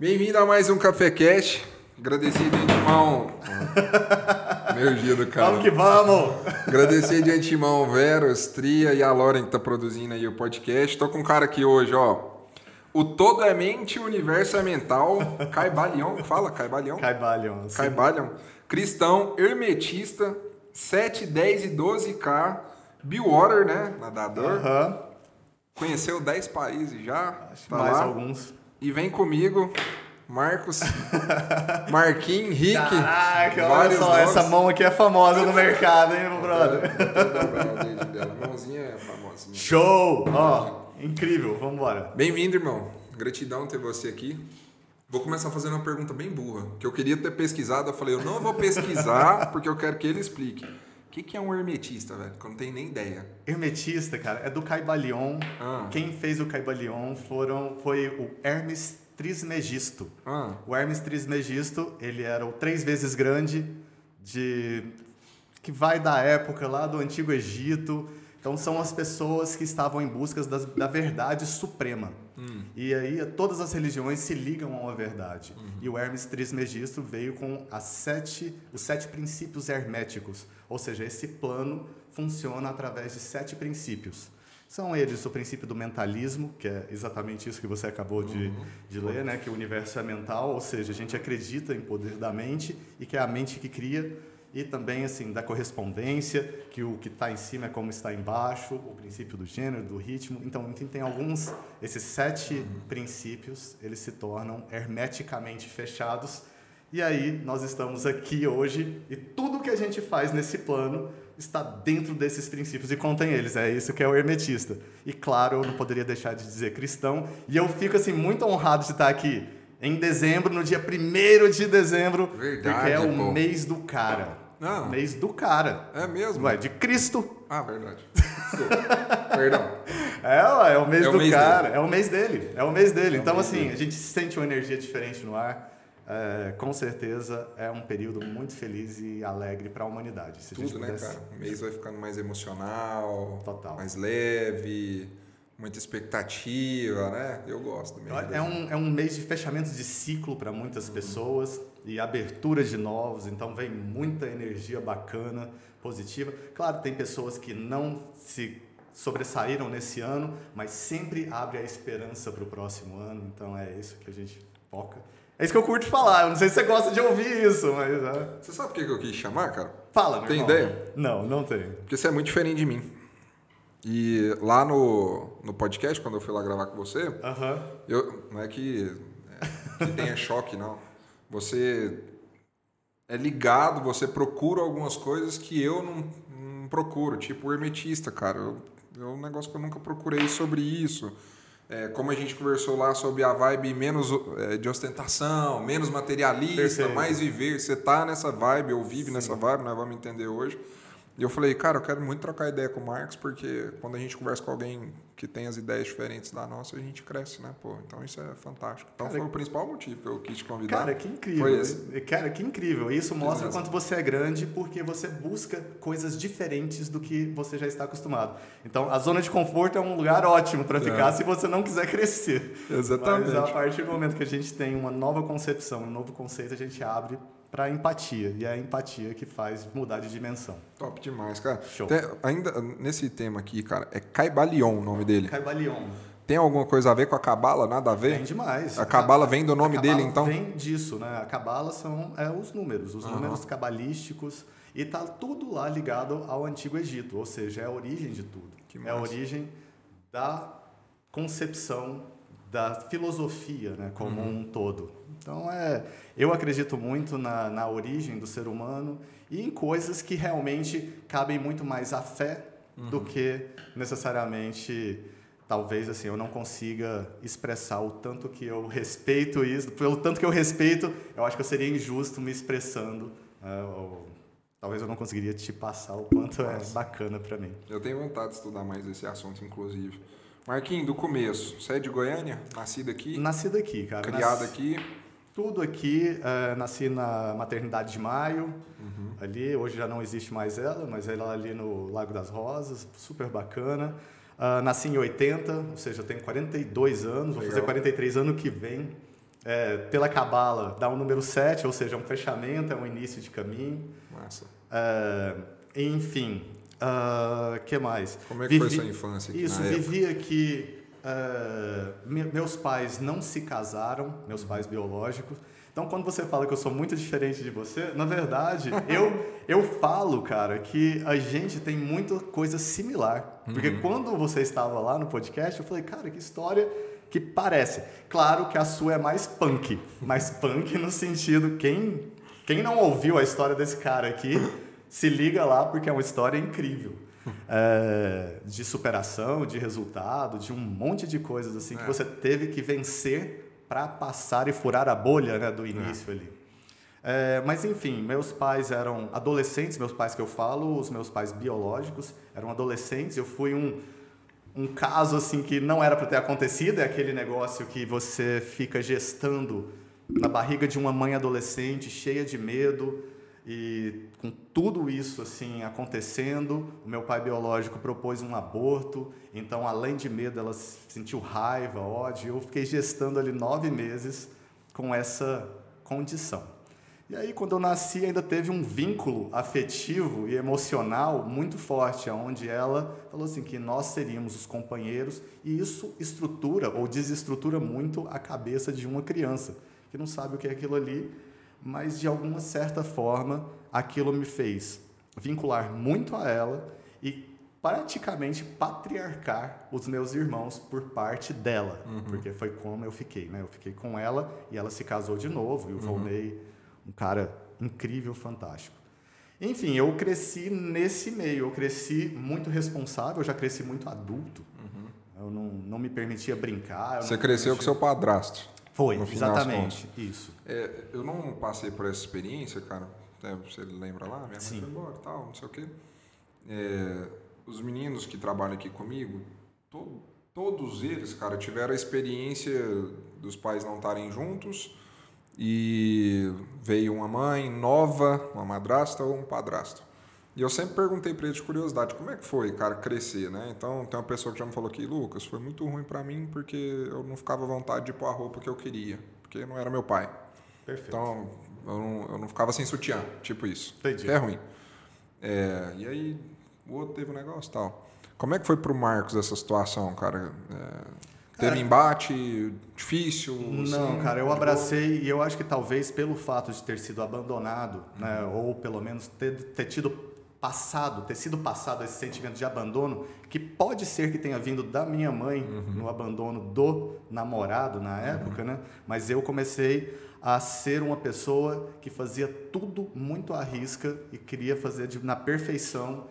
Bem-vindo a mais um Café Cash. Agradecido de antemão. Energia do cara. Vamos que vamos! Agradecer de antemão o Veros, Tria e a Lauren que tá produzindo aí o podcast. Tô com um cara aqui hoje, ó. O Todo é Mente, o Universo é Mental. Caibalion, fala Caibalion? Caibalion. sim. Caibalion. Cristão, hermetista, 7, 10 e 12K. Billwater, né? Nadador. Aham. Conheceu 10 países já. Acho que tá mais lá. alguns. E vem comigo, Marcos, Marquinhos, Rick. Caraca, olha só, nomes. essa mão aqui é famosa no mercado, hein, meu brother? A mãozinha é famosinha. Show! Ó, incrível, vamos embora. Bem-vindo, irmão. Gratidão ter você aqui. Vou começar fazendo uma pergunta bem burra, que eu queria ter pesquisado. Eu falei, eu não vou pesquisar porque eu quero que ele explique. O que, que é um hermetista, velho? Que eu não tenho nem ideia. Hermetista, cara, é do Caibalion. Ah. Quem fez o Caibalion foram, foi o Hermes Trismegisto. Ah, O Hermes Trismegisto, ele era o três vezes grande de que vai da época lá do Antigo Egito. Então são as pessoas que estavam em busca das- da verdade suprema. E aí todas as religiões se ligam a uma verdade. E o Hermes Trismegisto veio com as sete, os sete princípios herméticos. Ou seja, esse plano funciona através de sete princípios. São eles o princípio do mentalismo, que é exatamente isso que você acabou de, de ler, né? que o universo é mental, ou seja, a gente acredita em poder da mente e que é a mente que cria, e também assim da correspondência, que o que está em cima é como está embaixo, o princípio do gênero, do ritmo. Então, tem- tem alguns, esses sete princípios, eles se tornam hermeticamente fechados. E aí, nós estamos aqui hoje e tudo que a gente faz nesse plano está dentro desses princípios e contém eles. É isso que é o hermetista. E claro, eu não poderia deixar de dizer cristão. E eu fico assim muito honrado de estar aqui em dezembro, no dia 1 de dezembro, Verdade, porque é o pô. mês do cara. Ah. Mês do cara. é mesmo? Ué, de Cristo. Ah, verdade. Perdão. É, ué, é o mês É o do mês cara. É o mês dele. É o mês dele. É o então, mês assim, dele. a gente sente uma energia diferente no ar. É, com certeza é um período muito feliz e alegre para a humanidade. Se a Tudo, né, pudesse- cara? O mês vai ficando mais emocional, Total. mais leve, muita expectativa, né? Eu gosto de É um, é um mês de fechamento de ciclo para muitas pessoas e abertura de novos, então vem muita energia bacana, positiva. Claro, tem pessoas que não se sobressaíram nesse ano, mas sempre abre a esperança para o próximo ano, então é isso que a gente foca. É isso que eu curto falar, eu não sei se você gosta de ouvir isso, mas... é. Você sabe por que eu quis chamar, cara? Fala, meu Tem irmão. ideia? Não, não tenho. Porque você é muito diferente de mim. E lá no, no podcast, quando eu fui lá gravar com você, Aham. eu, não é que, é, que tenha choque, não. Você é ligado, você procura algumas coisas que eu não, não procuro. Tipo o hermetista, cara. Eu, é um negócio que eu nunca procurei sobre isso. É, como a gente conversou lá sobre a vibe menos é, de ostentação, menos materialista, Perfeito. mais viver. Você tá nessa vibe, ou vive nessa vibe, nós vamos entender hoje. E eu falei, cara, eu quero muito trocar ideia com o Marcos, porque quando a gente conversa com alguém que tem as ideias diferentes da nossa, a gente cresce, né, pô? Então isso é fantástico. Então Cara, foi o principal motivo que eu quis te convidar. Cara, que incrível. Cara, que incrível. Isso mostra quanto você é grande porque você busca coisas diferentes do que você já está acostumado. Então, a zona de conforto é um lugar ótimo para ficar se você não quiser crescer. Exatamente. Mas a partir do momento que a gente tem uma nova concepção, um novo conceito, a gente abre para empatia. E é a empatia que faz mudar de dimensão. Top demais, cara. Show. Tem- ainda nesse tema aqui, cara, é Caibalion o nome dele. Caibalion. Tem alguma coisa a ver com a Cabala? Nada a ver? Vem demais. A Cabala vem do nome dele, então? Vem disso, né? A Cabala são é, os números, os Aham. números cabalísticos. E tá tudo lá ligado ao Antigo Egito, ou seja, é a origem de tudo. Que é a origem da concepção da filosofia, né, como Uhum. um todo. Então, é, eu acredito muito na, na origem do ser humano e em coisas que realmente cabem muito mais à fé Uhum. do que necessariamente talvez assim eu não consiga expressar o tanto que eu respeito isso pelo tanto que eu respeito eu acho que eu seria injusto me expressando né, ou, talvez eu não conseguiria te passar o quanto é Nossa. bacana para mim Eu tenho vontade de estudar mais esse assunto, inclusive. Marquinhos, do começo. Você é de Goiânia? Nascido aqui? nascido aqui cara criado Nasci- aqui? tudo aqui eh, nasci na maternidade de Maio Uhum. ali hoje já não existe mais ela mas ela ali no Lago das Rosas super bacana Ah, nasci em 80 ou seja eu tenho 42 anos vou Legal. fazer 43 ano que vem é, pela cabala, dá um número 7, ou seja, é um fechamento, é um início de caminho. Massa. É, enfim, o que mais? Como é que foi sua infância aqui Isso, época? vivi aqui... é, me- meus pais não se casaram, meus pais biológicos. Então, quando você fala que eu sou muito diferente de você, na verdade, eu, eu falo, cara, que a gente tem muita coisa similar. Porque quando você estava lá no podcast, eu falei, cara, que história que parece. Claro que a sua é mais punk, mais punk no sentido, quem, quem não ouviu a história desse cara aqui, se liga lá porque é uma história incrível. É, de superação, de resultado, de um monte de coisas assim que É. você teve que vencer para passar e furar a bolha né, do início ali. É, mas enfim, meus pais eram adolescentes, meus pais que eu falo, os meus pais biológicos eram adolescentes. Eu fui um, um caso assim que não era para ter acontecido, é aquele negócio que você fica gestando na barriga de uma mãe adolescente, cheia de medo e com tudo isso assim acontecendo, o meu pai biológico propôs um aborto, então além de medo ela sentiu raiva, ódio, eu fiquei gestando ali nove meses com essa condição. E aí, quando eu nasci, ainda teve um vínculo afetivo e emocional muito forte, onde ela falou assim que nós seríamos os companheiros, e isso estrutura ou desestrutura muito a cabeça de uma criança, que não sabe o que é aquilo ali, mas de alguma certa forma aquilo me fez vincular muito a ela e praticamente patriarcar os meus irmãos por parte dela, porque foi como eu fiquei, né? Eu fiquei com ela e ela se casou de novo e o Volney um cara incrível, fantástico. Enfim, eu cresci nesse meio, eu cresci muito responsável, eu já cresci muito adulto. Eu não, não me permitia brincar. Você cresceu com permitia- seu padrasto. Foi, exatamente, isso. É, eu não passei por essa experiência, cara. É, você lembra lá? Minha mãe Sim. foi embora e tal, não sei o quê. É, os meninos que trabalham aqui comigo, to- todos eles, cara, tiveram a experiência dos pais não estarem juntos e veio uma mãe nova, uma madrasta ou um padrasto. E eu sempre perguntei pra ele de curiosidade, como é que foi, cara, crescer, né? Então, tem uma pessoa que já me falou aqui, Lucas, foi muito ruim pra mim porque eu não ficava à vontade de pôr a roupa que eu queria, porque não era meu pai. Perfeito. Então, eu não, eu não ficava sem sutiã, tipo isso. Entendi. Que é ruim. É, e aí, o outro teve um negócio e tal. Como é que foi pro Marcos essa situação, cara? É, teve Cara, embate difícil? Não, assim, cara, eu abracei e eu acho que talvez pelo fato de ter sido abandonado, né, ou pelo menos ter, ter tido passado, ter sido passado esse sentimento de abandono, que pode ser que tenha vindo da minha mãe no abandono do namorado na época, né? Mas eu comecei a ser uma pessoa que fazia tudo muito à risca e queria fazer de- na perfeição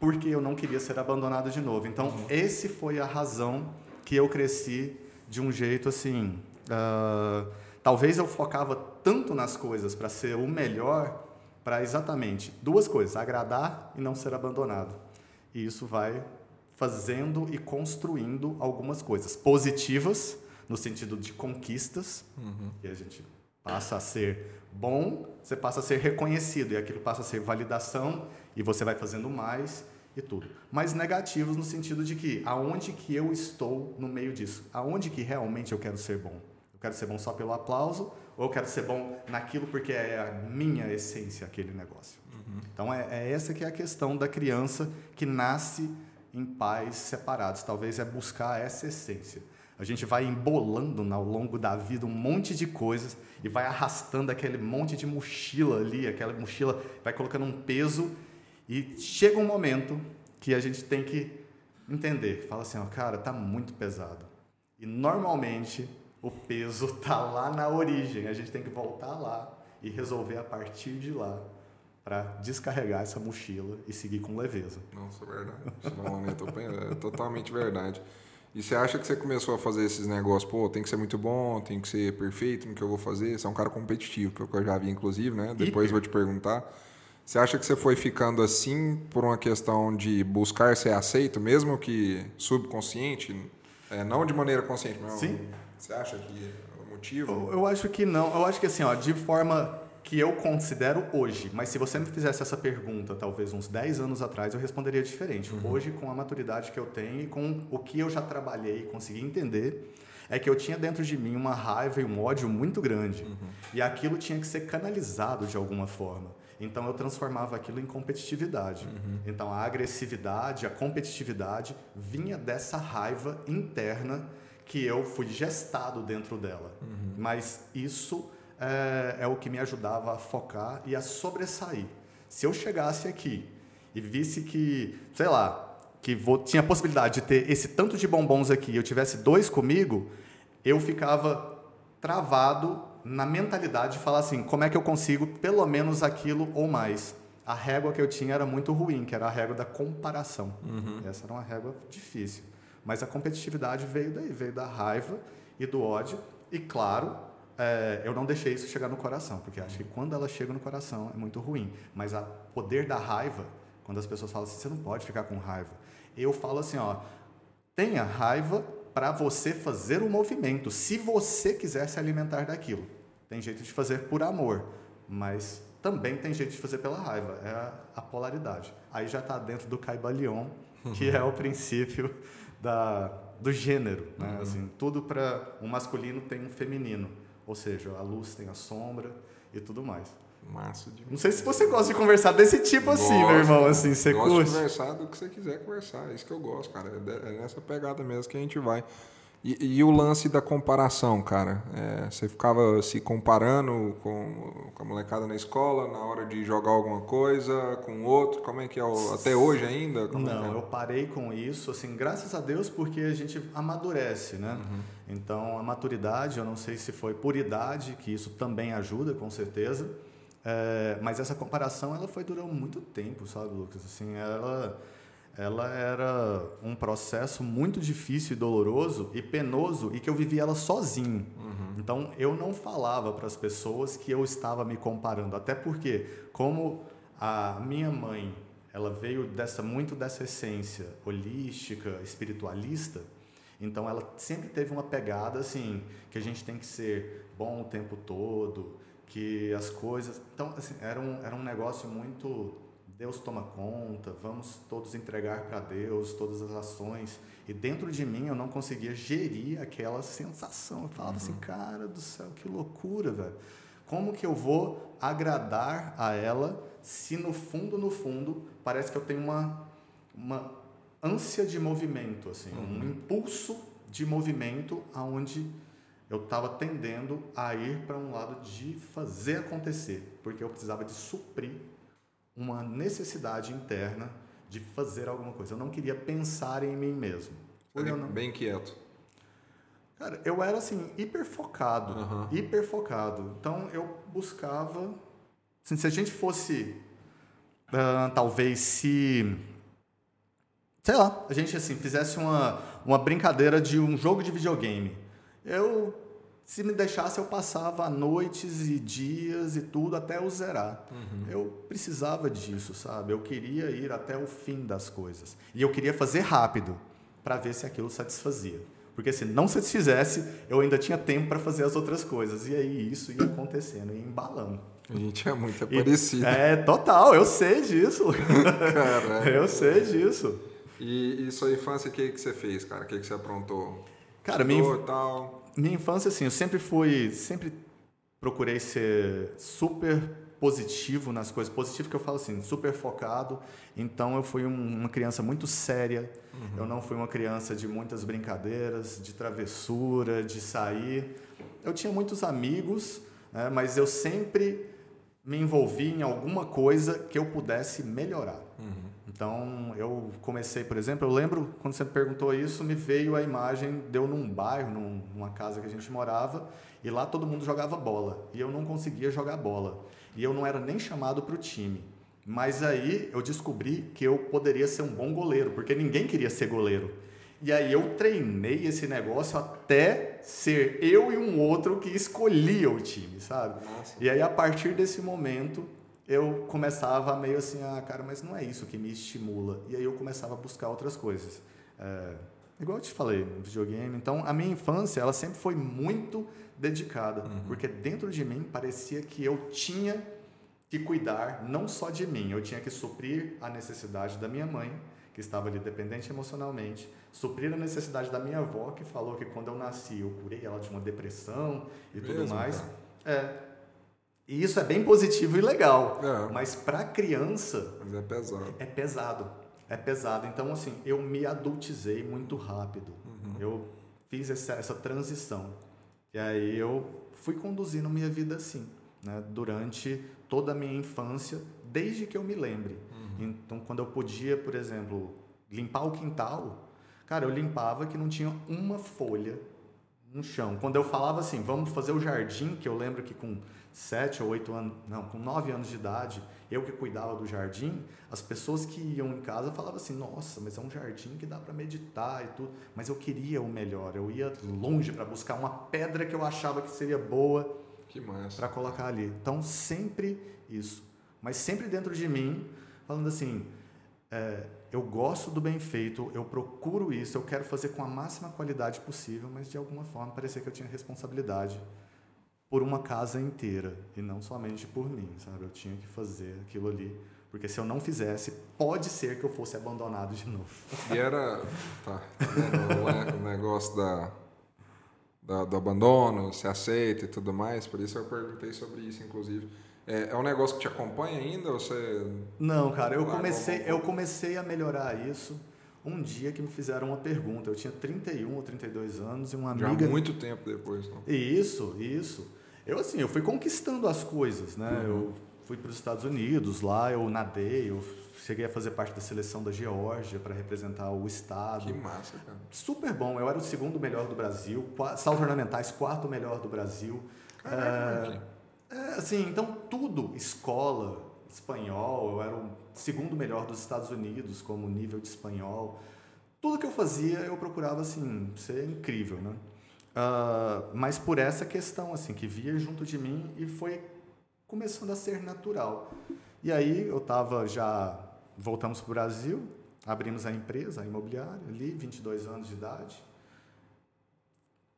porque eu não queria ser abandonado de novo. Então, esse foi a razão que eu cresci de um jeito assim. ah, talvez eu focava tanto nas coisas para ser o melhor, para exatamente duas coisas: agradar e não ser abandonado. E isso vai fazendo e construindo algumas coisas positivas, no sentido de conquistas, que a gente passa a ser bom, você passa a ser reconhecido, e aquilo passa a ser validação, e você vai fazendo mais e tudo. Mas negativos no sentido de que aonde que eu estou no meio disso? Aonde que realmente eu quero ser bom? Eu quero ser bom só pelo aplauso ou eu quero ser bom naquilo porque é a minha essência aquele negócio? Então é, é essa que é a questão da criança que nasce em pais separados. Talvez é buscar essa essência. A gente vai embolando ao longo da vida um monte de coisas e vai arrastando aquele monte de mochila ali, aquela mochila vai colocando um peso e chega um momento que a gente tem que entender, fala assim, ó, cara, tá muito pesado. E normalmente o peso tá lá na origem, a gente tem que voltar lá e resolver a partir de lá para descarregar essa mochila e seguir com leveza. Nossa, verdade. Isso não, pen- é totalmente verdade. E você acha que você começou a fazer esses negócios, pô, tem que ser muito bom, tem que ser perfeito no que eu vou fazer? Você é um cara competitivo, que eu já vi, inclusive, né? Depois vou te perguntar. Você acha que você foi ficando assim por uma questão de buscar ser aceito, mesmo que subconsciente, é, não de maneira consciente, mas Sim. Você acha que é o motivo? Eu, eu acho que não. Eu acho que assim, ó, de forma que eu considero hoje, mas se você me fizesse essa pergunta talvez uns 10 anos atrás, eu responderia diferente. Hoje, com a maturidade que eu tenho e com o que eu já trabalhei e consegui entender, É que eu tinha dentro de mim uma raiva e um ódio muito grande. Uhum. E aquilo tinha que ser canalizado de alguma forma. Então eu transformava aquilo em competitividade. Uhum. Então a agressividade, a competitividade vinha dessa raiva interna que eu fui gestado dentro dela. Uhum. Mas isso é, é o que me ajudava a focar e a sobressair. Se eu chegasse aqui e visse que, sei lá, que vou, tinha a possibilidade de ter esse tanto de bombons aqui e eu tivesse dois comigo, eu ficava travado na mentalidade de falar assim, como é que eu consigo pelo menos aquilo ou mais. A régua que eu tinha era muito ruim, que era a régua da comparação. Uhum. Essa era uma régua difícil. Mas a competitividade veio daí, veio da raiva e do ódio. E claro, é, eu não deixei isso chegar no coração, porque acho que quando ela chega no coração é muito ruim. Mas o poder da raiva, quando as pessoas falam assim, você não pode ficar com raiva. Eu falo assim, ó, tenha raiva para você fazer o movimento, se você quiser se alimentar daquilo. Tem jeito de fazer por amor, mas também tem jeito de fazer pela raiva. É a, a polaridade. Aí já está dentro do Caibalion, que é o princípio da, do gênero. Né? Uhum. Assim, tudo para um masculino tem um feminino. Ou seja, a luz tem a sombra e tudo mais. Massa de Não sei se você gosta de conversar desse tipo gosto, assim, meu irmão, assim, você gosto curte? de conversar do que você quiser conversar, é isso que eu gosto, cara. É, é nessa pegada mesmo que a gente vai. E, e o lance da comparação, cara? É, você ficava se comparando com, com a molecada na escola na hora de jogar alguma coisa com outro? Como é que é? O, até hoje ainda? Como Não, é é? eu parei com isso, assim, graças a Deus, porque a gente amadurece, né? Uhum. Então, a maturidade, eu não sei se foi por idade, que isso também ajuda, com certeza. É, mas essa comparação, ela foi durando muito tempo, sabe, Lucas? Assim, ela ela era um processo muito difícil e doloroso e penoso e que eu vivia ela sozinho. Uhum. Então eu não falava para as pessoas que eu estava me comparando, até porque como a minha mãe, ela veio dessa muito dessa essência holística, espiritualista, então ela sempre teve uma pegada assim, que a gente tem que ser bom o tempo todo, que as coisas, então assim, era um era um negócio muito Deus toma conta, vamos todos entregar para Deus todas as ações. E dentro de mim eu não conseguia gerir aquela sensação. Eu falava assim, uhum. assim, cara do céu, que loucura, velho. Como que eu vou agradar a ela se no fundo, no fundo, parece que eu tenho uma, uma ânsia de movimento, assim, uhum. um impulso de movimento aonde eu estava tendendo a ir para um lado de fazer acontecer, porque eu precisava de suprir uma necessidade interna de fazer alguma coisa. Eu não queria pensar em mim mesmo. Bem, não... bem quieto. Cara, eu era assim, hiper focado. Uhum. Hiper focado. Então eu buscava. Assim, se a gente fosse. Uh, talvez se. Sei lá, a gente assim, fizesse uma, uma brincadeira de um jogo de videogame. Eu se me deixasse, eu passava noites e dias e tudo até eu zerar. Uhum. Eu precisava disso, sabe? Eu queria ir até o fim das coisas. E eu queria fazer rápido para ver se aquilo satisfazia. Porque se não satisfizesse, eu ainda tinha tempo para fazer as outras coisas. E aí isso ia acontecendo, ia embalando. A gente é muito parecido. É, total, eu sei disso. Eu sei disso. E, e sua infância, o que, que você fez, cara? O que, que você aprontou? Cara, Estudou, minha... tal minha infância, assim, eu sempre fui, sempre procurei ser super positivo nas coisas. Positivo que eu falo assim, super focado. Então eu fui um, uma criança muito séria. Uhum. Eu não fui uma criança de muitas brincadeiras, de travessura, de sair. Eu tinha muitos amigos, né, mas eu sempre me envolvi em alguma coisa que eu pudesse melhorar. Uhum. Então, eu comecei, por exemplo, eu lembro, quando você perguntou isso, me veio a imagem, deu num bairro, num, numa casa que a gente morava, e lá todo mundo jogava bola, e eu não conseguia jogar bola. E eu não era nem chamado para o time. Mas aí eu descobri que eu poderia ser um bom goleiro, porque ninguém queria ser goleiro. E aí eu treinei esse negócio até ser eu e um outro que escolhia o time, sabe? Nossa. E aí a partir desse momento eu começava meio assim, ah, cara, mas não é isso que me estimula. E aí eu começava a buscar outras coisas. É, igual eu te falei, videogame. Então, a minha infância, ela sempre foi muito dedicada, uhum. porque dentro de mim parecia que eu tinha que cuidar não só de mim, eu tinha que suprir a necessidade da minha mãe, que estava ali dependente emocionalmente, suprir a necessidade da minha avó, que falou que quando eu nasci eu curei ela de uma depressão e Mesmo, tudo mais. cara? É. E isso é bem positivo e legal. É. Mas para criança Mas é pesado. é pesado. É pesado. Então, assim, eu me adultizei muito rápido. Eu fiz essa, essa transição. E aí eu fui conduzindo minha vida assim, né? Durante toda a minha infância, desde que eu me lembre. Então, quando eu podia, por exemplo, limpar o quintal, cara, eu limpava que não tinha uma folha no chão. Quando eu falava assim, vamos fazer o jardim, que eu lembro que com sete ou oito anos, não, com nove anos de idade, eu que cuidava do jardim, as pessoas que iam em casa falavam assim, nossa, mas é um jardim que dá para meditar e tudo. Mas eu queria o melhor, eu ia longe para buscar uma pedra que eu achava que seria boa para colocar ali. Então, sempre isso. Mas sempre dentro de mim, falando assim, é, eu gosto do bem feito, eu procuro isso, eu quero fazer com a máxima qualidade possível, mas de alguma forma parecia que eu tinha responsabilidade por uma casa inteira e não somente por mim, sabe? Eu tinha que fazer aquilo ali, porque se eu não fizesse, pode ser que eu fosse abandonado de novo. E era. Tá. vendo o ne- o negócio da, da- do abandono, se aceita e tudo mais. Por isso eu perguntei sobre isso, inclusive. É, é um negócio que te acompanha ainda? Ou você. Não, cara, eu comecei, eu comecei a melhorar isso um dia que me fizeram uma pergunta. Eu tinha 31 ou 32 anos e uma Já amiga muito tempo depois, não? Isso, isso. Eu assim, eu fui conquistando as coisas, né? Eu fui para os Estados Unidos, lá eu nadei, eu cheguei a fazer parte da seleção da Geórgia para representar o estado. Que massa, cara. Super bom, eu era o segundo melhor do Brasil, saltos ornamentais, quarto melhor do Brasil. Caraca, Marquinhos. É, assim, então tudo, escola, espanhol, eu era o segundo melhor dos Estados Unidos como nível de espanhol. Tudo que eu fazia, eu procurava, assim, ser incrível, né? Ah, mas por essa questão, assim, que via junto de mim e foi começando a ser natural. E aí eu tava já, voltamos para o Brasil, abrimos a empresa, a imobiliária, ali, 22 anos de idade.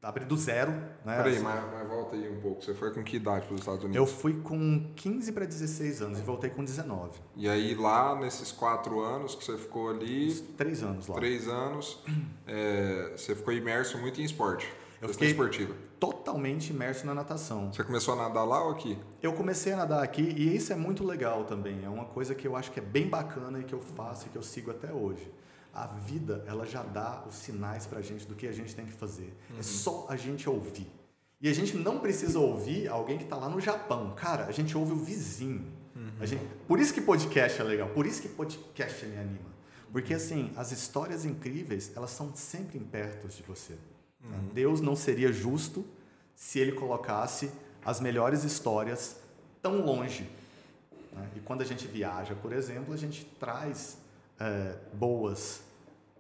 Abri do zero, né? Peraí, Assim, mas, mas volta aí um pouco. Você foi com que idade para os Estados Unidos? eu fui com 15 para 16 anos e voltei com 19. E aí lá, nesses quatro anos que você ficou ali, Uns Três anos lá. três anos, é, você ficou imerso muito em esporte. Eu fiquei- esportiva. Totalmente imerso na natação. Você começou a nadar lá ou aqui? Eu comecei a nadar aqui e isso é muito legal também. É uma coisa que eu acho que é bem bacana e que eu faço e que eu sigo até hoje. A vida, ela já dá os sinais pra gente do que a gente tem que fazer. É só a gente ouvir. E a gente não precisa ouvir alguém que está lá no Japão. Cara, a gente ouve o vizinho. A gente, por isso que podcast é legal. Por isso que podcast me anima. Porque assim, as histórias incríveis, elas são sempre perto de você. né? Deus não seria justo se ele colocasse as melhores histórias tão longe. né? E quando a gente viaja, por exemplo, a gente traz é, boas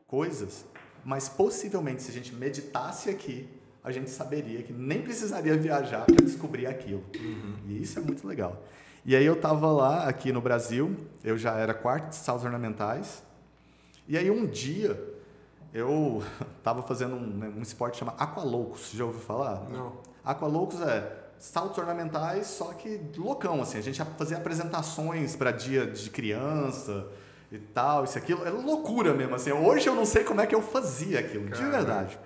coisas, mas possivelmente se a gente meditasse aqui, a gente saberia que nem precisaria viajar para descobrir aquilo. E isso é muito legal. E aí eu estava lá aqui no Brasil, eu já era quarto de salas ornamentais, e aí um dia eu estava fazendo um, né, um esporte chamado Aqualoucos, já ouviu falar? Não. Aqualoucos é saltos ornamentais, só que loucão, assim. A gente fazia apresentações para dia de criança e tal, isso aquilo. Era loucura mesmo, assim. Hoje eu não sei como é que eu fazia aquilo, de Caramba. verdade.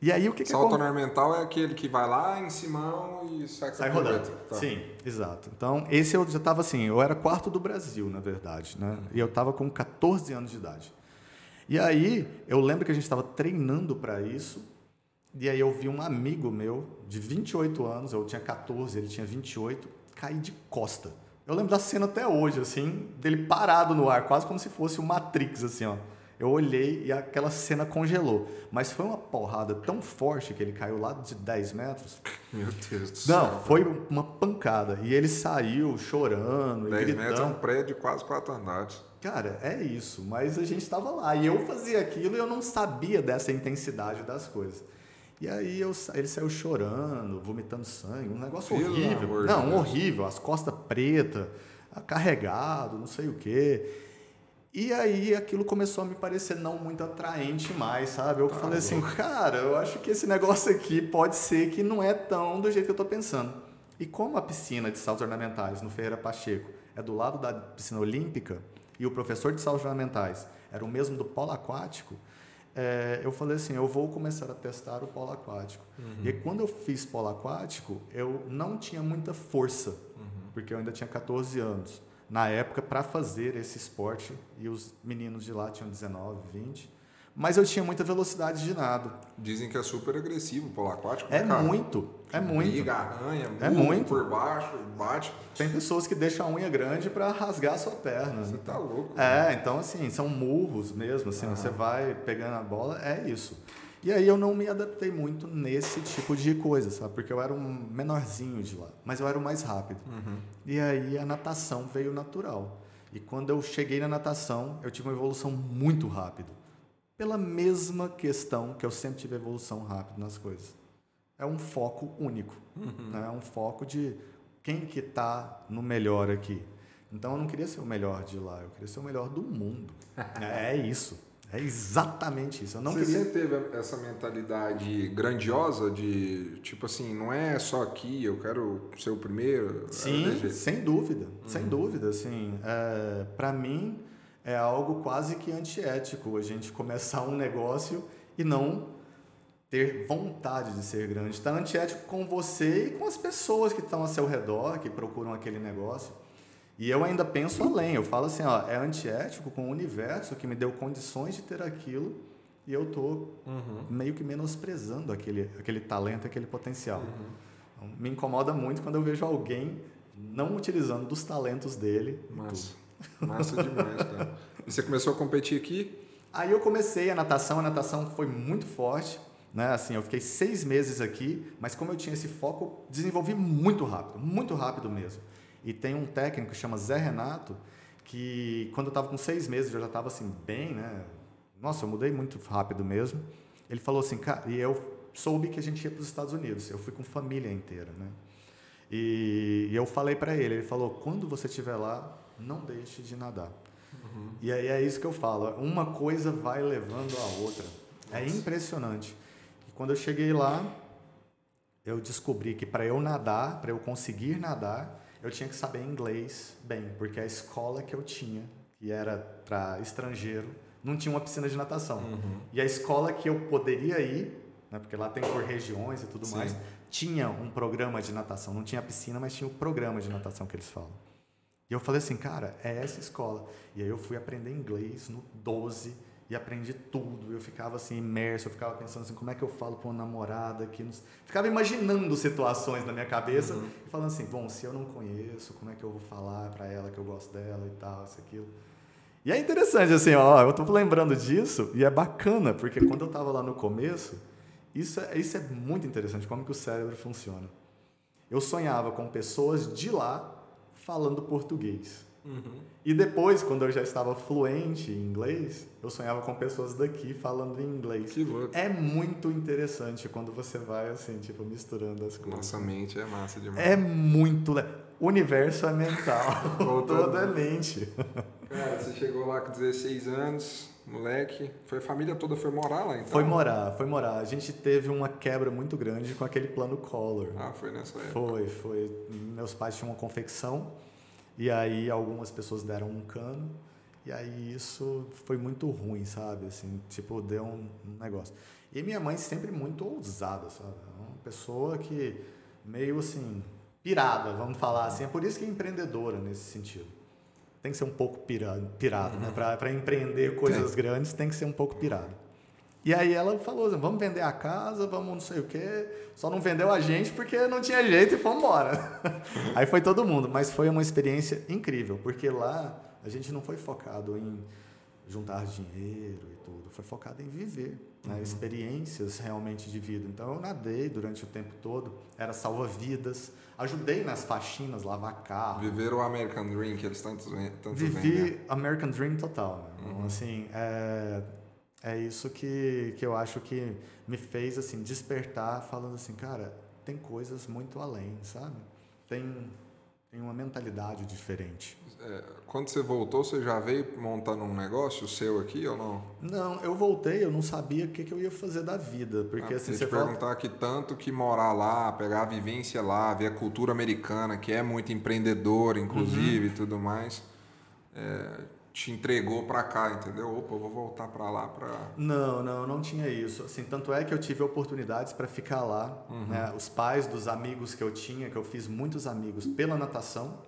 E aí o que que Salto acon- ornamental é aquele que vai lá em cima e sai, Sai rodando. Tá. Sim, exato. Então, esse eu já estava assim, eu era quarto do Brasil, na verdade, né? E eu estava com 14 anos de idade. E aí, eu lembro que a gente estava treinando para isso, e aí eu vi um amigo meu, de 28 anos, eu tinha 14, ele tinha 28, cair de costa. Eu lembro da cena até hoje, assim, dele parado no ar, quase como se fosse o Matrix, assim, ó. Eu olhei e aquela cena congelou. Mas foi uma porrada tão forte que ele caiu lá de 10 metros, Meu Deus do céu. não, foi uma pancada. E ele saiu chorando e 10 gritando. metros é um prédio de quase quatro andares. Cara, é isso. Mas a gente estava lá. E eu fazia aquilo e eu não sabia dessa intensidade das coisas. E aí eu ele saiu chorando, vomitando sangue, um negócio Pelo horrível. Não, Deus. horrível. As costas pretas, carregado, não sei o quê. E aí aquilo começou a me parecer não muito atraente mais, sabe? Eu Tá falei assim, cara, eu acho que esse negócio aqui pode ser que não é tão do jeito que eu tô pensando. E como a piscina de saltos ornamentais no Ferreira Pacheco é do lado da piscina olímpica e o professor de saltos ornamentais era o mesmo do polo aquático, é, eu falei assim, eu vou começar a testar o polo aquático. Uhum. E quando eu fiz polo aquático, eu não tinha muita força, uhum. porque eu ainda tinha 14 anos. Na época, para fazer esse esporte, e os meninos de lá tinham 19, 20, mas eu tinha muita velocidade de nado. Dizem que é super agressivo o polo aquático. É né, muito, é muito. Liga, arranha, é muito. por baixo, bate. Tem pessoas que deixam a unha grande para rasgar a sua perna. Você tá louco. É, né? então assim, são murros mesmo, assim, você vai pegando a bola, é isso. E aí eu não me adaptei muito nesse tipo de coisa, sabe? Porque eu era um menorzinho de lá, mas eu era o mais rápido. Uhum. E aí a natação veio natural. E quando eu cheguei na natação, eu tive uma evolução muito rápida pela mesma questão que eu sempre tive evolução rápida nas coisas. É um foco único. Uhum. Né? É um foco de quem que está no melhor aqui. Então eu não queria ser o melhor de lá, eu queria ser o melhor do mundo. é isso. É exatamente isso. Eu não Você queria... sempre teve essa mentalidade grandiosa de, tipo assim, não é só aqui, eu quero ser o primeiro? Sim, sem dúvida. Uhum. Sem dúvida. Assim, é, para mim, é algo quase que antiético a gente começar um negócio e não ter vontade de ser grande. Está antiético com você e com as pessoas que estão ao seu redor, que procuram aquele negócio. E eu ainda penso além, eu falo assim, ó, é antiético com o universo que me deu condições de ter aquilo e eu tô uhum. meio que menosprezando aquele, aquele talento, aquele potencial. Uhum. Então, me incomoda muito quando eu vejo alguém não utilizando dos talentos dele. Massa. Massa demais, cara. E você começou a competir aqui? Aí eu comecei a natação, a natação foi muito forte. Né? Assim, eu fiquei seis meses aqui, mas como eu tinha esse foco, desenvolvi muito rápido, muito rápido mesmo. E tem um técnico que chama Zé Renato, que quando eu estava com seis meses, eu já estava assim, bem, né? Nossa, eu mudei muito rápido mesmo. Ele falou assim, cara, e eu soube que a gente ia para os Estados Unidos. Eu fui com família inteira, né? E, e eu falei para ele, ele falou, quando você estiver lá, não deixe de nadar. Uhum. E aí é isso que eu falo, uma coisa vai levando a outra. É Nossa. Impressionante. E quando eu cheguei lá, eu descobri que para eu nadar, para eu conseguir nadar, eu tinha que saber inglês bem, porque a escola que eu tinha, que era para estrangeiro, não tinha uma piscina de natação. Uhum. E a escola que eu poderia ir, né, porque lá tem por regiões e tudo Sim. mais, tinha um programa de natação. Não tinha piscina, mas tinha o um programa de natação que eles falam. E eu falei assim, cara, é essa escola. E aí eu fui aprender inglês no 12 e aprendi tudo. Eu ficava assim imerso, eu ficava pensando assim, como é que eu falo para uma namorada que não... ficava imaginando situações na minha cabeça uhum. e falando assim, bom, se eu não conheço, como é que eu vou falar para ela que eu gosto dela e tal, isso aquilo. E é interessante assim, ó, eu tô lembrando disso e é bacana, porque quando eu tava lá no começo, isso é, isso é muito interessante como que o cérebro funciona. Eu sonhava com pessoas de lá falando português. Uhum. E depois, quando eu já estava fluente em inglês, eu sonhava com pessoas daqui falando em inglês. Que louco. É muito interessante quando você vai assim, tipo, misturando as coisas. Nossa mente é massa demais. É muito legal. O universo é mental. Toda é mente. Cara, você chegou lá com 16 anos, moleque. Foi a família toda foi morar lá então? Foi morar, foi morar. A gente teve uma quebra muito grande com aquele plano Collor. Ah, foi nessa época. Foi, foi. Meus pais tinham uma confecção e aí algumas pessoas deram um cano e aí isso foi muito ruim, sabe? Assim, tipo, deu um, negócio. E minha mãe sempre muito ousada, sabe? Uma pessoa que meio assim pirada, vamos falar assim. É por isso que é empreendedora nesse sentido tem que ser um pouco pirado, pirado né? uhum. né? Para empreender coisas grandes, tem que ser um pouco pirado. E aí ela falou assim, vamos vender a casa, vamos não sei o quê. Só não vendeu a gente porque não tinha jeito e fomos embora. aí foi todo mundo, mas foi uma experiência incrível, porque lá a gente não foi focado em juntar dinheiro e tudo, foi focado em viver, né? uhum. experiências realmente de vida. Então eu nadei durante o tempo todo, era salva-vidas, ajudei nas faxinas, lavar carro. Viver o American Dream que eles tanto, tanto Vivi vendem. American Dream total. Né? Uhum. Assim, é, é isso que, que eu acho que me fez assim despertar, falando assim, cara, tem coisas muito além, sabe? Tem tem uma mentalidade diferente. É, quando você voltou, você já veio montando um negócio seu aqui ou não? Não, eu voltei, eu não sabia o que, que eu ia fazer da vida. Porque ah, assim, você perguntar fala... que tanto que morar lá, pegar a vivência lá, ver a cultura americana, que é muito empreendedora, inclusive, uhum. e tudo mais. É, te entregou para cá, entendeu? Opa, eu vou voltar para lá para. Não, não, não tinha isso. Assim, tanto é que eu tive oportunidades para ficar lá. Uhum. Né? Os pais dos amigos que eu tinha, que eu fiz muitos amigos pela natação.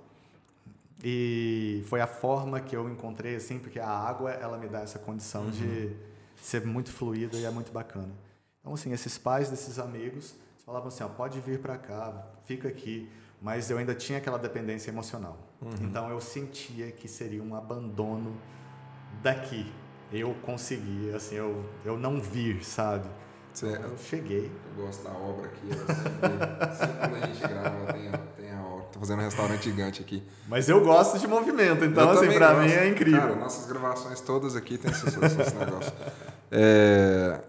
E foi a forma que eu encontrei, assim, porque a água ela me dá essa condição uhum. de ser muito fluida e é muito bacana. Então, assim, esses pais desses amigos falavam assim: ó, pode vir para cá, fica aqui mas eu ainda tinha aquela dependência emocional. Uhum. Então eu sentia que seria um abandono daqui. Eu consegui, assim, eu, eu não vir, sabe? Certo. Eu cheguei. Eu gosto da obra aqui. Sempre, sempre quando a gente grava, tem, tem a obra. Tô fazendo um restaurante gigante aqui. Mas eu gosto de movimento, então, eu assim, pra gosto. mim é incrível. Cara, nossas gravações todas aqui tem esses, esses negócios. É,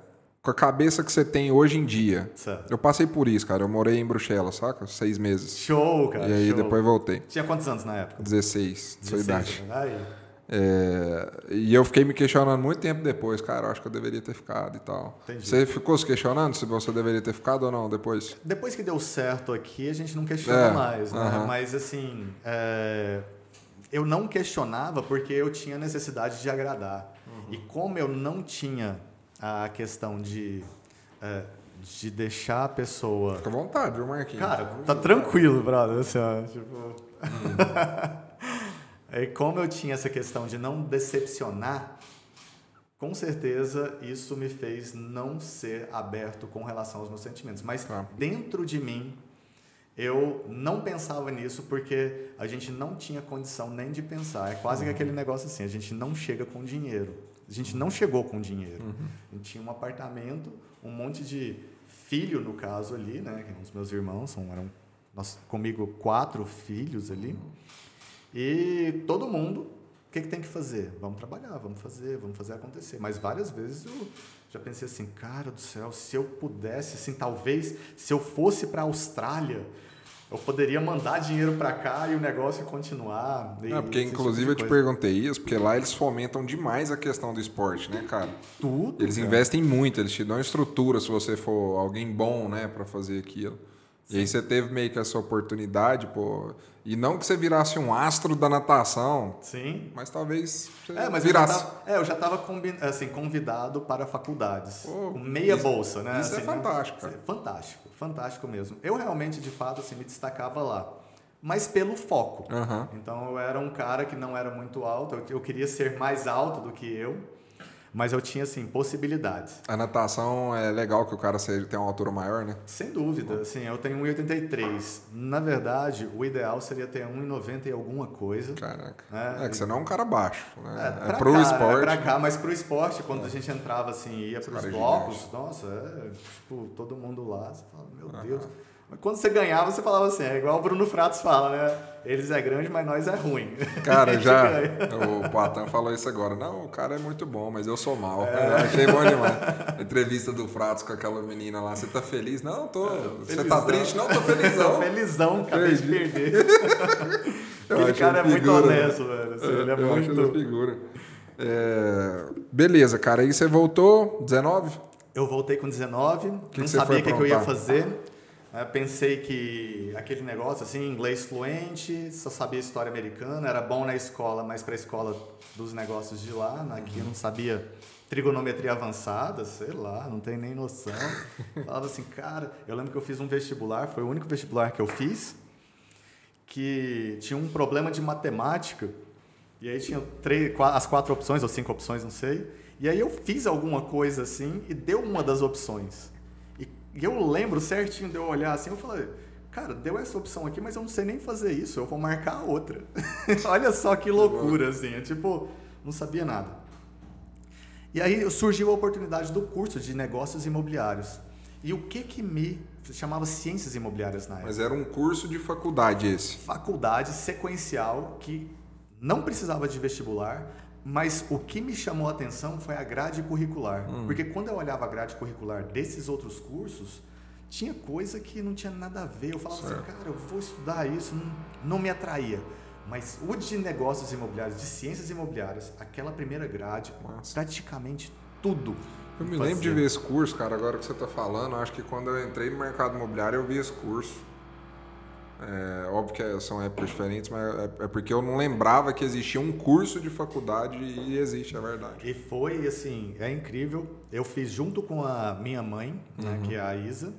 com a cabeça que você tem hoje em dia. Certo. Eu passei por isso, cara. Eu morei em Bruxelas, saca? Seis meses. Show, cara. E aí show. depois voltei. Tinha quantos anos na época? 16, 16 sua idade. Aí. É, e eu fiquei me questionando muito tempo depois, cara, eu acho que eu deveria ter ficado e tal. Entendi. Você ficou se questionando se você deveria ter ficado ou não depois? Depois que deu certo aqui, a gente não questiona é, mais, né? Uh -huh. Mas assim, é, eu não questionava porque eu tinha necessidade de agradar. Uh -huh. E como eu não tinha a questão de, é, de deixar a pessoa. Fica à vontade, viu, Marquinhos? Cara, tá tranquilo, brother. Assim, ó, tipo... Hum. e como eu tinha essa questão de não decepcionar, com certeza isso me fez não ser aberto com relação aos meus sentimentos. Mas dentro de mim, eu não pensava nisso porque a gente não tinha condição nem de pensar. É quase uhum. que aquele negócio assim: a gente não chega com dinheiro. A gente não chegou com dinheiro. Uhum. A gente tinha um apartamento, um monte de filho, no caso ali, né? Os meus irmãos são, eram nós, comigo quatro filhos ali. Uhum. E todo mundo, o que, que tem que fazer? Vamos trabalhar, vamos fazer, vamos fazer acontecer. Mas várias vezes eu já pensei assim, cara do céu, se eu pudesse, assim, talvez, se eu fosse para a Austrália, eu poderia mandar dinheiro para cá e o negócio continuar. E é, porque tipo inclusive tipo eu te perguntei isso, porque lá eles fomentam demais a questão do esporte, né, cara? Tudo. Eles cara. investem muito, eles te dão estrutura se você for alguém bom, né, para fazer aquilo. Sim. E aí você teve meio que essa oportunidade, pô. E não que você virasse um astro da natação. Sim. Mas talvez você é, mas virasse. Eu tava, é, eu já estava assim, convidado para faculdades. Pô, com meia isso, bolsa, né? Isso é assim, é fantástico. Cara. Fantástico, fantástico mesmo. Eu realmente, de fato, assim, me destacava lá. Mas pelo foco. Uhum. Então eu era um cara que não era muito alto, eu, eu queria ser mais alto do que eu. Mas eu tinha, assim, possibilidades. A natação é legal que o cara seja, tenha uma altura maior, né? Sem dúvida. Assim, eu tenho 1,83. Na verdade, o ideal seria ter 1,90 e alguma coisa. Caraca. Né? É que você não é um cara baixo, né? É, é pro cá, esporte. É pra cá, mas pro esporte, quando é. a gente entrava, assim, ia pros blocos, nossa, é, tipo, todo mundo lá, você fala, meu uhum. Deus... Mas quando você ganhava, você falava assim, é igual o Bruno Fratos fala, né? Eles é grande, mas nós é ruim. Cara, já. o Poitin falou isso agora. Não, o cara é muito bom, mas eu sou mal. É. Eu achei bom demais. A entrevista do Fratos com aquela menina lá. Você tá feliz? Não, tô. É, você tá triste? Não, tô felizão. tô felizão, acabei de perder. Aquele cara é muito honesto, velho. Assim, ele é eu muito. figura. É... Beleza, cara. Aí você voltou, 19? Eu voltei com 19, que não que sabia o que, que eu ia fazer. Eu pensei que aquele negócio assim, inglês fluente, só sabia história americana, era bom na escola, mas para a escola dos negócios de lá, né? aqui eu não sabia trigonometria avançada, sei lá, não tem nem noção. Falava assim, cara, eu lembro que eu fiz um vestibular, foi o único vestibular que eu fiz, que tinha um problema de matemática, e aí tinha três, as quatro opções, ou cinco opções, não sei, e aí eu fiz alguma coisa assim e deu uma das opções. E eu lembro certinho de eu olhar assim, eu falei, cara, deu essa opção aqui, mas eu não sei nem fazer isso, eu vou marcar a outra. Olha só que loucura, assim, é tipo, não sabia nada. E aí surgiu a oportunidade do curso de negócios imobiliários. E o que que me chamava ciências imobiliárias na época? Mas era um curso de faculdade esse. Faculdade sequencial que não precisava de vestibular, mas o que me chamou a atenção foi a grade curricular. Hum. Porque quando eu olhava a grade curricular desses outros cursos, tinha coisa que não tinha nada a ver. Eu falava assim, certo. assim, cara, eu vou estudar isso, não, não me atraía. Mas o de negócios imobiliários, de ciências imobiliárias, aquela primeira grade, Nossa. praticamente tudo. Eu me lembro de ver esse curso, cara, agora que você está falando. Acho que quando eu entrei no mercado imobiliário eu vi esse curso. É, óbvio que são épocas diferentes, mas é, é, porque eu não lembrava que existia um curso de faculdade e existe, é verdade. E foi assim, é incrível. Eu fiz junto com a minha mãe, né, que é a Isa,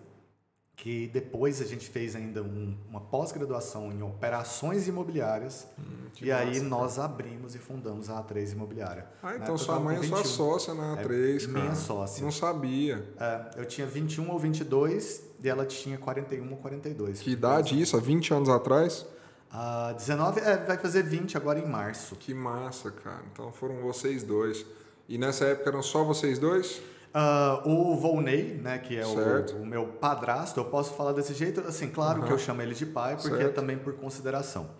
que depois a gente fez ainda um, uma pós-graduação em operações imobiliárias Hum, e aí massa, nós abrimos e fundamos a A3 Imobiliária. Ah, então sua mãe é sua 21. sócia na A3, cara. minha sócia. Não sabia. É, eu tinha 21 ou 22 e ela tinha 41 ou 42. Que idade isso? Há 20 anos atrás? Ah, 19, é, vai fazer 20 agora em março. Que massa, cara. Então foram vocês dois. E nessa época eram só vocês dois? Ah, o Volney, né, que é o, o meu padrasto, eu posso falar desse jeito, assim, claro Aham. que eu chamo ele de pai, porque é Certo. também por consideração.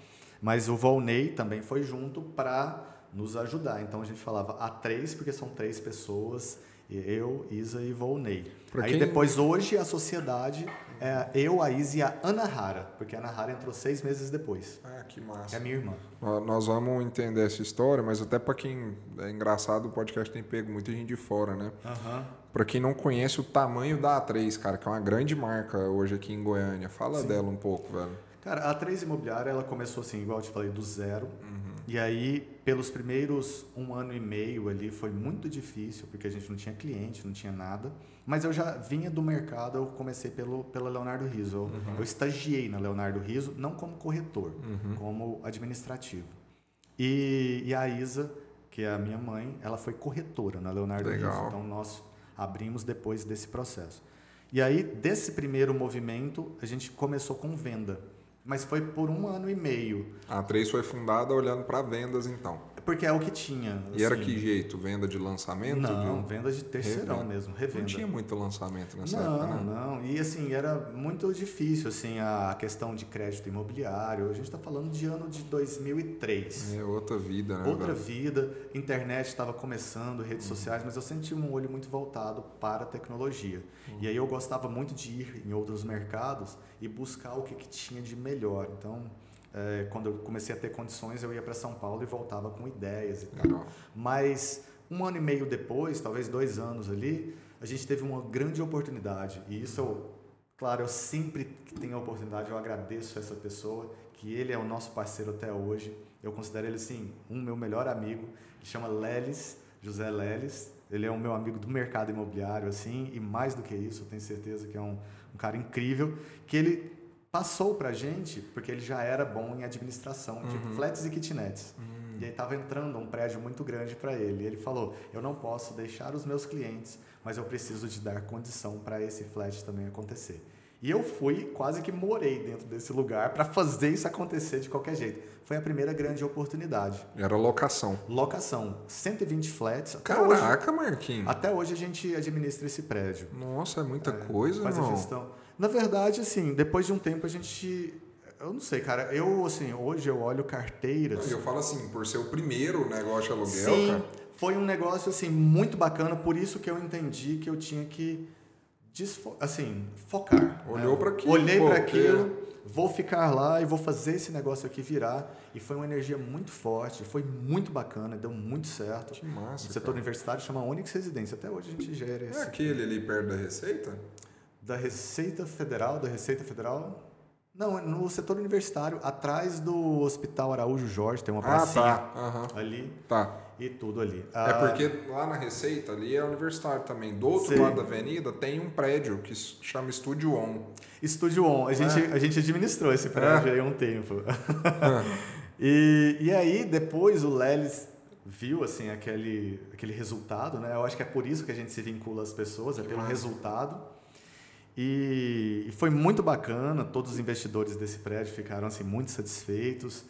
Mas o Volney também foi junto para nos ajudar. Então a gente falava a três, porque são três pessoas, eu, Isa e Volney. Pra Aí quem- depois, hoje, a sociedade é eu, a Isa e a Ana Hara, porque a Ana Hara entrou seis meses depois. Ah, que É massa. a minha irmã. Nós vamos entender essa história, mas até pra quem é engraçado, o podcast tem pego muita gente de fora, né? Aham. Pra quem não conhece o tamanho da A3, cara, que é uma grande marca hoje aqui em Goiânia. Fala dela um pouco, velho. Cara, a Três Imobiliária, ela começou assim, igual eu te falei, do zero. E aí, pelos primeiros um ano e meio ali, foi muito difícil, porque a gente não tinha cliente, não tinha nada. Mas eu já vinha do mercado, eu comecei pelo, pela Leonardo Riso. Eu, eu estagiei na Leonardo Riso, não como corretor, como administrativo. E, e a Isa, que é a minha mãe, ela foi corretora na Leonardo Legal. Riso. Então, nós abrimos depois desse processo. E aí, desse primeiro movimento, a gente começou com venda. Mas foi por um ano e meio. A A3 foi fundada olhando pra vendas, então. Porque é o que tinha. E era assim. que jeito? Venda de lançamento? Não, de... venda de terceirão Revenda. mesmo, revenda. Não tinha muito lançamento nessa não, época, né? não. E assim, era muito difícil assim a questão de crédito imobiliário. A gente está falando de ano de 2003. É outra vida, né? Outra velho? vida, internet estava começando, redes sociais, mas eu tive um olho muito voltado para a tecnologia. E aí eu gostava muito de ir em outros mercados e buscar o que, que tinha de melhor. Então, eh, quando eu comecei a ter condições, eu ia para São Paulo e voltava com ideias e tal. Mas um ano e meio depois, talvez dois anos ali, a gente teve uma grande oportunidade. E isso, eu, claro, eu sempre que tenho a oportunidade, eu agradeço essa pessoa, que ele é o nosso parceiro até hoje. Eu considero ele, sim, um meu melhor amigo. Ele chama Lelis, José Lelis. Ele é um meu amigo do mercado imobiliário, assim, e mais do que isso, eu tenho certeza que é um, um cara incrível, que ele passou pra gente, porque ele já era bom em administração de flats e kitnets. E aí estava entrando um prédio muito grande para ele. E ele falou: Eu não posso deixar os meus clientes, mas eu preciso de dar condição para esse flat também acontecer. E eu fui, quase que morei dentro desse lugar para fazer isso acontecer de qualquer jeito. Foi a primeira grande oportunidade. Era locação. Locação: 120 flats. Até hoje, Caraca, Marquinhos. até hoje a gente administra esse prédio. Nossa, é muita coisa, Faz a gestão. Na verdade, assim, depois de um tempo a gente. Eu não sei, cara. Eu, assim, hoje eu olho carteiras. Eu falo assim, por ser o primeiro negócio de aluguel, Sim, cara. foi um negócio assim muito bacana, por isso que eu entendi que eu tinha que assim, focar. Olhou né? pra aquilo, Olhei para aquilo, vou ficar lá e vou fazer esse negócio aqui virar. E foi uma energia muito forte, foi muito bacana, deu muito certo. Que massa. O setor cara. universitário chama Onyx Residência. Até hoje a gente gera É esse. aquele ali perto da Receita? Da Receita Federal, da Receita Federal. Não, é no setor universitário, atrás do Hospital Araújo Jorge, tem uma Ah, pracinha tá. Aham. ali Tá. e tudo ali. É Ah, porque lá na Receita, ali é universitário também. Do outro Sim. lado da avenida tem um prédio que chama Estúdio On. Estúdio On, a gente, É. a gente administrou esse prédio aí há um tempo. e, e aí, depois o Lelis viu assim aquele, aquele resultado, né? Eu acho que é por isso que a gente se vincula às pessoas, é pelo resultado. E, foi muito bacana, todos os investidores desse prédio ficaram assim muito satisfeitos.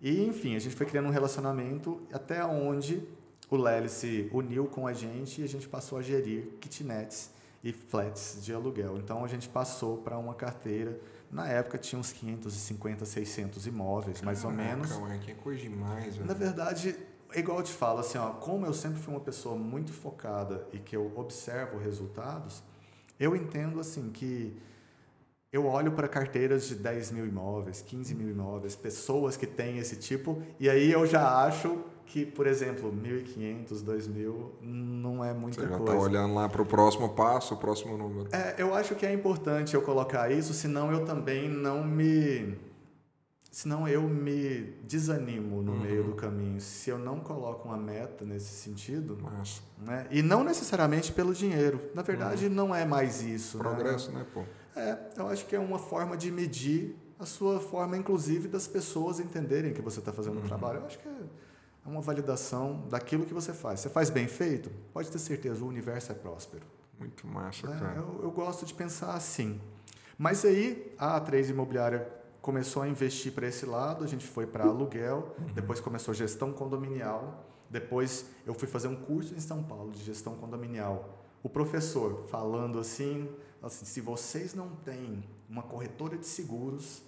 E enfim, a gente foi criando um relacionamento até onde o Lelis se uniu com a gente e a gente passou a gerir kitnets e flats de aluguel. Então a gente passou para uma carteira. Na época tinha uns 550, 600 imóveis, mais ou menos. Caraca, Marquinhos, é coisa demais, velho. Na verdade, igual eu te falo, assim, ó, como eu sempre fui uma pessoa muito focada e que eu observo resultados, eu entendo assim que eu olho para carteiras de 10 mil imóveis, 15 mil imóveis, pessoas que têm esse tipo, e aí eu já acho que, por exemplo, 1.500, 2.000 não é muita Você já coisa. tá olhando lá pro próximo passo, o próximo número. É, eu acho que é importante eu colocar isso, senão eu também não me senão eu me desanimo no uhum. meio do caminho. Se eu não coloco uma meta nesse sentido, Nossa. né? e não necessariamente pelo dinheiro. Na verdade, uhum. não é mais isso. Né? Progresso, né? né, pô? É, eu acho que é uma forma de medir a sua forma, inclusive, das pessoas entenderem que você está fazendo uhum. um trabalho. Eu acho que é uma validação daquilo que você faz. Você faz bem feito? Pode ter certeza, o universo é próspero. Muito massa, é, cara. Eu, eu, gosto de pensar assim. Mas aí, a A3 Imobiliária começou a investir para esse lado, a gente foi para aluguel, uhum. depois começou gestão condominial, depois eu fui fazer um curso em São Paulo de gestão condominial. O professor falando assim, assim se vocês não têm uma corretora de seguros,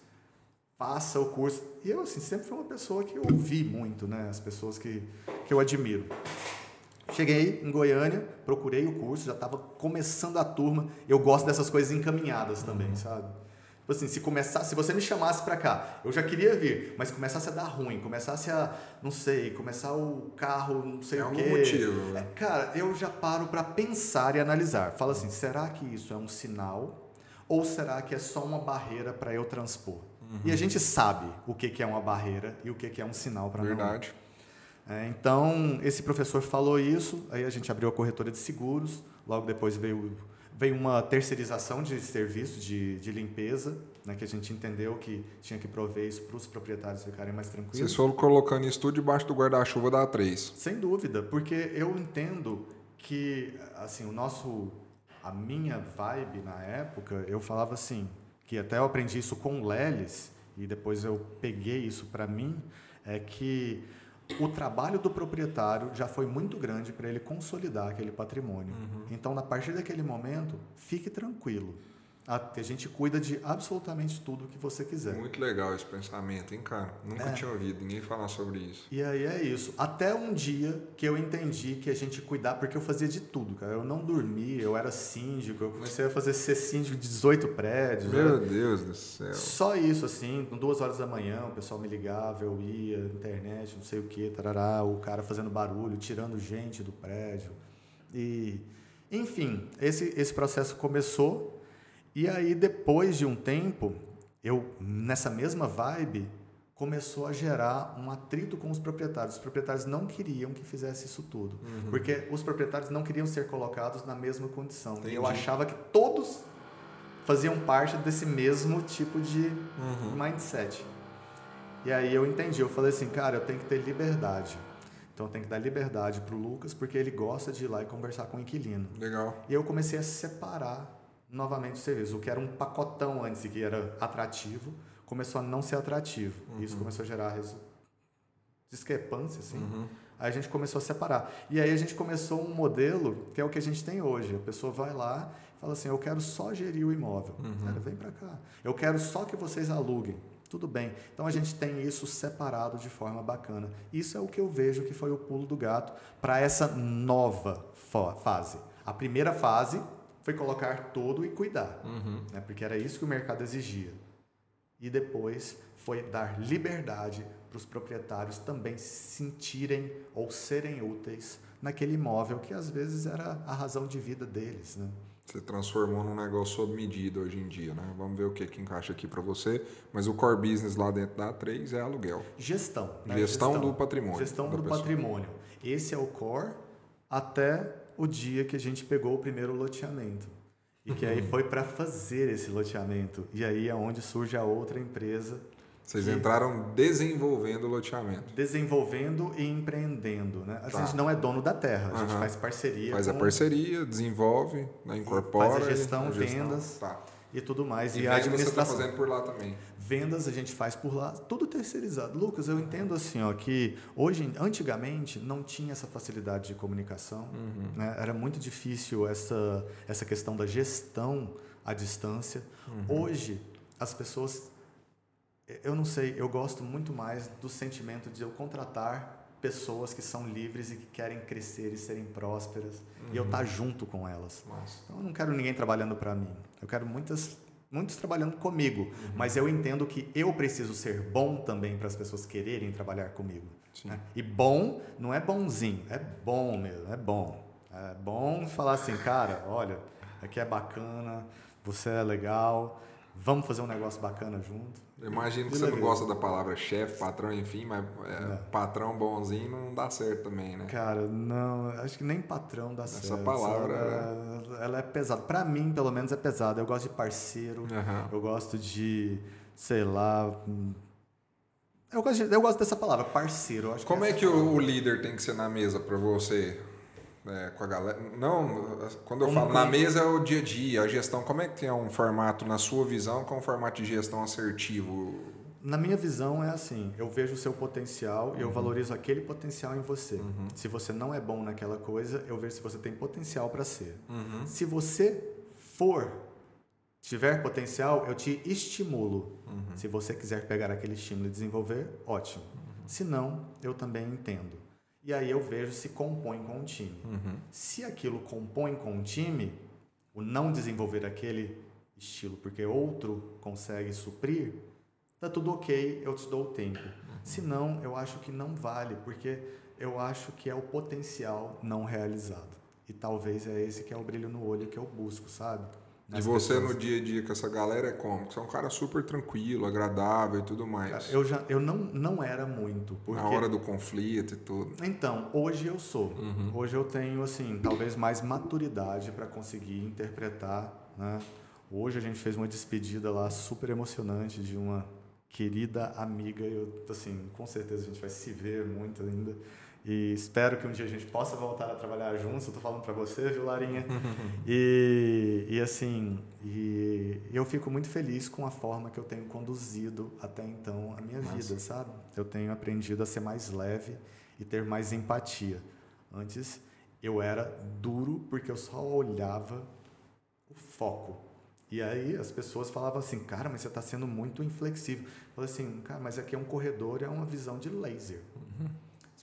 faça o curso. E eu, assim, sempre fui uma pessoa que ouvi muito, né? As pessoas que, que eu admiro. Cheguei em Goiânia, procurei o curso, já estava começando a turma. Eu gosto dessas coisas encaminhadas também, uhum. sabe? Tipo assim, se começar, se você me chamasse para cá, eu já queria vir, mas começasse a dar ruim, começasse a, não sei, começar o carro, não sei é o quê. motivo. Né? É, cara, eu já paro para pensar e analisar. Fala assim, será que isso é um sinal ou será que é só uma barreira para eu transpor? Uhum. E a gente sabe o que, que é uma barreira e o que, que é um sinal para não. Verdade. É, então, esse professor falou isso, aí a gente abriu a corretora de seguros, logo depois veio, veio uma terceirização de serviço de, de limpeza, né, que a gente entendeu que tinha que prover isso para os proprietários ficarem mais tranquilos. Vocês foram colocando isso tudo debaixo do guarda-chuva da A3. Sem dúvida, porque eu entendo que assim o nosso a minha vibe na época, eu falava assim, que até eu aprendi isso com o Lelis, e depois eu peguei isso para mim, é que o trabalho do proprietário já foi muito grande para ele consolidar aquele patrimônio. Uhum. Então, a partir daquele momento, fique tranquilo. A, a gente cuida de absolutamente tudo que você quiser. Muito legal esse pensamento, hein, cara? Nunca é. tinha ouvido ninguém falar sobre isso. E aí é isso. Até um dia que eu entendi que a gente cuidar, porque eu fazia de tudo, cara. Eu não dormia, eu era síndico, eu comecei a fazer ser síndico de 18 prédios. Meu né? Deus do céu. Só isso, assim, duas horas da manhã, o pessoal me ligava, eu ia, internet, não sei o que, tarará, o cara fazendo barulho, tirando gente do prédio. E, enfim, esse, esse processo começou e aí, depois de um tempo, eu, nessa mesma vibe, começou a gerar um atrito com os proprietários. Os proprietários não queriam que fizesse isso tudo, uhum. porque os proprietários não queriam ser colocados na mesma condição. Entendi. Eu achava que todos faziam parte desse mesmo tipo de uhum. mindset. E aí eu entendi, eu falei assim, cara, eu tenho que ter liberdade. Então eu tenho que dar liberdade para o Lucas, porque ele gosta de ir lá e conversar com o inquilino. Legal. E eu comecei a separar novamente o serviço. O que era um pacotão antes e que era atrativo, começou a não ser atrativo. Uhum. Isso começou a gerar discrepância, assim. Uhum. Aí a gente começou a separar. E aí a gente começou um modelo que é o que a gente tem hoje. A pessoa vai lá e fala assim, eu quero só gerir o imóvel. Uhum. Cara, vem para cá. Eu quero só que vocês aluguem. Tudo bem. Então a gente tem isso separado de forma bacana. Isso é o que eu vejo que foi o pulo do gato para essa nova fase. A primeira fase foi colocar todo e cuidar, uhum. né? porque era isso que o mercado exigia. E depois foi dar liberdade para os proprietários também se sentirem ou serem úteis naquele imóvel que às vezes era a razão de vida deles. Né? Você transformou num negócio sob medida hoje em dia, né? Vamos ver o que, que encaixa aqui para você. Mas o core business lá dentro da A3 é aluguel. Gestão. Né? Gestão, Gestão, do patrimônio. Gestão do pessoa. patrimônio. Esse é o core até o dia que a gente pegou o primeiro loteamento. E que aí uhum. foi para fazer esse loteamento. E aí é onde surge a outra empresa. Vocês entraram desenvolvendo o loteamento. Desenvolvendo e empreendendo. Né? A tá. gente não é dono da terra, a gente faz parceria. Faz com... a parceria, desenvolve, né? incorpora. Faz a gestão, a gestão. vendas. Tá e tudo mais. E, e a administração. Você está fazendo por lá também. Vendas a gente faz por lá, tudo terceirizado. Lucas, eu entendo assim, ó, que hoje, antigamente, não tinha essa facilidade de comunicação, uhum. né? era muito difícil essa, essa questão da gestão à distância. Uhum. Hoje, as pessoas, eu não sei, eu gosto muito mais do sentimento de eu contratar pessoas que são livres e que querem crescer e serem prósperas uhum. e eu estar tá junto com elas. Nossa. Então eu não quero ninguém trabalhando para mim. Eu quero muitas muitos trabalhando comigo, uhum. mas eu entendo que eu preciso ser bom também para as pessoas quererem trabalhar comigo. Né? E bom não é bonzinho, é bom mesmo, é bom. É bom falar assim, cara, olha, aqui é bacana, você é legal, vamos fazer um negócio bacana junto. Eu imagino que você não gosta da palavra chefe, patrão, enfim, mas é, patrão bonzinho não dá certo também, né? Cara, não, acho que nem patrão dá Essa certo. palavra, Ela, ela é pesada. Pra mim, pelo menos, é pesada. Eu gosto de parceiro, Aham. eu gosto de, sei lá. Eu gosto, de- eu gosto dessa palavra, parceiro. Como é essa que o, o líder tem que ser na mesa pra você? É, com a galera. Não, quando eu Como falo na que- mesa é o dia a dia, a gestão. Como é que é um formato, na sua visão, com um formato de gestão assertivo? Na minha visão é assim, eu vejo o seu potencial e eu valorizo aquele potencial em você. Se você não é bom naquela coisa, eu vejo se você tem potencial para ser. Se você for, tiver potencial, eu te estimulo. Se você quiser pegar aquele estímulo e desenvolver, ótimo. Se não, eu também entendo. E aí eu vejo se compõe com o time. Se aquilo compõe com o time, o não desenvolver aquele estilo porque outro consegue suprir, tá tudo ok, eu te dou o tempo. Se não, eu acho que não vale, porque eu acho que é o potencial não realizado. E talvez é esse que é o brilho no olho que eu busco, sabe? E você pessoas. no dia a dia com essa galera é como? Você é um cara super tranquilo, agradável e tudo mais. Eu, já, eu não, não era muito, porque... Na hora do conflito e tudo. Então, hoje eu sou. Uhum. Hoje eu tenho, assim, talvez mais maturidade para conseguir interpretar, né? Hoje a gente fez uma despedida lá super emocionante de uma querida amiga. Eu, assim, com certeza a gente vai se ver muito ainda. E espero que um dia a gente possa voltar a trabalhar juntos. Eu tô falando para você, viu, Larinha? E, e assim, e eu fico muito feliz com a forma que eu tenho conduzido até então a minha vida, sabe? Eu tenho aprendido a ser mais leve e ter mais empatia. Antes eu era duro porque eu só olhava o foco. E aí as pessoas falavam assim, cara, mas você está sendo muito inflexível. Eu falei assim, cara, mas aqui é um corredor, é uma visão de laser.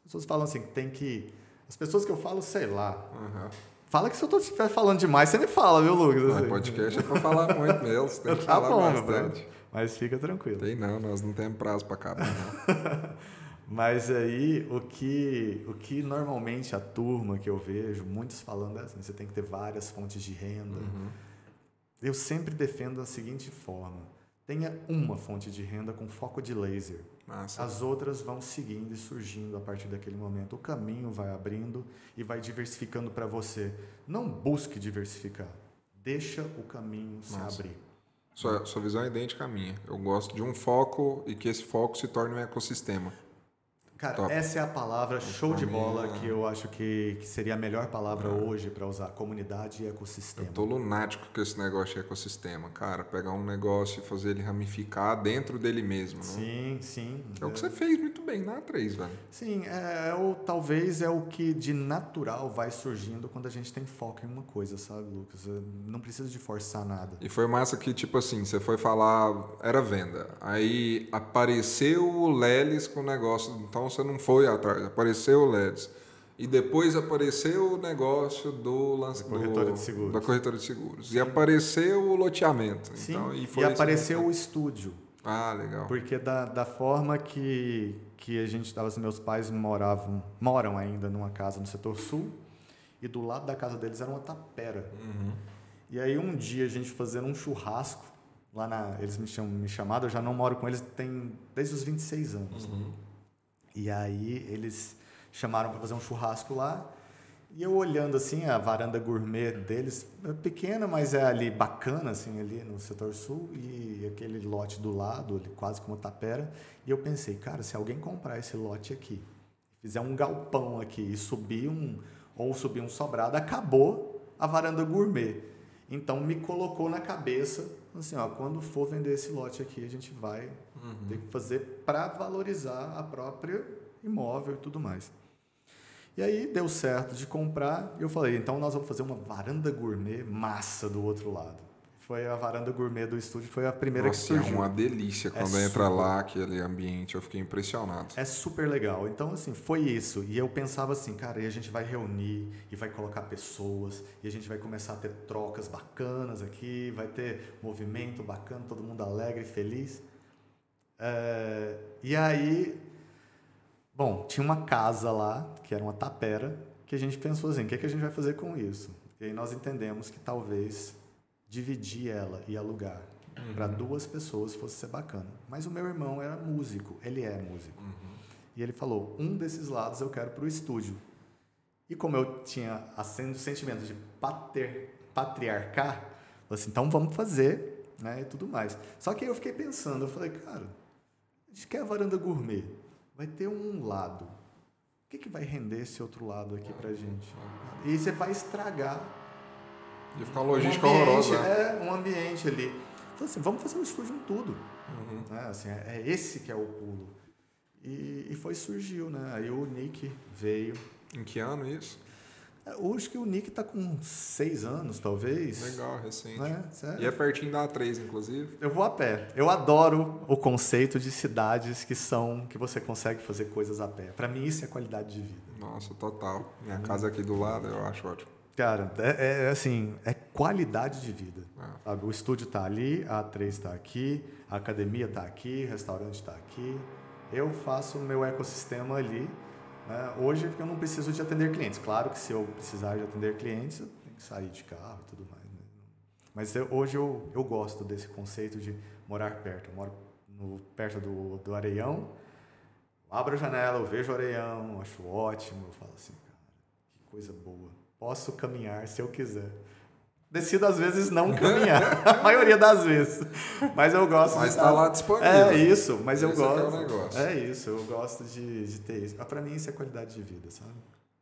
As pessoas falam assim, que tem que. As pessoas que eu falo, sei lá. Aham. Fala que se eu estiver falando demais, você me fala, viu, Lucas? Assim. podcast é pra falar muito mesmo, você tem que Tá falar bom, bastante. Mas fica tranquilo. Tem não, nós não temos prazo pra acabar, não. Mas aí, o que, o que normalmente a turma que eu vejo, muitos falando é assim, você tem que ter várias fontes de renda. Uhum. Eu sempre defendo da seguinte forma: tenha uma fonte de renda com foco de laser. Massa. As outras vão seguindo e surgindo a partir daquele momento. O caminho vai abrindo e vai diversificando para você. Não busque diversificar. Deixa o caminho se Massa. abrir. Sua, sua visão é idêntica à minha. Eu gosto de um foco e que esse foco se torne um ecossistema. Cara, Top. essa é a palavra show de bola é- que eu acho que, que seria a melhor palavra hoje para usar. Comunidade e ecossistema. Eu tô lunático com esse negócio de ecossistema, cara. Pegar um negócio e fazer ele ramificar dentro dele mesmo. Né? Sim, sim. É o que você fez muito bem na A3, velho. Sim, é, ou talvez é o que de natural vai surgindo quando a gente tem foco em uma coisa, sabe, Lucas? É, Não precisa de forçar nada. E foi massa que, tipo assim, você foi falar, era venda. Aí apareceu o Lelis com o negócio, então você não foi atrás, apareceu o Lelis. E depois apareceu o negócio do lance Da corretora de seguros. Da corretora de seguros. E apareceu o loteamento. Sim, Então, e, e, apareceu o estúdio. Ah, legal. Porque da, da forma que, que a gente estava, os meus pais moravam, moram ainda numa casa no setor sul, e do lado da casa deles era uma tapera. Uhum. E aí um dia a gente fazendo um churrasco, lá na. Eles me, chamam, me chamaram, eu já não moro com eles tem desde os 26 anos. Uhum. E aí eles chamaram para fazer um churrasco lá. E eu olhando assim a varanda gourmet deles, é pequena, mas é ali bacana assim ali no setor sul e aquele lote do lado, ali, quase como tapera. E eu pensei, cara, se alguém comprar esse lote aqui, fizer um galpão aqui e subir um ou subir um sobrado, acabou a varanda gourmet. Então me colocou na cabeça assim, ó, quando for vender esse lote aqui, a gente vai ter que fazer para valorizar a própria imóvel e tudo mais. E aí deu certo de comprar e eu falei, então nós vamos fazer uma varanda gourmet massa do outro lado. Foi a varanda gourmet do estúdio, foi a primeira Nossa, que é surgiu. uma delícia quando É entra super. lá aquele ambiente. Eu fiquei impressionado. É super legal. Então, assim, foi isso. E eu pensava assim, cara, e a gente vai reunir e vai colocar pessoas e a gente vai começar a ter trocas bacanas aqui, vai ter movimento bacana, todo mundo alegre, feliz. É, e aí, bom, tinha uma casa lá, que era uma tapera, que a gente pensou assim, o que, é que a gente vai fazer com isso? E aí nós entendemos que talvez dividir ela e alugar para duas pessoas fosse ser bacana. Mas o meu irmão era músico, ele é músico. E ele falou: um desses lados eu quero para o estúdio. E como eu tinha acendo sentimento de pater, patriarcar, falei assim, então vamos fazer, né, e tudo mais. Só que aí eu fiquei pensando, eu falei, cara, a gente quer a varanda gourmet, vai ter um lado. O que, que vai render esse outro lado aqui pra gente? E você vai estragar Ia ficar uma logística um ambiente, horrorosa. né? É, um ambiente ali. Então, assim, vamos fazer um estúdio em tudo. Uhum. Né? Assim, é é esse que é o pulo. E, e foi, surgiu, né? Aí o Nick veio. Em que ano isso? É, Hoje que o Nick tá com seis anos, talvez. Legal, recente. Né? E é pertinho da A3, inclusive. Eu vou a pé. Eu adoro o conceito de cidades que são que você consegue fazer coisas a pé. Para mim isso é qualidade de vida. Nossa, total. Minha casa aqui do lado, eu acho ótimo. Cara, é, é assim, é qualidade de vida. É. Sabe? O estúdio tá ali, a A3 está aqui, a academia está aqui, o restaurante está aqui. Eu faço o meu ecossistema ali. né? Hoje eu não preciso de atender clientes. Claro que se eu precisar de atender clientes, eu tenho que sair de carro e tudo mais. né? Mas eu- hoje eu, eu gosto desse conceito de morar perto. Eu moro no, perto do, do Areião, abro a janela, eu vejo o Areião, acho ótimo. Eu falo assim, cara, que coisa boa. Posso caminhar se eu quiser. Decido às vezes não caminhar, a maioria das vezes. Mas eu gosto Mas de tá estar- lá disponível. É isso, mas eu Esse é que é gosto. negócio. É isso, eu gosto de, de ter isso. Ah, Pra mim isso é qualidade de vida, sabe?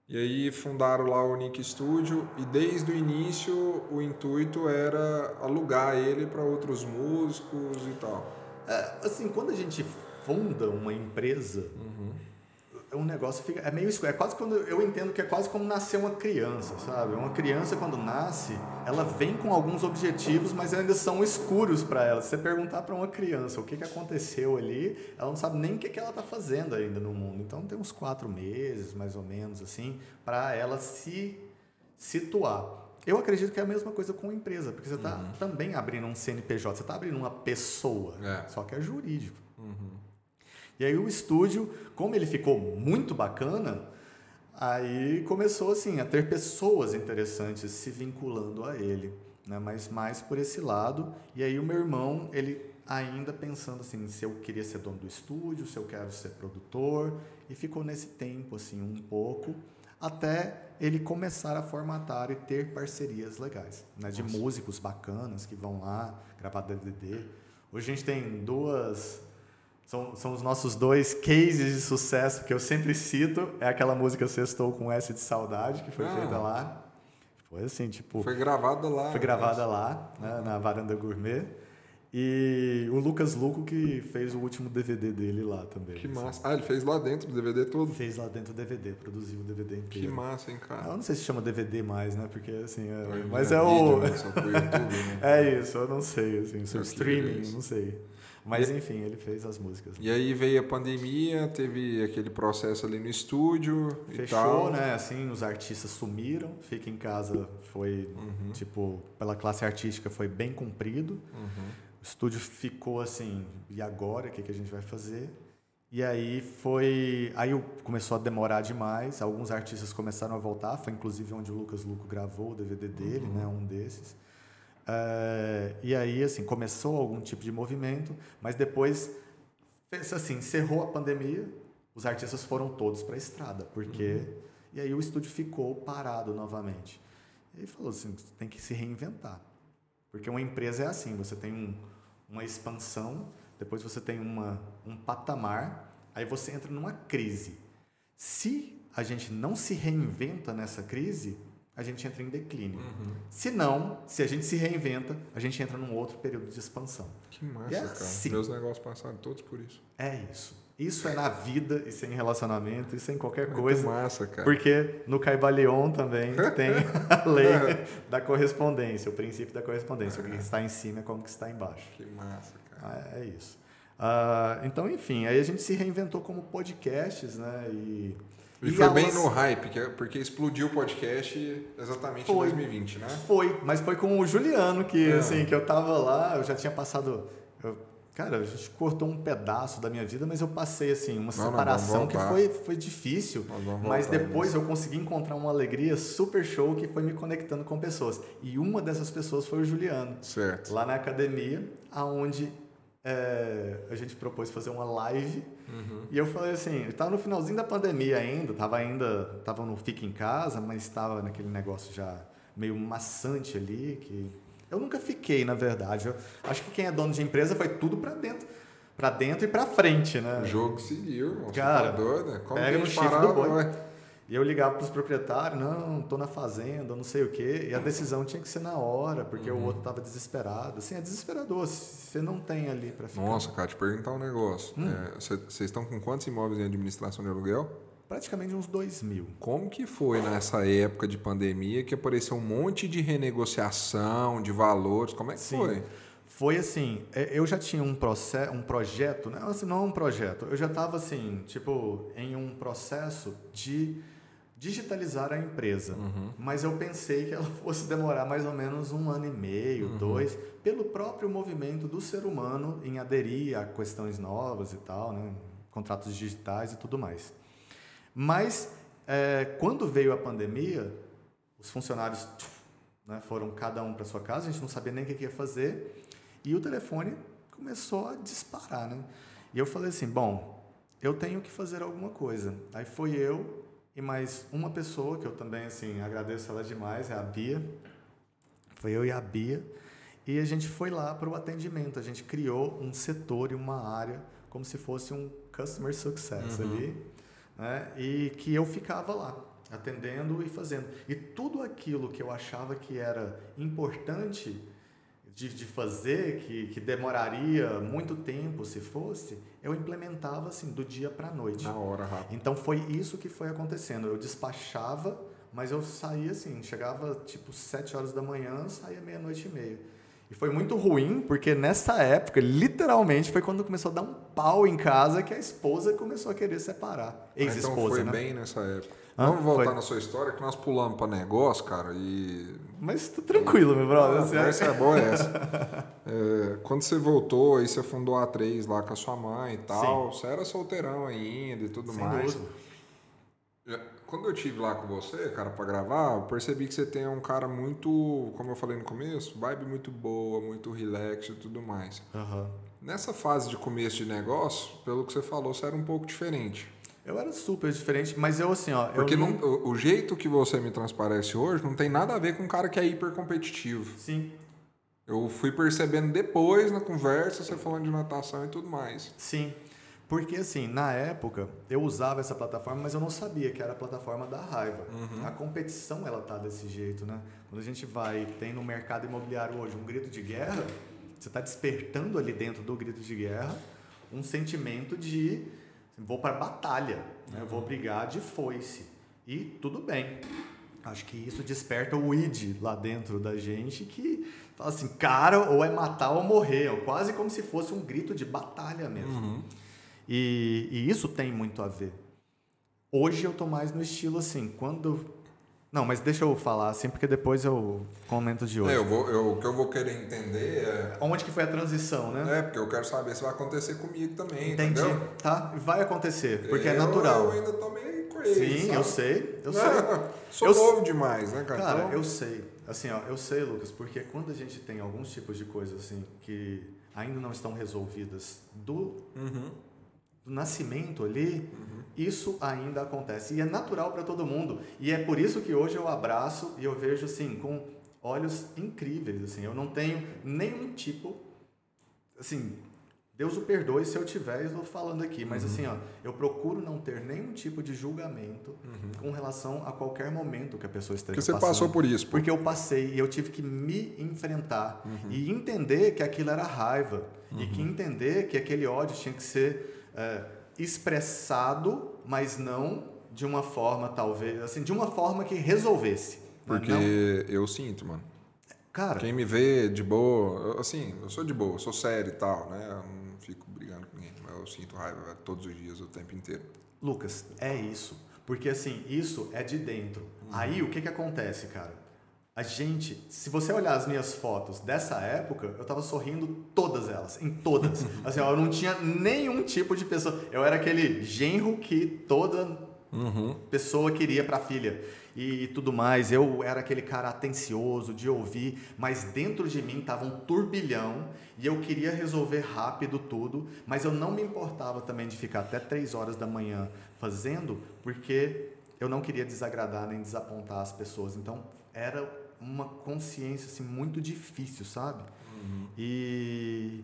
E aí fundaram lá o Nick Studio e desde o início o intuito era alugar ele para outros músicos e tal. É, assim, quando a gente funda uma empresa, é um negócio fica é meio escuro. É quase quando eu entendo que é quase como nascer uma criança, sabe? Uma criança quando nasce, ela vem com alguns objetivos, mas ainda são escuros para ela. Se você perguntar para uma criança o que, que aconteceu ali, ela não sabe nem o que, que ela está fazendo ainda no mundo. Então tem uns quatro meses, mais ou menos, assim, para ela se situar. Eu acredito que é a mesma coisa com a empresa, porque você está também abrindo um CNPJ, você está abrindo uma pessoa, É. só que é jurídico. E aí o estúdio, como ele ficou muito bacana, aí começou assim a ter pessoas interessantes se vinculando a ele, né? Mas mais por esse lado. E aí o meu irmão, ele ainda pensando assim, se eu queria ser dono do estúdio, se eu quero ser produtor, e ficou nesse tempo assim um pouco até ele começar a formatar e ter parcerias legais, né? De músicos bacanas que vão lá gravar DVD. Hoje a gente tem duas são, são os nossos dois cases de sucesso que eu sempre cito. É aquela música Sextou com S de Saudade, que foi Ah. feita lá. Foi assim, tipo, foi, Foi gravada lá. gravada lá, né, na Varanda Gourmet. E o Lucas Luco que fez o último DVD dele lá também. Que assim. massa. Ah, ele fez lá dentro do DVD todo? Fez lá dentro do DVD, produziu o DVD Que inteiro. massa, hein, Eu cara. não sei se chama DVD mais, né? Porque assim, é- mas é é o vídeo, né? Né? É isso, eu não sei, assim, seu que streaming, não sei. Mas enfim, ele fez as músicas. E aí veio a pandemia, teve aquele processo ali no estúdio e Fechou, tal. né? Assim, os artistas sumiram. Fica em casa foi, Uhum. tipo, pela classe artística foi bem cumprido. Uhum. O estúdio ficou assim, e agora? O que, que a gente vai fazer? E aí foi. Aí começou a demorar demais. Alguns artistas começaram a voltar. Foi inclusive onde o Lucas Luco gravou o DVD dele, Uhum. né? Um desses. É, e aí, assim, começou algum tipo de movimento, mas depois, assim, encerrou a pandemia, os artistas foram todos para a estrada, porque. E aí o estúdio ficou parado novamente. E ele falou assim: tem que se reinventar. Porque uma empresa é assim: você tem um, uma expansão, depois você tem uma, um patamar, aí você entra numa crise. Se a gente não se reinventa nessa crise, a gente entra em declínio. Uhum. Se não, se a gente se reinventa, a gente entra num outro período de expansão. Que massa, E é cara. assim. Meus negócios passaram todos por isso. É isso. Isso é na vida, isso é em relacionamento, isso é em qualquer Muito coisa. massa, cara. Porque no Caibalion também tem a lei da correspondência, o princípio da correspondência. O que está em cima é como que está embaixo. Que massa, cara. Ah, é isso. Ah, então, enfim, aí a gente se reinventou como podcasts, né? E, E, foi bem no hype, é- porque explodiu o podcast exatamente Foi. em 2020, né? Foi, mas foi com o Juliano que, Ah. assim, que eu tava lá, eu já tinha passado... Eu, Cara, a gente cortou um pedaço da minha vida, mas eu passei assim uma Não, separação não, que foi, foi difícil, mas depois eu consegui encontrar uma alegria super show que foi me conectando com pessoas. E uma dessas pessoas foi o Juliano, Certo. lá na academia, aonde é, a gente propôs fazer uma live. E eu falei assim, eu tava no finalzinho da pandemia ainda, tava ainda, tava no fica em casa, mas estava naquele negócio já meio maçante ali, que eu nunca fiquei, na verdade. Eu acho que quem é dono de empresa foi tudo para dentro, para dentro e para frente, né? O jogo seguiu, irmão. Você Cara, tá doido, né? Como pega no chifre do boi. vai? E eu ligava para os proprietários, não, tô na fazenda, não sei o quê. E a decisão tinha que ser na hora, porque Uhum. o outro tava desesperado. Assim, é desesperador. Você não tem ali para ficar. Nossa, cara, te perguntar um negócio. Hum. É, Vocês estão com quantos imóveis em administração de aluguel? Praticamente uns dois mil. Como que foi nessa época de pandemia que apareceu um monte de renegociação de valores? Como é que Sim. foi? Foi assim, é, eu já tinha um, processo, um projeto, né? assim, não um projeto, eu já estava assim, tipo, em um processo de digitalizar a empresa. Mas eu pensei que ela fosse demorar mais ou menos um ano e meio, dois, pelo próprio movimento do ser humano em aderir a questões novas e tal, né? contratos digitais e tudo mais. Mas é, quando veio a pandemia, os funcionários né, foram cada um para sua casa, a gente não sabia nem o que que ia fazer, e o telefone começou a disparar, né? E eu falei assim, bom, eu tenho que fazer alguma coisa. Aí foi eu e mais uma pessoa que eu também assim agradeço ela demais, é a Bia. Foi eu e a Bia. E a gente foi lá para o atendimento. A gente criou um setor e uma área como se fosse um customer success ali, né? E que eu ficava lá atendendo e fazendo. E tudo aquilo que eu achava que era importante de, de fazer, que, que demoraria muito tempo se fosse, eu implementava assim do dia para a noite. Na hora, rápido. Então foi isso que foi acontecendo. Eu despachava, mas eu saía assim, chegava tipo 7 horas da manhã, saía meia-noite e meia. E foi muito ruim, porque nessa época, literalmente, foi quando começou a dar um pau em casa que a esposa começou a querer separar. Ah, Ex-esposa, então foi né? bem nessa época. Vamos voltar Foi. na sua história, que nós pulamos para negócio, cara, e Mas tô tranquilo, meu brother. Ah, assim, essa é boa essa. É, quando você voltou, aí você fundou a A3 lá com a sua mãe e tal. Você era solteirão ainda e tudo Sem mais. dúvida. Quando eu tive lá com você, cara, pra gravar, eu percebi que você tem um cara muito, como eu falei no começo, vibe muito boa, muito relax e tudo mais. Aham. Nessa fase de começo de negócio, pelo que você falou, você era um pouco diferente. Eu era super diferente, mas eu assim, ó. Porque eu não- o, jeito que você me transparece hoje não tem nada a ver com um cara que é hiper competitivo. Sim, Eu fui percebendo depois na conversa, você falando de natação e tudo mais. sim. Porque assim, na época, eu usava essa plataforma, mas eu não sabia que era a plataforma da raiva. A competição, ela tá desse jeito, né? Quando a gente vai, tem no mercado imobiliário hoje um grito de guerra, você está despertando ali dentro do grito de guerra um sentimento de vou para batalha, né? eu vou brigar de foice. E tudo bem. Acho que isso desperta o id lá dentro da gente que fala assim, cara, ou é matar ou morrer, ou quase como se fosse um grito de batalha mesmo. E, e isso tem muito a ver. Hoje eu tô mais no estilo assim, quando. Não, mas deixa eu falar assim, porque depois eu comento de hoje. É, eu vou, eu- o que eu vou querer entender é. Onde que foi a transição, né? É, porque eu quero saber se vai acontecer comigo também, Entendi. entendeu? Tá? Vai acontecer, porque é Eu- natural. Eu ainda tô meio crazy. Sim, sabe? eu sei, eu sei. Sou Eu- novo demais, né, cara? Cara, Então, eu sei. Assim, ó, eu sei, Lucas, porque quando a gente tem alguns tipos de coisas assim que ainda não estão resolvidas do, Uhum. Do nascimento ali, isso ainda acontece. E é natural para todo mundo. E é por isso que hoje eu abraço e eu vejo assim, com olhos incríveis. Assim, eu não tenho nenhum tipo. Assim, Deus o perdoe se eu tiver, eu estou falando aqui, mas Uhum. assim, ó, eu procuro não ter nenhum tipo de julgamento Uhum. com relação a qualquer momento que a pessoa esteja Porque você passando. passou por isso. pô. Porque eu passei e eu tive que me enfrentar e entender que aquilo era raiva e que entender que aquele ódio tinha que ser é, expressado, mas não de uma forma talvez assim, de uma forma que resolvesse. né? Porque Não- eu sinto, mano. cara, Quem me vê de boa, assim, eu sou de boa, eu sou sério e tal, né? Eu não fico brigando com ninguém, mas eu sinto raiva velho, todos os dias, o tempo inteiro. Lucas, é isso. Porque assim, isso é de dentro. Aí o que que acontece, cara? A gente, se você olhar as minhas fotos dessa época, eu tava sorrindo todas elas, em todas. Assim, ó, eu não tinha nenhum tipo de pessoa. Eu era aquele genro que toda Uhum. pessoa queria para a filha e tudo mais. Eu era aquele cara atencioso de ouvir, mas dentro de mim tava um turbilhão e eu queria resolver rápido tudo, mas eu não me importava também de ficar até três horas da manhã fazendo, porque eu não queria desagradar nem desapontar as pessoas. Então era uma consciência assim muito difícil, sabe? E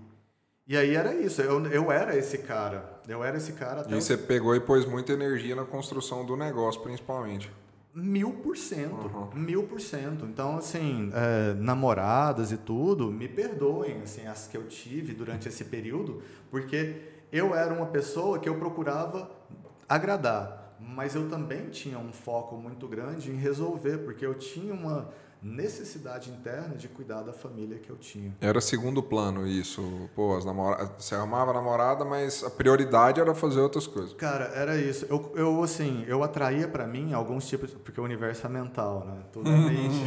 e aí era isso. Eu, eu era esse cara. Eu era esse cara até E os você pegou e pôs muita energia na construção do negócio, principalmente. Mil por cento, Uhum. mil por cento. Então, assim, é, namoradas e tudo, me perdoem, assim, as que eu tive durante esse período, porque eu era uma pessoa que eu procurava agradar, mas eu também tinha um foco muito grande em resolver, porque eu tinha uma necessidade interna de cuidar da família que eu tinha. Era segundo plano isso. Pô, as namora... você arrumava a namorada, mas a prioridade era fazer outras coisas. Cara, era isso. Eu, eu assim, eu atraía pra mim alguns tipos, porque o universo é mental, né? Tudo é mente.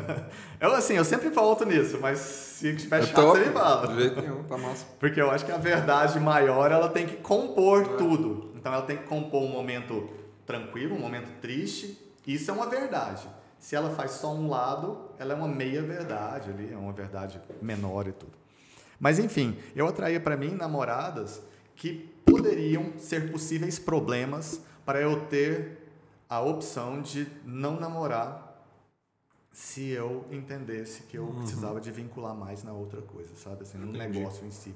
eu assim, eu sempre volto nisso, mas se tiver É chato, top. você me fala. De jeito nenhum, tá massa. Porque eu acho que a verdade maior, ela tem que compor tudo. Então ela tem que compor um momento tranquilo, um momento triste. Isso é uma verdade. Se ela faz só um lado, ela é uma meia verdade ali, é uma verdade menor e tudo. Mas enfim, eu atraía para mim namoradas que poderiam ser possíveis problemas para eu ter a opção de não namorar se eu entendesse que eu precisava de vincular mais na outra coisa, sabe? Assim, no Entendi. negócio em si.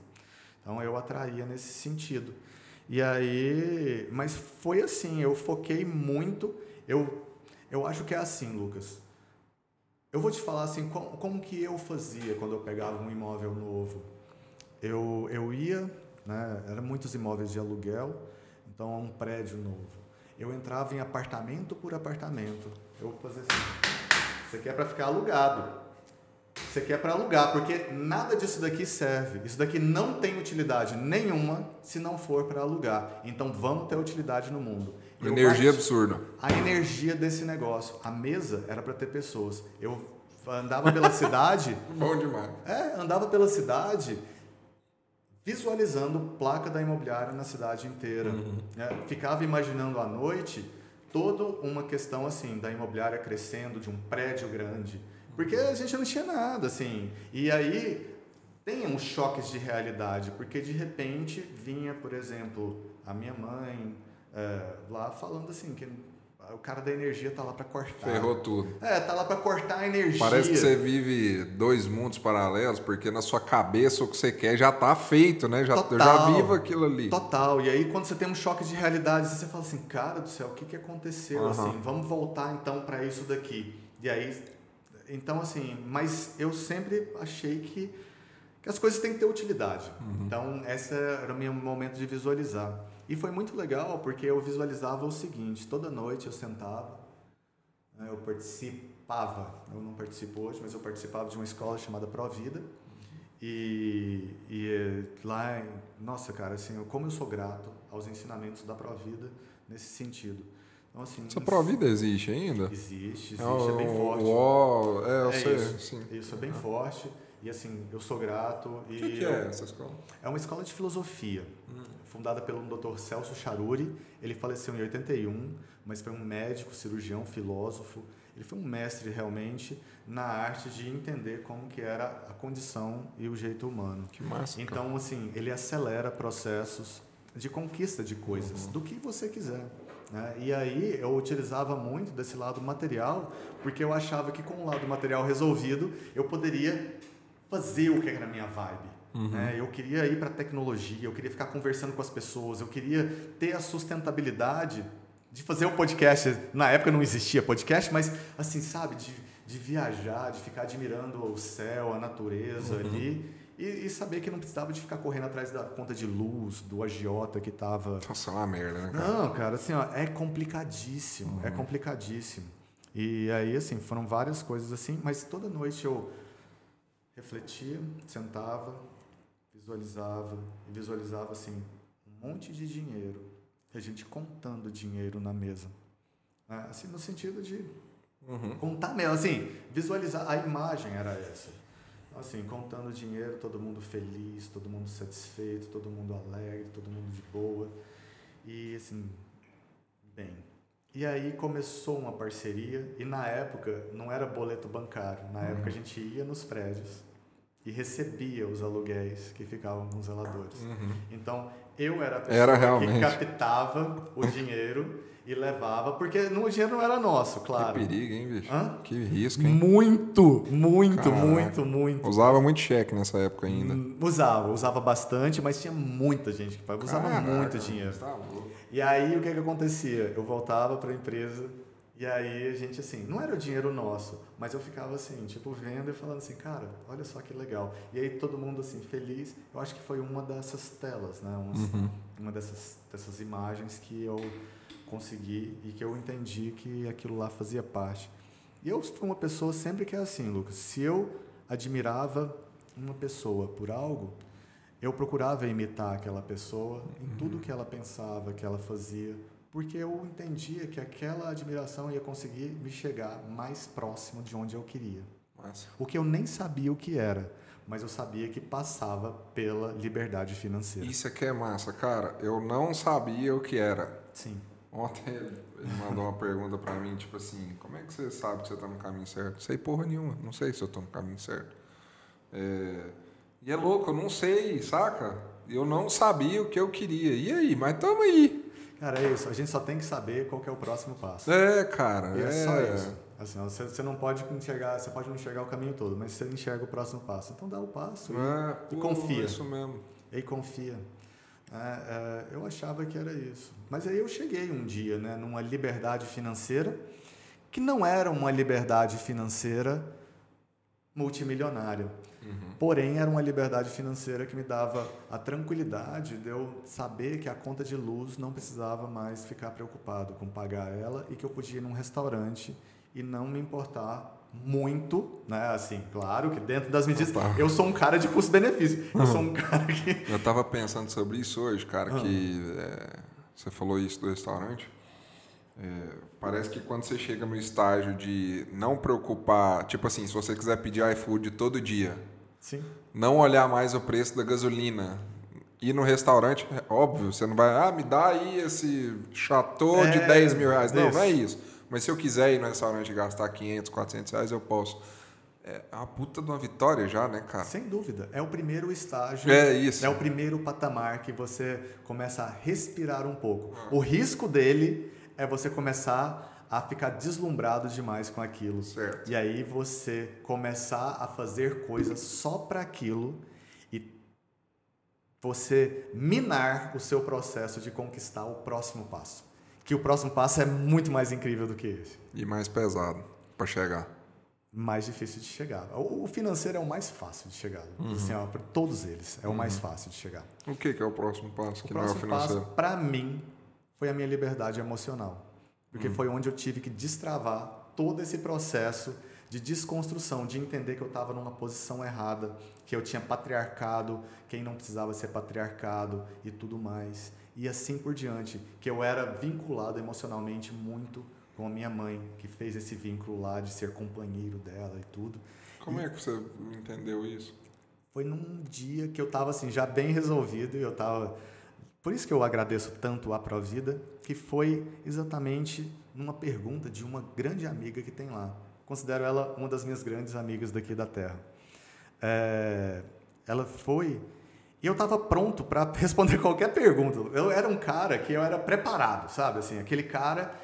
Então eu atraía nesse sentido. E aí, mas foi assim, eu foquei muito, eu eu acho que é assim, Lucas. Eu vou te falar assim, como, como que eu fazia quando eu pegava um imóvel novo. Eu, eu ia, né, eram muitos imóveis de aluguel, então um prédio novo. Eu entrava em apartamento por apartamento. Eu fazia assim, isso aqui é para ficar alugado. Isso aqui é para alugar, porque nada disso daqui serve. Isso daqui não tem utilidade nenhuma se não for para alugar. Então vamos ter utilidade no mundo. Energia absurda. a energia desse negócio. A mesa era para ter pessoas. Eu andava pela cidade, Bom demais. é, andava pela cidade visualizando placa da imobiliária na cidade inteira. né? Ficava imaginando à noite toda uma questão assim da imobiliária crescendo, de um prédio grande, porque a gente não tinha nada assim. E aí tem uns choques de realidade, porque de repente vinha, por exemplo, a minha mãe é, lá falando assim que o cara da energia tá lá para cortar. Ferrou tudo. É, tá lá para cortar a energia. Parece que você vive dois mundos paralelos, porque na sua cabeça o que você quer já tá feito, né? Já, eu já Total. vivo aquilo ali. Total. E aí, quando você tem um choque de realidade, você fala assim, cara do céu, o que, que aconteceu? Aham. Assim, vamos voltar então para isso daqui. E aí, então assim, mas eu sempre achei que, que as coisas têm que ter utilidade. Então, esse era o meu momento de visualizar. E foi muito legal porque eu visualizava o seguinte: toda noite eu sentava, né, eu participava, eu não participo hoje, mas eu participava de uma escola chamada Provida. E, e eh, lá, nossa, cara, assim, como eu sou grato aos ensinamentos da Provida nesse sentido. Então, assim, Essa provida existe ainda? existe, existe, É é, bem forte. ó- é, eu É sei, isso. sim. Isso é bem forte. E assim, eu sou grato. O que, que é essa escola? é uma escola de filosofia, fundada pelo Dr. Celso Charuri. Ele faleceu em 81, mas foi um médico, cirurgião, filósofo. Ele foi um mestre realmente na arte de entender como que era a condição e o jeito humano. Que massa. cara. Então, assim, ele acelera processos de conquista de coisas, do que você quiser. né? E aí eu utilizava muito desse lado material, porque eu achava que com o lado material resolvido, eu poderia fazer o que era a minha vibe. Né? Eu queria ir para a tecnologia, eu queria ficar conversando com as pessoas, eu queria ter a sustentabilidade de fazer o podcast. Na época não existia podcast, mas assim, sabe, de, de viajar, de ficar admirando o céu, a natureza ali. E, e saber que não precisava de ficar correndo atrás da conta de luz, do agiota que estava Nossa, é uma merda, né, cara? não, cara, assim, ó, é complicadíssimo, é complicadíssimo. E aí, assim, foram várias coisas assim, mas toda noite eu refletia, sentava, visualizava, e visualizava, assim, um monte de dinheiro, a gente contando dinheiro na mesa. né? Assim, no sentido de Uhum. Contar mesmo, assim, visualizar, a imagem era essa. Assim, contando dinheiro, todo mundo feliz, todo mundo satisfeito, todo mundo alegre, todo mundo de boa. E assim, bem. E aí começou uma parceria, e na época não era boleto bancário, na uhum. época a gente ia nos prédios e recebia os aluguéis que ficavam com os zeladores. Uhum. Então, eu era a pessoa era que captava o dinheiro e levava, porque o dinheiro não era nosso, claro. Que perigo, hein, bicho? Hã? Que risco, hein? Muito, muito, Caraca. muito, muito. Usava muito cheque nessa época ainda. Hum, usava, usava bastante, mas tinha muita gente que usava Caraca, muito dinheiro. Tá e aí o que que acontecia? Eu voltava para a empresa e aí a gente assim, não era o dinheiro nosso, mas eu ficava assim, tipo, vendo e falando assim, cara, olha só que legal. E aí todo mundo assim, feliz. Eu acho que foi uma dessas telas, né? uhum. Uma dessas, dessas imagens que eu consegui e que eu entendi que aquilo lá fazia parte. E eu fui uma pessoa sempre que é assim, Lucas. Se eu admirava uma pessoa por algo, eu procurava imitar aquela pessoa em tudo uhum. que ela pensava, que ela fazia, porque eu entendia que aquela admiração ia conseguir me chegar mais próximo de onde eu queria. Nossa. O que eu nem sabia o que era, mas eu sabia que passava pela liberdade financeira. Isso aqui é massa, cara. Eu não sabia o que era. Sim. Ontem ele mandou uma pergunta para mim, tipo assim, como é que você sabe que você tá no caminho certo? Sei porra nenhuma, não sei se eu tô no caminho certo. É... E é louco, eu não sei, saca? Eu não sabia o que eu queria. E aí? Mas tamo aí. Cara, é isso. A gente só tem que saber qual que é o próximo passo. É, cara. E é, é só isso. Assim, você, você não pode enxergar, você pode não enxergar o caminho todo, mas você enxerga o próximo passo. Então dá o passo é, e, pô, confia. Isso mesmo. E confia. É, é, eu achava que era isso. Mas aí eu cheguei um dia né, numa liberdade financeira que não era uma liberdade financeira multimilionária. Uhum. Porém, era uma liberdade financeira que me dava a tranquilidade de eu saber que a conta de luz não precisava mais ficar preocupado com pagar ela e que eu podia ir num restaurante e não me importar muito, né? Assim, claro que dentro das medidas. Eu sou um cara de custo-benefício. Eu sou um cara que. Eu tava pensando sobre isso hoje, cara, uhum. que é, você falou isso do restaurante. É, parece que quando você chega no estágio de não preocupar, tipo assim, se você quiser pedir iFood todo dia, Sim. não olhar mais o preço da gasolina, ir no restaurante, é óbvio, você não vai, ah, me dá aí esse chateau é, de 10 mil reais. Não, não é isso. Mas se eu quiser ir no restaurante e gastar 500, 400 reais, eu posso. É uma puta de uma vitória já, né, cara? Sem dúvida. É o primeiro estágio. É isso. É o primeiro patamar que você começa a respirar um pouco. Ah. O risco dele é você começar a ficar deslumbrado demais com aquilo. Certo. E aí você começar a fazer coisas só para aquilo e você minar o seu processo de conquistar o próximo passo que o próximo passo é muito mais incrível do que esse. E mais pesado para chegar. Mais difícil de chegar. O financeiro é o mais fácil de chegar. Uhum. Assim, ó, para todos eles, é uhum. o mais fácil de chegar. O que, que é o próximo passo que o não é o financeiro? passo, para mim, foi a minha liberdade emocional. Porque uhum. foi onde eu tive que destravar todo esse processo de desconstrução, de entender que eu estava numa posição errada, que eu tinha patriarcado, quem não precisava ser patriarcado e tudo mais e assim por diante, que eu era vinculado emocionalmente muito com a minha mãe, que fez esse vínculo lá de ser companheiro dela e tudo. Como e é que você entendeu isso? Foi num dia que eu estava assim já bem resolvido e eu estava por isso que eu agradeço tanto a Provida, que foi exatamente numa pergunta de uma grande amiga que tem lá. Considero ela uma das minhas grandes amigas daqui da Terra. É, ela foi e eu estava pronto para responder qualquer pergunta. Eu era um cara que eu era preparado, sabe? Assim, aquele cara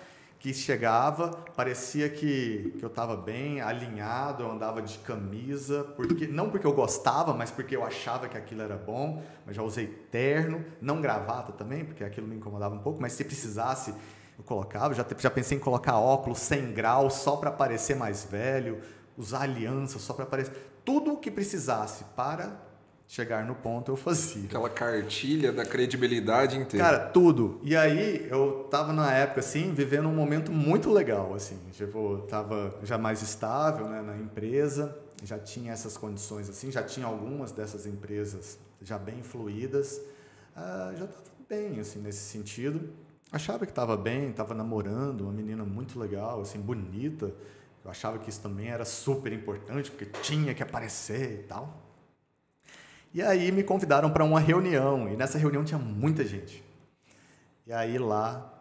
que chegava, parecia que, que eu estava bem alinhado, eu andava de camisa, porque não porque eu gostava, mas porque eu achava que aquilo era bom, mas já usei terno, não gravata também, porque aquilo me incomodava um pouco, mas se precisasse eu colocava, já, já pensei em colocar óculos 100 graus só para parecer mais velho, usar aliança só para parecer, tudo o que precisasse para chegar no ponto, eu fazia. Aquela cartilha da credibilidade inteira. Cara, tudo. E aí eu tava na época assim, vivendo um momento muito legal assim, tipo, tava já mais estável, né, na empresa, já tinha essas condições assim, já tinha algumas dessas empresas já bem fluídas, uh, já tava bem assim nesse sentido. Achava que estava bem, estava namorando uma menina muito legal, assim, bonita, Eu achava que isso também era super importante, porque tinha que aparecer e tal. E aí me convidaram para uma reunião, e nessa reunião tinha muita gente. E aí lá,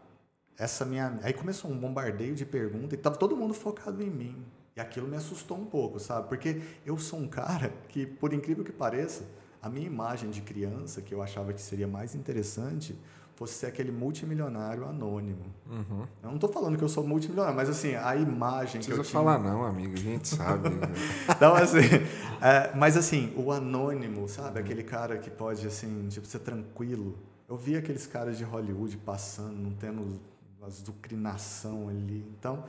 essa minha. Aí começou um bombardeio de perguntas e tava todo mundo focado em mim. E aquilo me assustou um pouco, sabe? Porque eu sou um cara que, por incrível que pareça, a minha imagem de criança, que eu achava que seria mais interessante, fosse ser aquele multimilionário anônimo. Uhum. Eu não estou falando que eu sou multimilionário, mas assim, a imagem que eu tinha... falar não, amigo, a gente sabe. Então, assim, é, mas assim, o anônimo, sabe? Aquele cara que pode, assim, tipo, ser tranquilo. Eu vi aqueles caras de Hollywood passando, não tendo azucrinação ali. Então,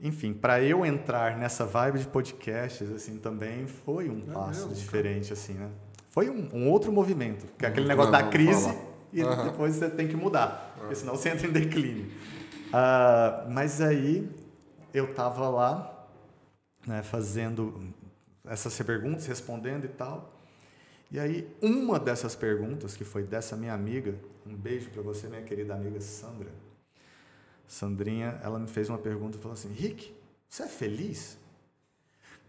enfim, para eu entrar nessa vibe de podcasts, assim, também foi um é passo mesmo, diferente, cara. assim, né? Foi um, um, outro movimento, que é aquele negócio não, da crise e uhum. depois você tem que mudar, porque senão você entra em declínio. Uh, mas aí eu tava lá, né, fazendo essas perguntas, respondendo e tal. E aí uma dessas perguntas, que foi dessa minha amiga, um beijo para você, minha querida amiga Sandra, Sandrinha, ela me fez uma pergunta e falou assim: Rick, você é feliz?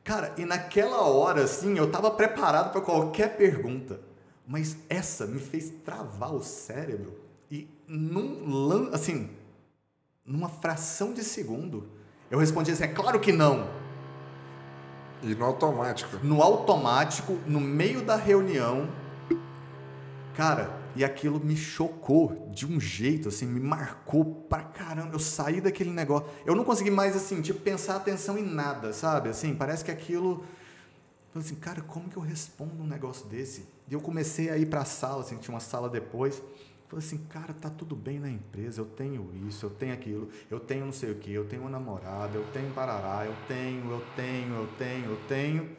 Cara, e naquela hora, assim, eu estava preparado para qualquer pergunta, mas essa me fez travar o cérebro e num assim, numa fração de segundo, eu respondi assim: é claro que não. E no automático. No automático, no meio da reunião, cara, e aquilo me chocou de um jeito, assim, me marcou pra caramba. Eu saí daquele negócio. Eu não consegui mais, assim, tipo, pensar atenção em nada, sabe? Assim, parece que aquilo. Eu assim, cara, como que eu respondo um negócio desse? E eu comecei a ir pra sala, assim, tinha uma sala depois. Falei assim, cara, tá tudo bem na empresa, eu tenho isso, eu tenho aquilo, eu tenho não sei o que, eu tenho uma namorada, eu tenho parará, eu tenho, eu tenho, eu tenho, eu tenho.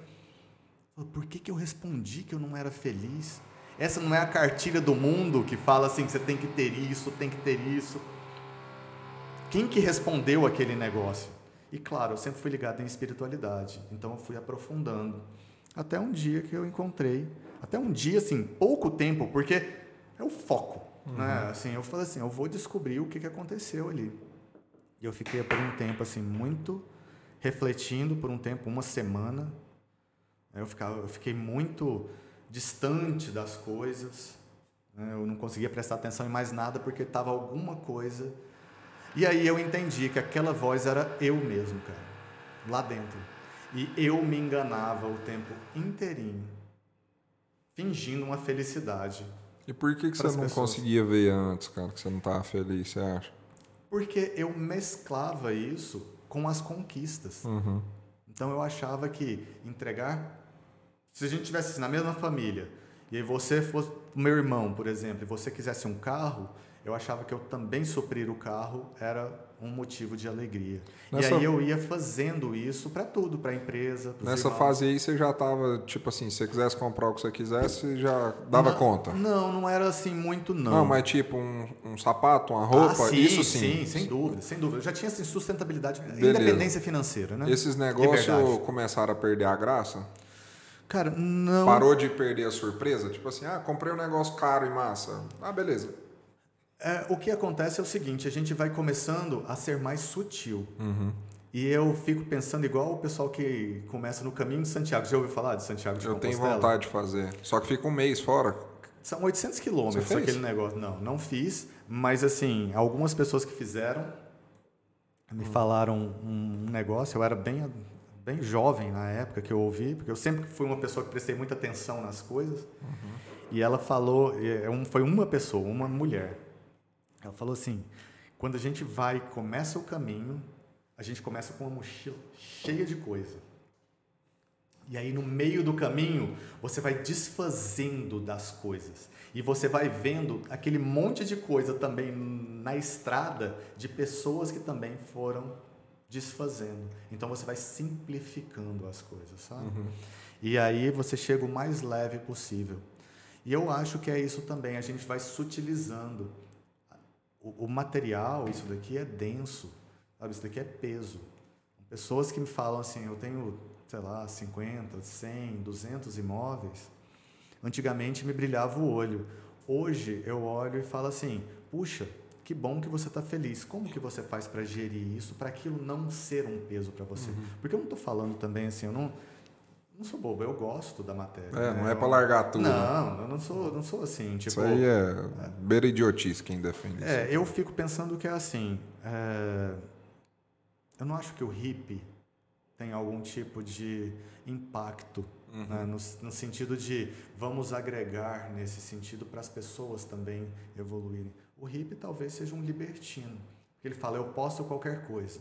Por que, que eu respondi que eu não era feliz? Essa não é a cartilha do mundo que fala assim você tem que ter isso, tem que ter isso. Quem que respondeu aquele negócio? E claro, eu sempre fui ligado em espiritualidade, então eu fui aprofundando. Até um dia que eu encontrei, até um dia assim, pouco tempo, porque é o foco, né? uhum. né? Assim, eu falei assim, eu vou descobrir o que, que aconteceu ali. E eu fiquei por um tempo assim muito refletindo por um tempo, uma semana. Eu ficava, eu fiquei muito distante das coisas. Né? Eu não conseguia prestar atenção em mais nada porque estava alguma coisa. E aí eu entendi que aquela voz era eu mesmo, cara, lá dentro. E eu me enganava o tempo inteirinho, fingindo uma felicidade. E por que, que você não pessoas. conseguia ver antes, cara, que você não estava feliz, você acha? Porque eu mesclava isso com as conquistas. Uhum. Então eu achava que entregar se a gente tivesse na mesma família, e aí você fosse meu irmão, por exemplo, e você quisesse um carro, eu achava que eu também suprir o carro era um motivo de alegria. Nessa... E aí eu ia fazendo isso para tudo, para a empresa. Nessa irmãos. fase aí você já estava, tipo assim, se você quisesse comprar o que você quisesse, já dava não, conta? Não, não era assim muito não. Não, mas tipo um, um sapato, uma roupa, ah, sim, isso sim. Sim, sem dúvida, sem dúvida. Eu já tinha assim, sustentabilidade, Beleza. independência financeira, né? Esses negócios começaram a perder a graça? Cara, não. Parou de perder a surpresa? Tipo assim, ah, comprei um negócio caro e massa. Ah, beleza. É, o que acontece é o seguinte: a gente vai começando a ser mais sutil. Uhum. E eu fico pensando igual o pessoal que começa no caminho de Santiago. Já ouviu falar de Santiago de eu Compostela? Eu tenho vontade de fazer. Só que fica um mês fora. São 800 quilômetros aquele negócio. Não, não fiz. Mas, assim, algumas pessoas que fizeram me hum. falaram um negócio. Eu era bem bem jovem na época que eu ouvi, porque eu sempre fui uma pessoa que prestei muita atenção nas coisas. Uhum. E ela falou, é, foi uma pessoa, uma mulher. Ela falou assim: quando a gente vai, começa o caminho, a gente começa com uma mochila cheia de coisa. E aí no meio do caminho, você vai desfazendo das coisas. E você vai vendo aquele monte de coisa também na estrada de pessoas que também foram desfazendo. Então você vai simplificando as coisas, sabe? Uhum. E aí você chega o mais leve possível. E eu acho que é isso também, a gente vai sutilizando. O, o material, isso daqui é denso, sabe? Isso daqui é peso. Pessoas que me falam assim, eu tenho, sei lá, 50, 100, 200 imóveis. Antigamente me brilhava o olho. Hoje eu olho e falo assim, puxa, Que bom que você está feliz. Como que você faz para gerir isso, para aquilo não ser um peso para você? Uhum. Porque eu não estou falando também assim, eu não não sou bobo, eu gosto da matéria. É, né? não é para largar tudo. Não, eu não sou, não sou assim. Tipo, isso aí é, é beira idiotice quem defende é, isso. eu fico pensando que é assim. É, eu não acho que o hippie tem algum tipo de impacto uhum. né? no, no, sentido de vamos agregar nesse sentido para as pessoas também evoluírem. O hippie talvez seja um libertino, porque ele fala: eu posso qualquer coisa.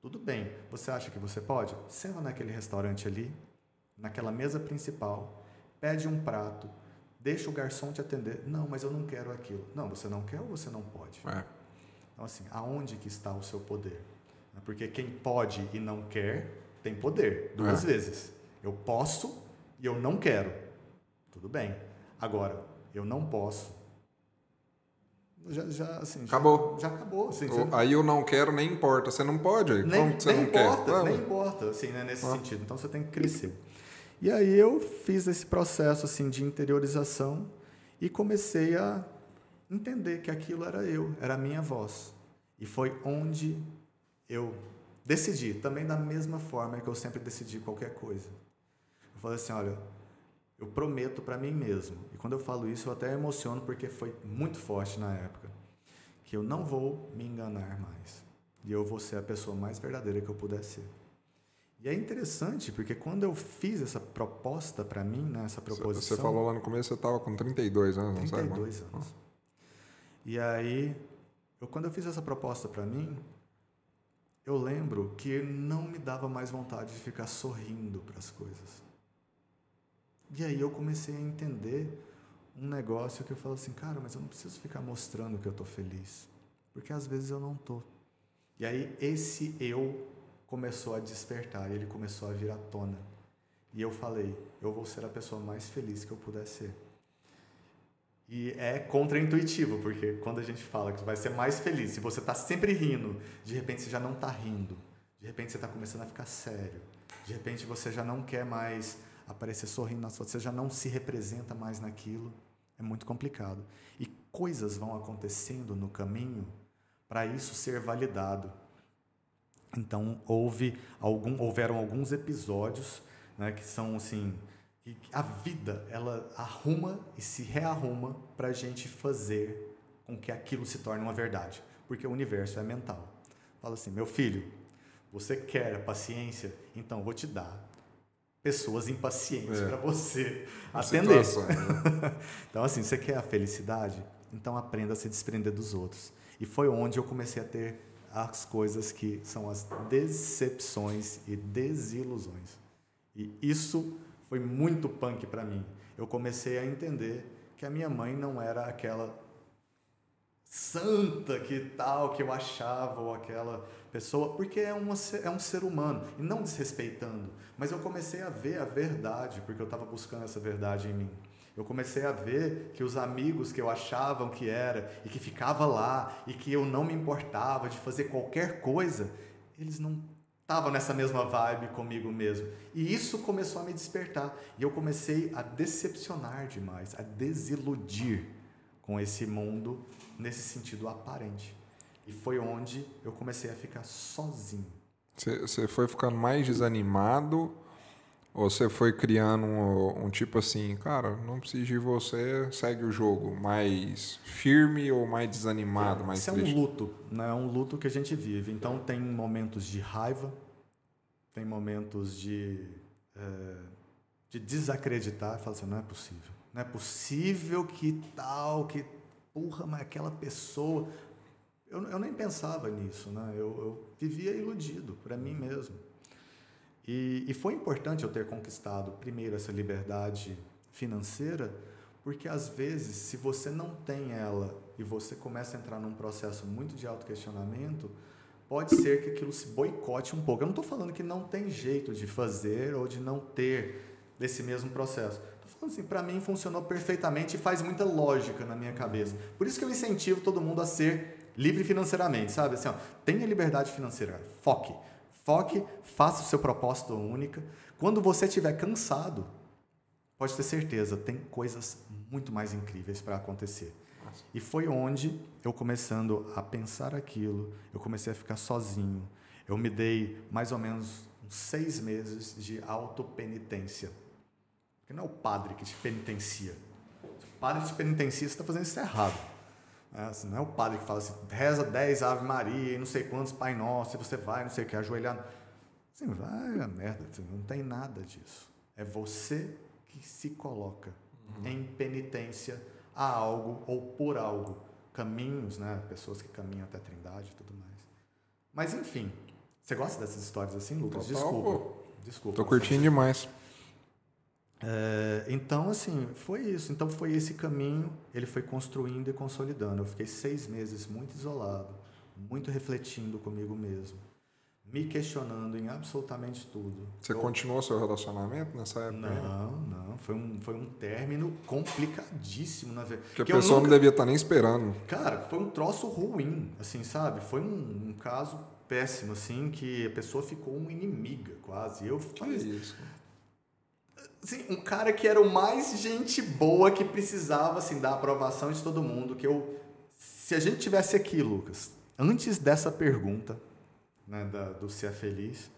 Tudo bem, você acha que você pode? Senta naquele restaurante ali, naquela mesa principal, pede um prato, deixa o garçom te atender. Não, mas eu não quero aquilo. Não, você não quer ou você não pode? É. Então, assim, aonde que está o seu poder? Porque quem pode e não quer, tem poder, duas é. vezes. Eu posso e eu não quero. Tudo bem. Agora, eu não posso. Já, já, assim, acabou. Já, já acabou. Assim, você... Aí eu não quero, nem importa. Você não pode. Nem, Como você nem não importa, quer? Nem importa, assim, né, nesse ah. sentido. Então você tem que crescer. E aí eu fiz esse processo assim de interiorização e comecei a entender que aquilo era eu, era a minha voz. E foi onde eu decidi, também da mesma forma que eu sempre decidi qualquer coisa. Eu falei assim, olha, eu prometo para mim mesmo. E quando eu falo isso, eu até emociono porque foi muito forte na época, que eu não vou me enganar mais. E eu vou ser a pessoa mais verdadeira que eu puder ser. E é interessante, porque quando eu fiz essa proposta para mim, né, essa proposição... Você falou lá no começo, você estava com 32 anos, não 32 sabe? anos. E aí, eu, quando eu fiz essa proposta para mim, eu lembro que não me dava mais vontade de ficar sorrindo para as coisas. E aí eu comecei a entender um negócio que eu falo assim, cara, mas eu não preciso ficar mostrando que eu estou feliz, porque às vezes eu não estou. E aí esse eu começou a despertar, ele começou a vir à tona. E eu falei, eu vou ser a pessoa mais feliz que eu puder ser. E é contraintuitivo, porque quando a gente fala que vai ser mais feliz, se você está sempre rindo, de repente você já não está rindo, de repente você está começando a ficar sério, de repente você já não quer mais aparecer sorrindo na sua, você já não se representa mais naquilo, é muito complicado. E coisas vão acontecendo no caminho para isso ser validado. Então houve algum, houveram alguns episódios né, que são assim que a vida ela arruma e se rearruma para a gente fazer com que aquilo se torne uma verdade, porque o universo é mental. Fala assim, meu filho, você quer a paciência, então vou te dar pessoas impacientes é. para você atender. Situação, né? então assim, você quer a felicidade, então aprenda a se desprender dos outros. E foi onde eu comecei a ter as coisas que são as decepções e desilusões. E isso foi muito punk para mim. Eu comecei a entender que a minha mãe não era aquela santa que tal que eu achava ou aquela pessoa, porque é, uma, é um ser humano e não desrespeitando, mas eu comecei a ver a verdade, porque eu estava buscando essa verdade em mim. Eu comecei a ver que os amigos que eu achavam que era e que ficava lá e que eu não me importava de fazer qualquer coisa, eles não estavam nessa mesma vibe comigo mesmo. E isso começou a me despertar. E eu comecei a decepcionar demais, a desiludir com esse mundo nesse sentido aparente. E foi onde eu comecei a ficar sozinho. Você foi ficando mais desanimado ou você foi criando um, um, tipo assim, cara, não preciso de você, segue o jogo, mais firme ou mais desanimado, mais Isso triste? é um luto, né? É um luto que a gente vive. Então tem momentos de raiva, tem momentos de, é, de desacreditar, fala assim, não é possível. Não é possível que tal, que porra, mas aquela pessoa. Eu, eu nem pensava nisso, né? Eu, eu vivia iludido para mim mesmo. E, e foi importante eu ter conquistado primeiro essa liberdade financeira, porque às vezes, se você não tem ela e você começa a entrar num processo muito de autoquestionamento, pode ser que aquilo se boicote um pouco. Eu não estou falando que não tem jeito de fazer ou de não ter desse mesmo processo. Estou falando assim, para mim funcionou perfeitamente e faz muita lógica na minha cabeça. Por isso que eu incentivo todo mundo a ser livre financeiramente, sabe? Assim, ó, tenha liberdade financeira, foque. Foque, faça o seu propósito única. Quando você estiver cansado, pode ter certeza, tem coisas muito mais incríveis para acontecer. E foi onde eu começando a pensar aquilo, eu comecei a ficar sozinho. Eu me dei mais ou menos seis meses de autopenitência. Porque não é o padre que te penitencia. Se o padre te penitencia, você está fazendo isso errado. É, assim, não é o padre que fala assim, reza 10 Ave Maria e não sei quantos Pai Nosso, e você vai, não sei o que, ajoelhar. Assim, vai a merda, não tem nada disso. É você que se coloca uhum. em penitência a algo ou por algo. Caminhos, né? Pessoas que caminham até a Trindade e tudo mais. Mas enfim, você gosta dessas histórias assim, Lucas? Total, Desculpa. Pô. Desculpa. Tô curtindo demais. É, então, assim, foi isso. Então, foi esse caminho, ele foi construindo e consolidando. Eu fiquei seis meses muito isolado, muito refletindo comigo mesmo, me questionando em absolutamente tudo. Você eu... continuou seu relacionamento nessa época? Não, não. Foi um, foi um término complicadíssimo, na verdade. Que a pessoa nunca... não devia estar tá nem esperando. Cara, foi um troço ruim, assim, sabe? Foi um, um caso péssimo, assim, que a pessoa ficou uma inimiga, quase. Eu que isso? Assim, um cara que era o mais gente boa que precisava assim da aprovação de todo mundo, que eu se a gente tivesse aqui, Lucas, antes dessa pergunta, né, da, do ser feliz,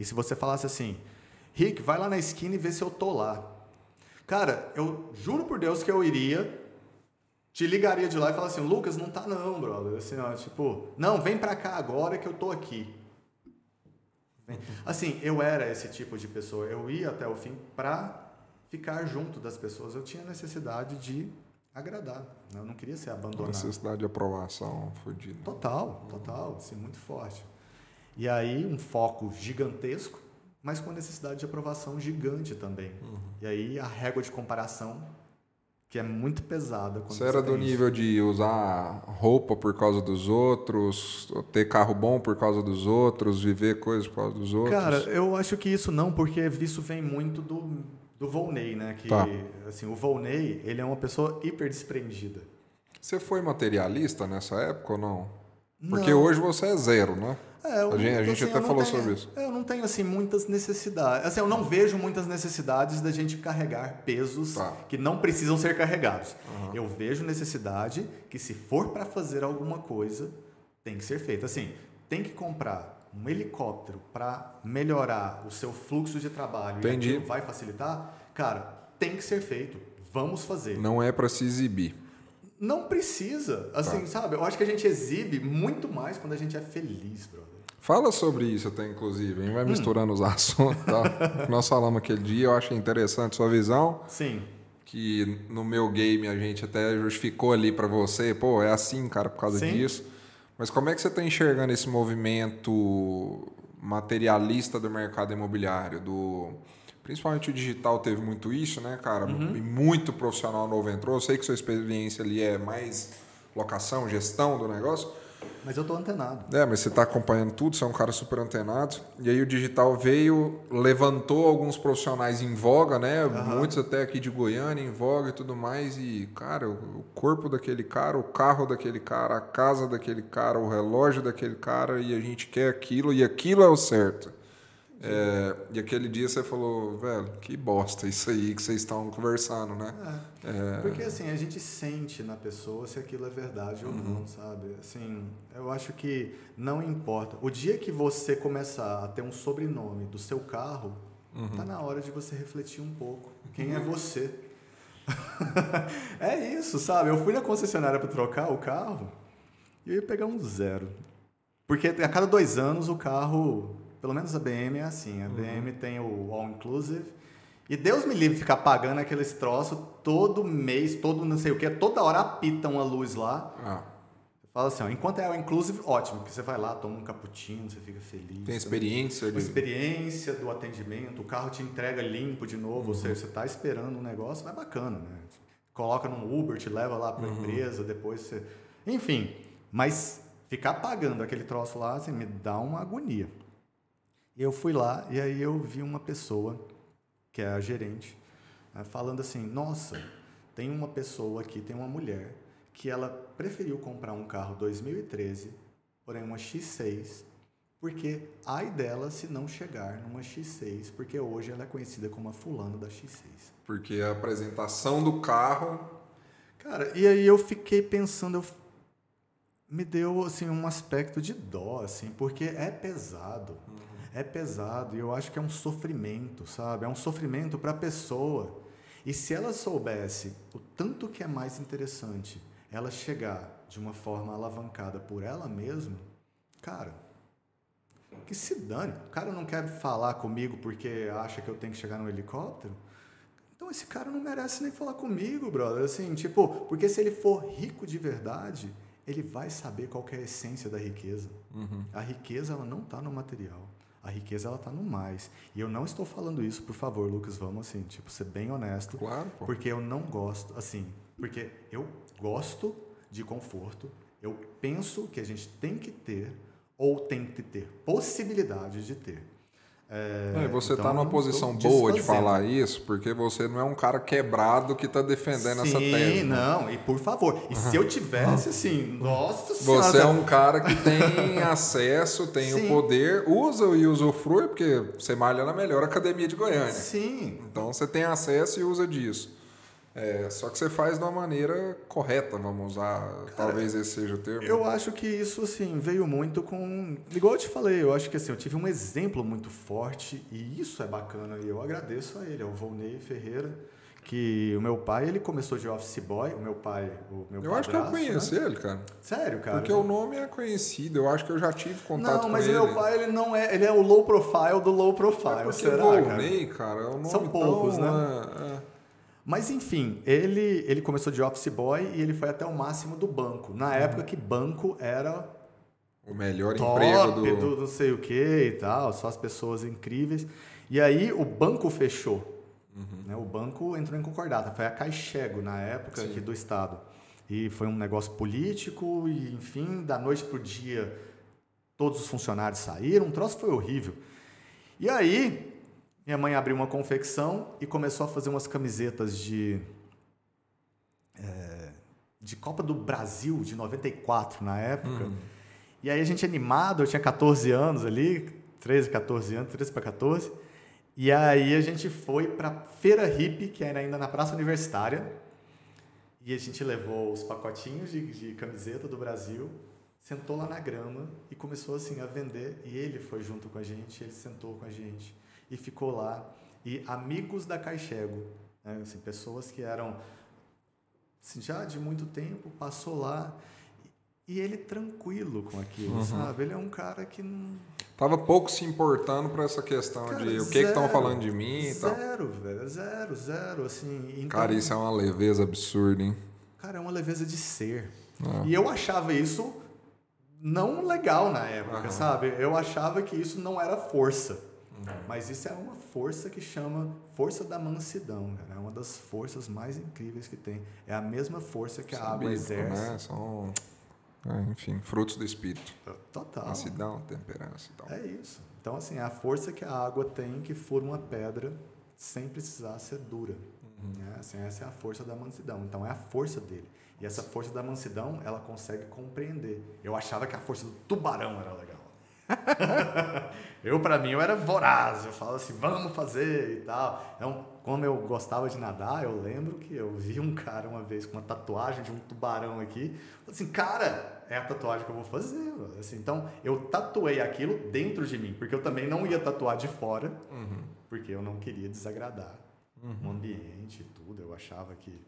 e se você falasse assim, Rick, vai lá na esquina e vê se eu tô lá. Cara, eu juro por Deus que eu iria, te ligaria de lá e falaria assim, Lucas, não tá não, brother. Assim, ó, tipo, não, vem pra cá agora que eu tô aqui. Assim, eu era esse tipo de pessoa. Eu ia até o fim para ficar junto das pessoas. Eu tinha necessidade de agradar. Né? Eu não queria ser abandonado. Necessidade de aprovação fodida. Total, total, assim, muito forte. E aí um foco gigantesco, mas com necessidade de aprovação gigante também. Uhum. E aí a régua de comparação que é muito pesada. Você era do nível de usar roupa por causa dos outros, ter carro bom por causa dos outros, viver coisas por causa dos outros? Cara, eu acho que isso não, porque isso vem muito do, do Volney, né? Que, tá. assim, o Volney, ele é uma pessoa hiper desprendida. Você foi materialista nessa época ou não? Porque não. hoje você é zero, né? É, eu, a gente, a gente assim, até falou tenho, sobre isso. Eu não tenho assim muitas necessidades. Assim, eu não vejo muitas necessidades da gente carregar pesos tá. que não precisam ser carregados. Uhum. Eu vejo necessidade que se for para fazer alguma coisa, tem que ser feito. Assim, tem que comprar um helicóptero para melhorar o seu fluxo de trabalho Entendi. e vai facilitar, cara, tem que ser feito. Vamos fazer. Não é para se exibir. Não precisa. Assim, tá. sabe? Eu acho que a gente exibe muito mais quando a gente é feliz, brother. Fala sobre isso até, inclusive. Gente vai hum. misturando os assuntos. Tá? Nós falamos aquele dia, eu achei interessante sua visão. Sim. Que no meu game a gente até justificou ali para você, pô, é assim, cara, por causa Sim. disso. Mas como é que você está enxergando esse movimento materialista do mercado imobiliário? Do Principalmente o digital teve muito isso, né, cara? Uhum. E muito profissional novo entrou. Eu sei que sua experiência ali é mais locação, gestão do negócio. Mas eu tô antenado. É, mas você está acompanhando tudo, você é um cara super antenado. E aí o digital veio, levantou alguns profissionais em voga, né? Uhum. Muitos até aqui de Goiânia em voga e tudo mais. E, cara, o corpo daquele cara, o carro daquele cara, a casa daquele cara, o relógio daquele cara, e a gente quer aquilo, e aquilo é o certo. É, e aquele dia você falou, velho, que bosta isso aí que vocês estão conversando, né? É, é... Porque assim, a gente sente na pessoa se aquilo é verdade ou uhum. não, sabe? Assim, eu acho que não importa. O dia que você começar a ter um sobrenome do seu carro, uhum. tá na hora de você refletir um pouco. Quem é você? é isso, sabe? Eu fui na concessionária para trocar o carro e eu ia pegar um zero. Porque a cada dois anos o carro pelo menos a BM é assim. A uhum. BM tem o All Inclusive. E Deus me livre ficar pagando aqueles troços todo mês, todo não sei o que, toda hora apita uma luz lá. Ah. Fala assim, ó, enquanto é o inclusive, ótimo, porque você vai lá, toma um cappuccino, você fica feliz. Tem experiência. De... experiência do atendimento, o carro te entrega limpo de novo, uhum. ou seja, você está esperando um negócio, vai bacana, né? Coloca num Uber, te leva lá para a uhum. empresa, depois você... Enfim, mas ficar pagando aquele troço lá, assim, me dá uma agonia. Eu fui lá e aí eu vi uma pessoa, que é a gerente, né, falando assim: Nossa, tem uma pessoa aqui, tem uma mulher, que ela preferiu comprar um carro 2013, porém uma X6, porque ai dela se não chegar numa X6, porque hoje ela é conhecida como a fulana da X6. Porque a apresentação do carro Cara, e aí eu fiquei pensando, eu... me deu assim um aspecto de dó, assim, porque é pesado. É pesado e eu acho que é um sofrimento, sabe? É um sofrimento para a pessoa. E se ela soubesse o tanto que é mais interessante ela chegar de uma forma alavancada por ela mesma, cara, que se dane. O cara não quer falar comigo porque acha que eu tenho que chegar no helicóptero. Então esse cara não merece nem falar comigo, brother. Assim, tipo, porque se ele for rico de verdade, ele vai saber qual é a essência da riqueza. Uhum. A riqueza ela não está no material. A riqueza ela está no mais. E eu não estou falando isso, por favor, Lucas, vamos assim, tipo, ser bem honesto. Claro. Pô. Porque eu não gosto, assim, porque eu gosto de conforto. Eu penso que a gente tem que ter ou tem que ter possibilidades de ter. É, é, você está então, numa posição boa de falar isso, porque você não é um cara quebrado que está defendendo Sim, essa tese. Sim, né? não, e por favor. E se eu tivesse, assim, nossa senhora. Você é um cara que tem acesso, tem Sim. o poder, usa e usufrui, porque você malha na melhor academia de Goiânia. Sim. Então você tem acesso e usa disso. É, só que você faz de uma maneira correta, vamos usar, Cara, talvez esse seja o termo. Eu acho que isso, assim, veio muito com... Igual eu te falei, eu acho que, assim, eu tive um exemplo muito forte e isso é bacana e eu agradeço a ele, ao Volney Ferreira, que o meu pai, ele começou de office boy, o meu pai, o meu Eu acho que eu conheço né? ele, cara. Sério, cara? Porque o nome é conhecido, eu acho que eu já tive contato não, com ele. Não, mas o meu pai, ele não é, ele é o low profile do low profile, é porque será, Volney, cara? cara é um nome São poucos, tão, né? É, é. Mas enfim, ele, ele começou de office boy e ele foi até o máximo do banco. Na uhum. época que banco era o melhor emprego do... do não sei o que e tal, só as pessoas incríveis. E aí o banco fechou. Uhum. Né? O banco entrou em concordata. Foi a Caixego na época aqui do estado. E foi um negócio político e enfim, da noite pro dia todos os funcionários saíram. Um troço foi horrível. E aí minha mãe abriu uma confecção e começou a fazer umas camisetas de. É, de Copa do Brasil, de 94 na época. Uhum. E aí a gente animado, eu tinha 14 anos ali, 13, 14 anos, 13 para 14. E aí a gente foi para Feira Hip, que era ainda na Praça Universitária. E a gente levou os pacotinhos de, de camiseta do Brasil, sentou lá na grama e começou assim a vender. E ele foi junto com a gente, ele sentou com a gente e ficou lá. E amigos da Caixego, né? assim, pessoas que eram assim, já de muito tempo, passou lá. E ele tranquilo com aquilo, uhum. sabe? Ele é um cara que não. Tava pouco se importando para essa questão cara, de o que estão falando de mim e tal. Zero, velho. Zero, zero. Assim, então, cara, isso é uma leveza absurda, hein? Cara, é uma leveza de ser. Ah. E eu achava isso não legal na época, uhum. sabe? Eu achava que isso não era força. Mas isso é uma força que chama força da mansidão, cara. É uma das forças mais incríveis que tem. É a mesma força que a água exerce. Né? São, é, enfim, frutos do espírito. Total. Mansidão, temperança e tal. É isso. Então, assim, é a força que a água tem que fura uma pedra sem precisar ser dura. Uhum. É, assim, essa é a força da mansidão. Então, é a força dele. E essa força da mansidão, ela consegue compreender. Eu achava que a força do tubarão era legal. eu, para mim, eu era voraz. Eu falava assim, vamos fazer e tal. Então, como eu gostava de nadar, eu lembro que eu vi um cara uma vez com uma tatuagem de um tubarão aqui. Falei assim, cara, é a tatuagem que eu vou fazer. Assim, então, eu tatuei aquilo dentro de mim, porque eu também não ia tatuar de fora, uhum. porque eu não queria desagradar uhum. o ambiente e tudo. Eu achava que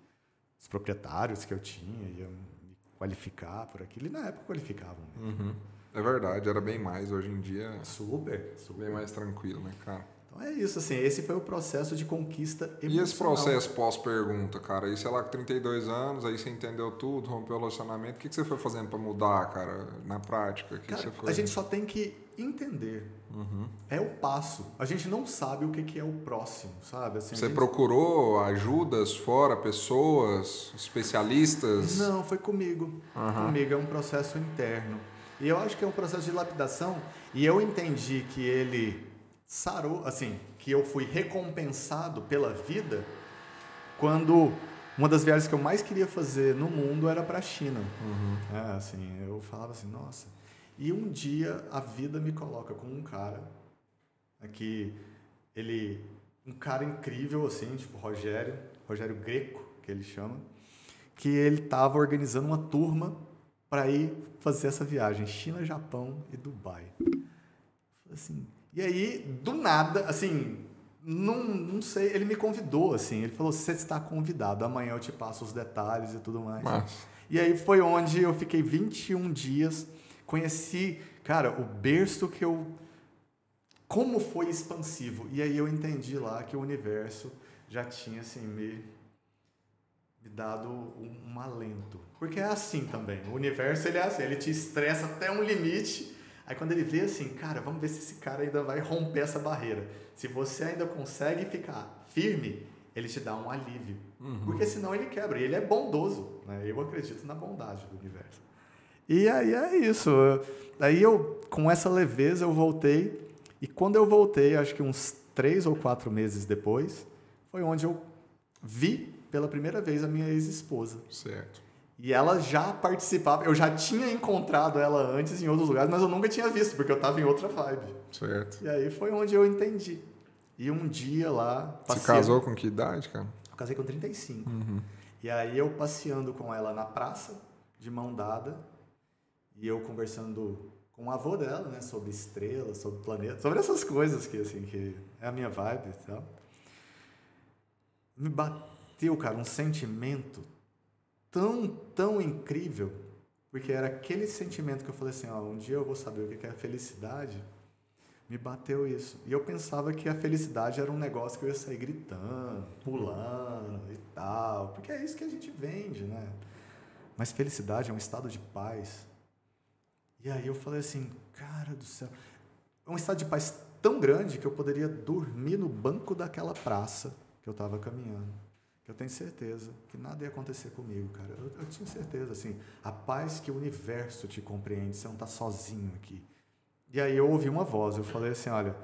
os proprietários que eu tinha iam me qualificar por aquilo, e na época qualificavam mesmo. Uhum. É verdade, era bem mais. Hoje em dia. Super, super. Bem mais tranquilo, né, cara? Então é isso, assim. Esse foi o processo de conquista emocional. E esse processo pós-pergunta, cara? Aí, sei lá, com 32 anos, aí você entendeu tudo, rompeu o relacionamento. O que, que você foi fazendo para mudar, cara, na prática? Que cara, você foi... A gente só tem que entender. Uhum. É o passo. A gente não sabe o que, que é o próximo, sabe? Assim, você gente... procurou ajudas fora, pessoas, especialistas? Não, foi comigo. Uhum. Comigo é um processo interno. E eu acho que é um processo de lapidação. E eu entendi que ele sarou, assim, que eu fui recompensado pela vida quando uma das viagens que eu mais queria fazer no mundo era para a China. Uhum. É, assim, eu falava assim, nossa. E um dia a vida me coloca com um cara aqui, ele, um cara incrível assim, tipo Rogério, Rogério Greco, que ele chama, que ele estava organizando uma turma para ir fazer essa viagem, China, Japão e Dubai. Assim, e aí, do nada, assim, não, não sei, ele me convidou, assim, ele falou, você está convidado, amanhã eu te passo os detalhes e tudo mais. Mas, E aí foi onde eu fiquei 21 dias, conheci, cara, o berço que eu. Como foi expansivo. E aí eu entendi lá que o universo já tinha, assim, me, me dado um, um alento. Porque é assim também. O universo, ele é assim, ele te estressa até um limite. Aí quando ele vê assim, cara, vamos ver se esse cara ainda vai romper essa barreira. Se você ainda consegue ficar firme, ele te dá um alívio. Porque senão ele quebra. E ele é bondoso. Né? Eu acredito na bondade do universo. E aí é isso. Aí eu, com essa leveza, eu voltei. E quando eu voltei, acho que uns três ou quatro meses depois, foi onde eu vi pela primeira vez a minha ex-esposa. certo. E ela já participava, eu já tinha encontrado ela antes em outros lugares, mas eu nunca tinha visto, porque eu estava em outra vibe. Certo. E aí foi onde eu entendi. E um dia lá. Você passeando- casou com que idade, cara? Eu casei com 35. E aí eu passeando com ela na praça, de mão dada, e eu conversando com o avô dela, né, sobre estrelas, sobre planetas, sobre essas coisas que assim que é a minha vibe e tal. Me bateu, cara, um sentimento tão, tão incrível, porque era aquele sentimento que eu falei assim, ó, um dia eu vou saber o que é felicidade. Me bateu isso. E eu pensava que a felicidade era um negócio que eu ia sair gritando, pulando e tal, porque é isso que a gente vende, né? Mas felicidade é um estado de paz. E aí eu falei assim, cara do céu, é um estado de paz tão grande que eu poderia dormir no banco daquela praça que eu estava caminhando. Eu tenho certeza que nada ia acontecer comigo, cara. Eu, eu tinha certeza, assim, a paz que o universo te compreende, você não está sozinho aqui. E aí eu ouvi uma voz, eu falei assim, olha,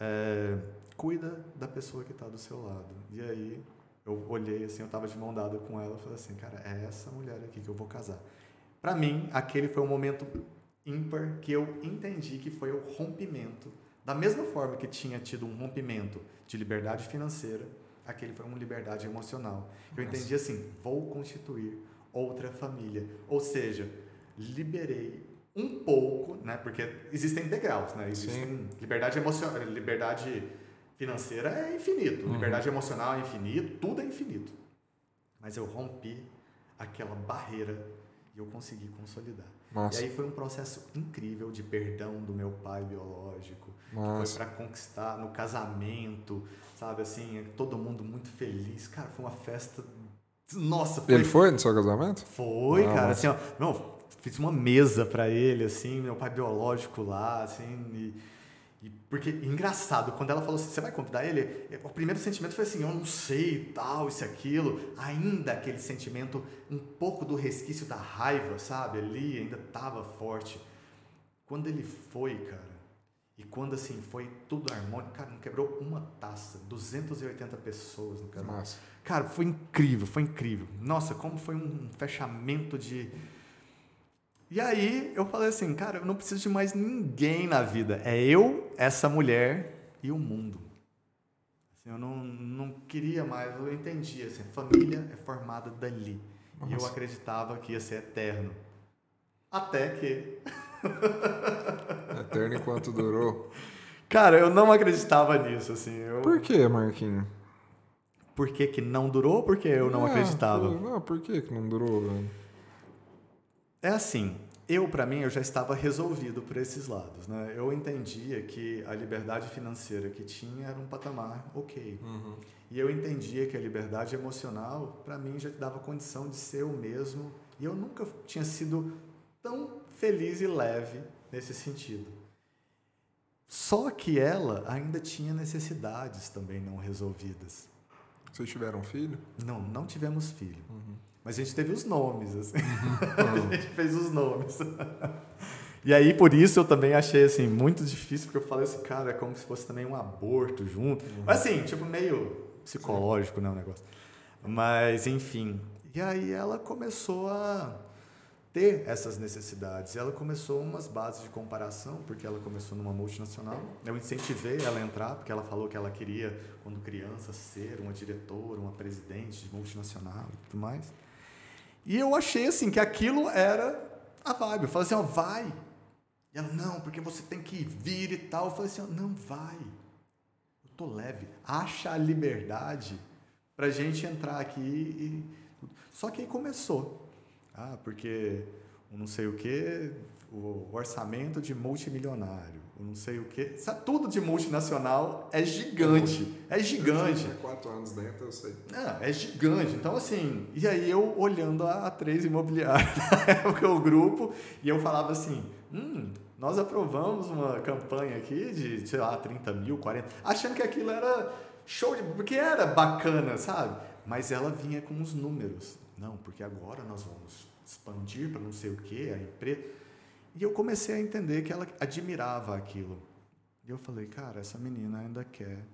é, cuida da pessoa que está do seu lado. E aí eu olhei assim, eu estava de mão dada com ela, eu falei assim, cara, é essa mulher aqui que eu vou casar. Para mim, aquele foi um momento ímpar que eu entendi que foi o rompimento. Da mesma forma que tinha tido um rompimento de liberdade financeira, aquele foi uma liberdade emocional. Eu Nossa. entendi assim, vou constituir outra família. Ou seja, liberei um pouco, né? Porque existem degraus, né? Existem liberdade emocional, liberdade financeira é infinito, Uhum. liberdade emocional é infinito, tudo é infinito. Mas eu rompi aquela barreira e eu consegui consolidar. Massa. E aí foi um processo incrível de perdão do meu pai biológico, que foi para conquistar no casamento, sabe assim, todo mundo muito feliz. Cara, foi uma festa. Nossa, foi Ele foi no seu casamento? foi, Ah, cara, assim, ó, não, fiz uma mesa pra ele, assim, meu pai biológico lá, assim, e, e- porque engraçado, quando ela falou assim, você vai convidar ele? O primeiro sentimento foi assim, eu não sei, tal, isso e aquilo, ainda aquele sentimento, um pouco do resquício da raiva, sabe, ali, ainda tava forte. Quando ele foi, cara, e quando assim, foi tudo harmônico, cara, não quebrou uma taça, 280 pessoas no. Massa. Cara, foi incrível, foi incrível. Nossa, como foi um fechamento de. E aí eu falei assim, cara, eu não preciso de mais ninguém na vida. É eu, essa mulher e o mundo. Assim, eu não, não queria mais, eu entendi, assim, família é formada dali. E eu Nossa. acreditava que ia ser eterno. Até que. Eterno enquanto durou. Cara, eu não acreditava nisso, assim. Eu... Por que, Marquinho? Por que, que não durou? Porque eu não Ah, acreditava. por- Não, por que que não durou, velho? É assim, eu para mim eu já estava resolvido por esses lados, né? Eu entendia que a liberdade financeira que tinha era um patamar ok. E eu entendia que a liberdade emocional para mim já dava condição de ser eu mesmo, e eu nunca tinha sido tão feliz e leve nesse sentido. Só que ela ainda tinha necessidades também não resolvidas. Vocês tiveram filho? Não, não tivemos filho. Mas a gente teve os nomes, assim. a gente fez os nomes. e aí, por isso, eu também achei, assim, muito difícil, porque eu falei assim, cara, é como se fosse também um aborto junto. Mas, assim, tipo, meio psicológico, né, o negócio. Mas, enfim. E aí ela começou a ter essas necessidades. Ela começou umas bases de comparação, porque ela começou numa multinacional. Eu incentivei ela a entrar, porque ela falou que ela queria, quando criança, ser uma diretora, uma presidente de multinacional e tudo mais. E eu achei assim que aquilo era a vibe. Eu falei assim, ó, vai. E ela, não, porque você tem que vir e tal. Eu falei assim, ó, não, vai. Eu tô leve. Acha a liberdade pra gente entrar aqui e... Só que aí começou. Ah, porque não sei o que, o orçamento de multimilionário, o não sei o que. Tudo de multinacional é gigante. É gigante. Eu quatro anos dentro, eu sei. É, é gigante. Então, assim, e aí eu olhando a, a três imobiliária na época, o grupo, e eu falava assim: hum, nós aprovamos uma campanha aqui de, sei lá, 30 mil, 40, achando que aquilo era show de. porque era bacana, sabe? Mas ela vinha com os números. Não, porque agora nós vamos expandir para não sei o que, a empresa. E eu comecei a entender que ela admirava aquilo. E eu falei, cara, essa menina ainda quer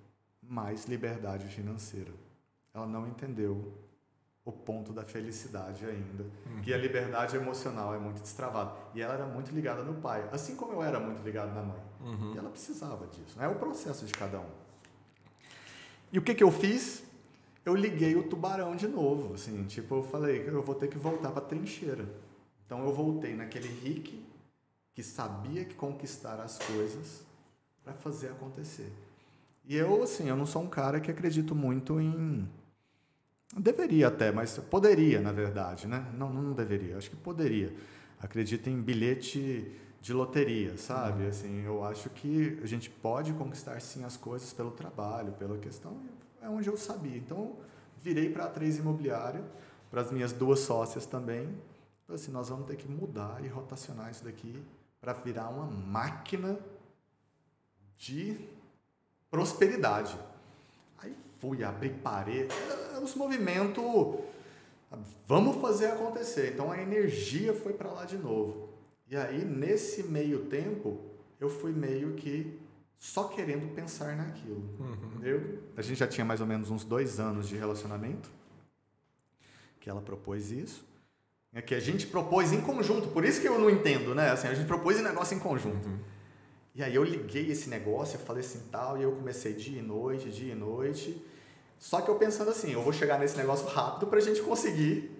mais liberdade financeira. Ela não entendeu o ponto da felicidade ainda, uhum. que a liberdade emocional é muito destravada. E ela era muito ligada no pai, assim como eu era muito ligado na mãe. Uhum. E ela precisava disso. É o processo de cada um. E o que, que eu fiz? eu liguei o tubarão de novo, assim, tipo, eu falei que eu vou ter que voltar para a trincheira. Então eu voltei naquele Rick que sabia que conquistar as coisas para fazer acontecer. E eu, assim, eu não sou um cara que acredito muito em deveria até, mas poderia, na verdade, né? Não, não deveria, acho que poderia. Acredito em bilhete de loteria, sabe? Uhum. Assim, eu acho que a gente pode conquistar sim as coisas pelo trabalho, pela questão é onde eu sabia. Então, virei para a três imobiliária, para as minhas duas sócias também. Falei assim, nós vamos ter que mudar e rotacionar isso daqui para virar uma máquina de prosperidade. Aí fui abrir parede, os movimentos, vamos fazer acontecer. Então a energia foi para lá de novo. E aí nesse meio tempo eu fui meio que só querendo pensar naquilo. Uhum. Eu, a gente já tinha mais ou menos uns dois anos de relacionamento que ela propôs isso. É que a gente propôs em conjunto, por isso que eu não entendo, né? Assim, a gente propôs um negócio em conjunto. Uhum. E aí eu liguei esse negócio, eu falei assim tal, e eu comecei dia e noite, dia e noite. Só que eu pensando assim, eu vou chegar nesse negócio rápido para a gente conseguir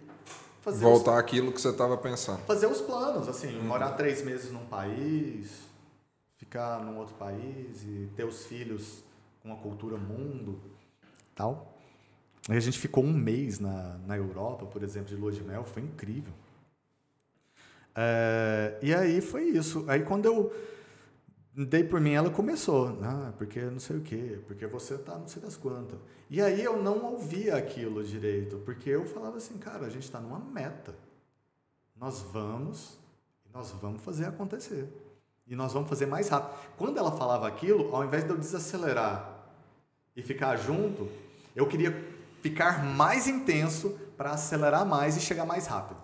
fazer voltar os... aquilo que você estava pensando. Fazer os planos, assim, uhum. morar três meses num país, ficar num outro país e ter os filhos com uma cultura mundo, tal. A gente ficou um mês na, na Europa, por exemplo, de lua de mel, foi incrível. É, e aí foi isso. Aí quando eu dei por mim, ela começou, ah, porque não sei o quê, porque você tá não sei das quantas. E aí eu não ouvia aquilo direito, porque eu falava assim, cara, a gente está numa meta. Nós vamos, nós vamos fazer acontecer. E nós vamos fazer mais rápido. Quando ela falava aquilo, ao invés de eu desacelerar e ficar junto, eu queria ficar mais intenso para acelerar mais e chegar mais rápido.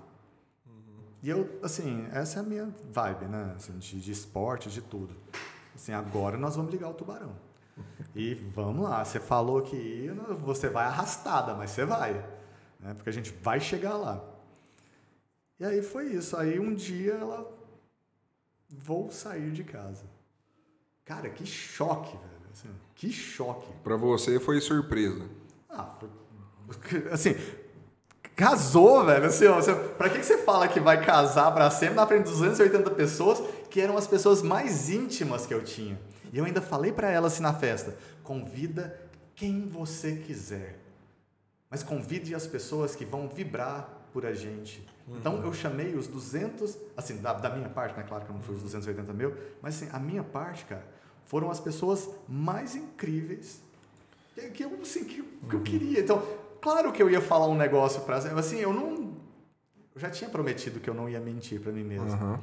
Uhum. E eu, assim, essa é a minha vibe, né? Assim, de, de esporte, de tudo. Assim, agora nós vamos ligar o tubarão. E vamos lá, você falou que você vai arrastada, mas você vai. Né? Porque a gente vai chegar lá. E aí foi isso. Aí um dia ela vou sair de casa. Cara, que choque, velho. Assim, que choque. Para você foi surpresa. Ah, assim, casou, velho. Assim, assim, pra que, que você fala que vai casar para sempre na frente de 280 pessoas, que eram as pessoas mais íntimas que eu tinha? E eu ainda falei para ela assim na festa: convida quem você quiser, mas convide as pessoas que vão vibrar por a gente então uhum. eu chamei os 200, assim, da, da, minha parte, né? Claro que não foi os 280 mil, mas assim, a minha parte, cara, foram as pessoas mais incríveis que, que eu, assim, que, que eu uhum. queria. Então, claro que eu ia falar um negócio para assim, eu não. Eu já tinha prometido que eu não ia mentir para mim mesmo. Uhum.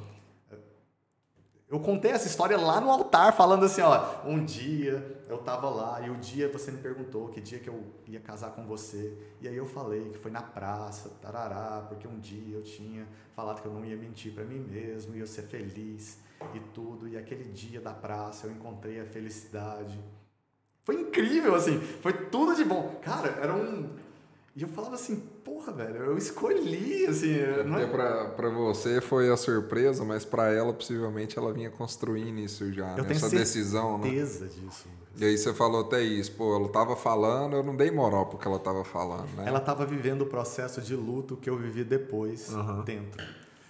Eu contei essa história lá no altar, falando assim, ó, um dia eu tava lá e o um dia você me perguntou que dia que eu ia casar com você. E aí eu falei que foi na praça, tarará, porque um dia eu tinha falado que eu não ia mentir para mim mesmo, ia ser feliz e tudo. E aquele dia da praça eu encontrei a felicidade. Foi incrível, assim, foi tudo de bom. Cara, era um. E eu falava assim, porra, velho, eu escolhi, assim. Não é... pra, pra você foi a surpresa, mas pra ela, possivelmente, ela vinha construindo isso já, eu né? tenho essa decisão, né? certeza disso. E aí você falou até isso, pô, ela tava falando, eu não dei moral porque ela tava falando, né? Ela tava vivendo o processo de luto que eu vivi depois, uhum. dentro.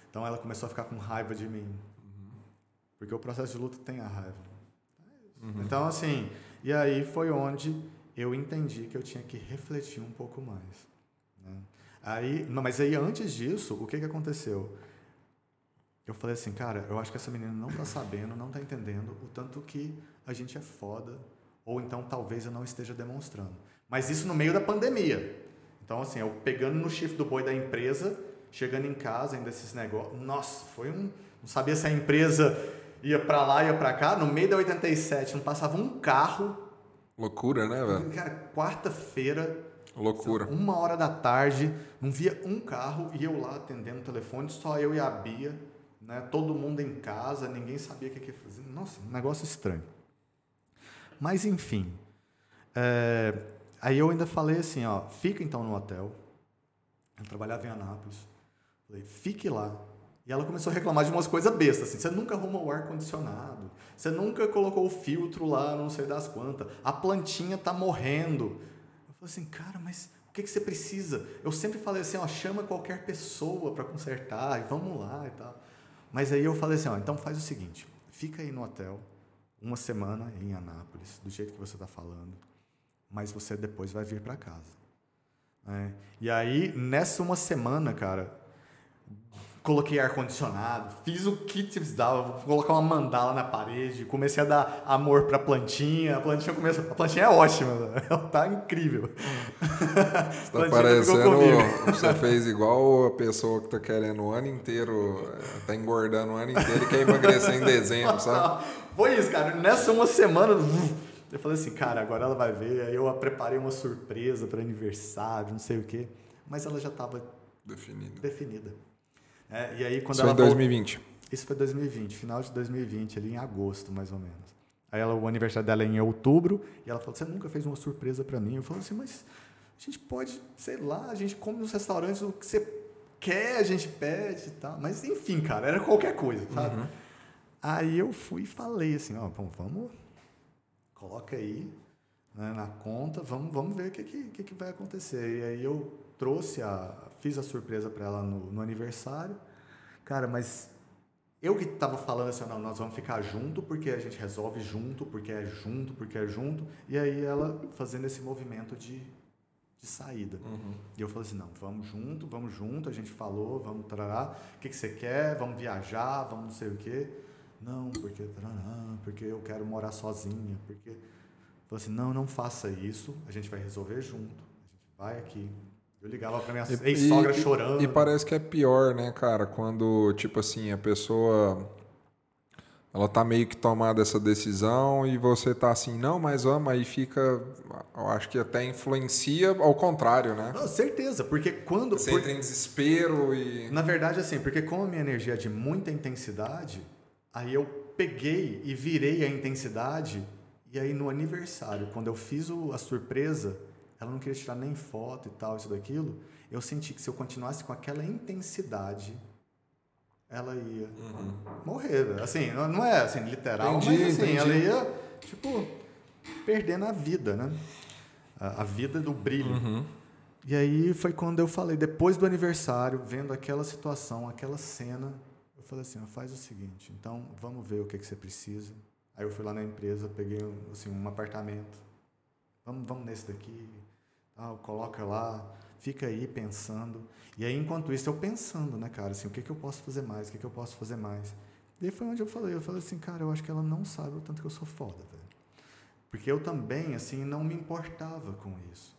Então ela começou a ficar com raiva de mim. Uhum. Porque o processo de luto tem a raiva. Uhum. Então, assim, e aí foi onde eu entendi que eu tinha que refletir um pouco mais. Né? Aí, mas aí antes disso, o que, que aconteceu? Eu falei assim, cara, eu acho que essa menina não está sabendo, não está entendendo o tanto que a gente é foda, ou então talvez eu não esteja demonstrando. Mas isso no meio da pandemia. Então, assim, eu pegando no chifre do boi da empresa, chegando em casa, ainda esses negócios. Nossa, foi um. Não sabia se a empresa ia para lá, ia para cá. No meio da 87, não passava um carro Loucura, né, velho? Cara, quarta-feira. Loucura. Uma hora da tarde, não via um carro e eu lá atendendo o telefone, só eu e a Bia, né? Todo mundo em casa, ninguém sabia o que, que ia fazer. Nossa, um negócio estranho. Mas enfim. É, aí eu ainda falei assim, ó, fica então no hotel. Eu trabalhava em Anápolis. Falei, fique lá. E ela começou a reclamar de umas coisas bestas, assim, você nunca arrumou o ar-condicionado, você nunca colocou o filtro lá, não sei das quantas, a plantinha tá morrendo. Eu falei assim, cara, mas o que, que você precisa? Eu sempre falei assim, ó, chama qualquer pessoa para consertar, e vamos lá e tal. Mas aí eu falei assim, ó, então faz o seguinte, fica aí no hotel, uma semana em Anápolis, do jeito que você está falando, mas você depois vai vir para casa. É. E aí, nessa uma semana, cara, coloquei ar-condicionado, fiz o que precisava, vou colocar uma mandala na parede, comecei a dar amor pra plantinha, a plantinha começou, a plantinha é ótima, ela tá incrível. Você tá parecendo, você fez igual a pessoa que tá querendo o ano inteiro, tá engordando o ano inteiro e quer emagrecer em dezembro, sabe? Foi isso, cara, nessa uma semana... Eu falei assim, cara, agora ela vai ver. Aí eu preparei uma surpresa para aniversário, não sei o quê. Mas ela já estava definida. definida. É, e aí, quando Isso ela foi em 2020. Isso foi 2020, final de 2020, ali em agosto, mais ou menos. Aí ela, o aniversário dela é em outubro, e ela falou: Você nunca fez uma surpresa para mim? Eu falei assim: Mas a gente pode, sei lá, a gente come nos restaurantes o que você quer, a gente pede e tal. Mas enfim, cara, era qualquer coisa, sabe? Uhum. Aí eu fui e falei assim: Ó, bom, vamos, coloca aí né, na conta, vamos, vamos ver o que, que, que vai acontecer. E aí eu trouxe a, fiz a surpresa para ela no, no, aniversário. Cara, mas eu que estava falando assim, não, nós vamos ficar junto porque a gente resolve junto, porque é junto, porque é junto. E aí ela fazendo esse movimento de, de saída. Uhum. E eu falei assim, não, vamos junto, vamos junto, a gente falou, vamos trará. O que, que você quer? Vamos viajar, vamos não sei o quê. Não, porque tarará, porque eu quero morar sozinha, porque falei assim, não, não faça isso, a gente vai resolver junto. A gente vai aqui, eu ligava pra minha ex-sogra chorando. E parece que é pior, né, cara? Quando, tipo assim, a pessoa. Ela tá meio que tomada essa decisão e você tá assim, não, mas ama, aí fica. Eu acho que até influencia ao contrário, né? Não, certeza, porque quando. Você por... entra em desespero e. Na verdade, assim, porque como a minha energia é de muita intensidade, aí eu peguei e virei a intensidade, e aí no aniversário, quando eu fiz o, a surpresa ela não queria tirar nem foto e tal, isso daquilo. Eu senti que se eu continuasse com aquela intensidade, ela ia uhum. morrer. Assim, não é assim, literal, entendi, mas assim, entendi. ela ia, tipo, perdendo a vida, né? A, a vida do brilho. Uhum. E aí foi quando eu falei, depois do aniversário, vendo aquela situação, aquela cena, eu falei assim, faz o seguinte, então vamos ver o que, que você precisa. Aí eu fui lá na empresa, peguei assim, um apartamento. Vamos, vamos nesse daqui, ah, coloca lá, fica aí pensando. E aí, enquanto isso, eu pensando, né, cara, assim, o que, que eu posso fazer mais, o que, que eu posso fazer mais. E aí foi onde eu falei, eu falei assim, cara, eu acho que ela não sabe o tanto que eu sou foda, velho. Porque eu também, assim, não me importava com isso.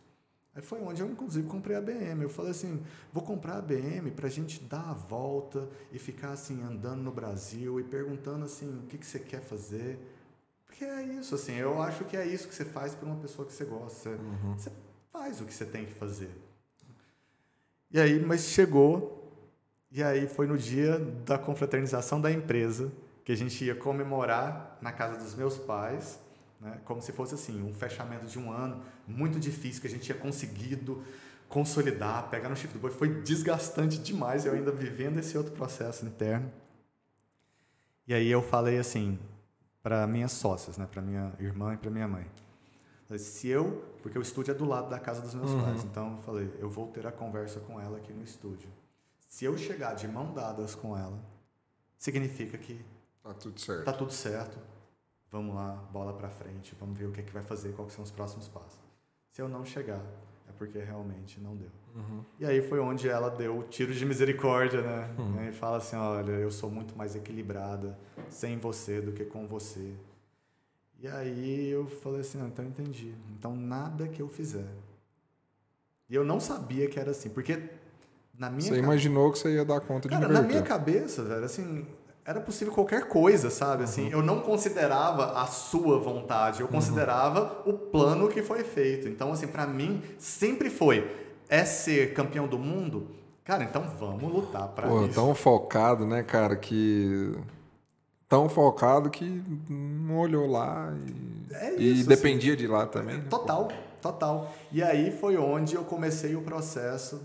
Aí foi onde eu, inclusive, comprei a BM. Eu falei assim, vou comprar a BM para a gente dar a volta e ficar, assim, andando no Brasil e perguntando, assim, o que, que você quer fazer. Porque é isso, assim, eu acho que é isso que você faz por uma pessoa que você gosta. Uhum. Você faz o que você tem que fazer. E aí, mas chegou, e aí foi no dia da confraternização da empresa, que a gente ia comemorar na casa dos meus pais, né, como se fosse assim, um fechamento de um ano muito difícil, que a gente tinha conseguido consolidar, pegar no chifre do boi. Foi desgastante demais eu ainda vivendo esse outro processo interno. E aí eu falei assim para minhas sócias, né, para minha irmã e para minha mãe. Se eu, porque o estúdio é do lado da casa dos meus uhum. pais, então eu falei, eu vou ter a conversa com ela aqui no estúdio. Se eu chegar de mão dadas com ela, significa que tá tudo certo. Tá tudo certo. Vamos lá, bola para frente, vamos ver o que é que vai fazer, quais são os próximos passos. Se eu não chegar, é porque realmente não deu. Uhum. E aí foi onde ela deu tiros de misericórdia, né? Uhum. E fala assim, olha, eu sou muito mais equilibrada sem você do que com você. E aí eu falei assim, então entendi. Então nada que eu fizer. E eu não sabia que era assim, porque na minha Você imaginou que você ia dar conta de Cara, na minha cabeça, velho, assim, era possível qualquer coisa, sabe? Assim, uhum. eu não considerava a sua vontade, eu uhum. considerava o plano que foi feito. Então, assim, para mim sempre foi é ser campeão do mundo. Cara, então vamos lutar para isso. tão focado, né, cara, que tão focado que não olhou lá e, é isso, e assim. dependia assim. de lá também. Né? Total, total. E aí foi onde eu comecei o processo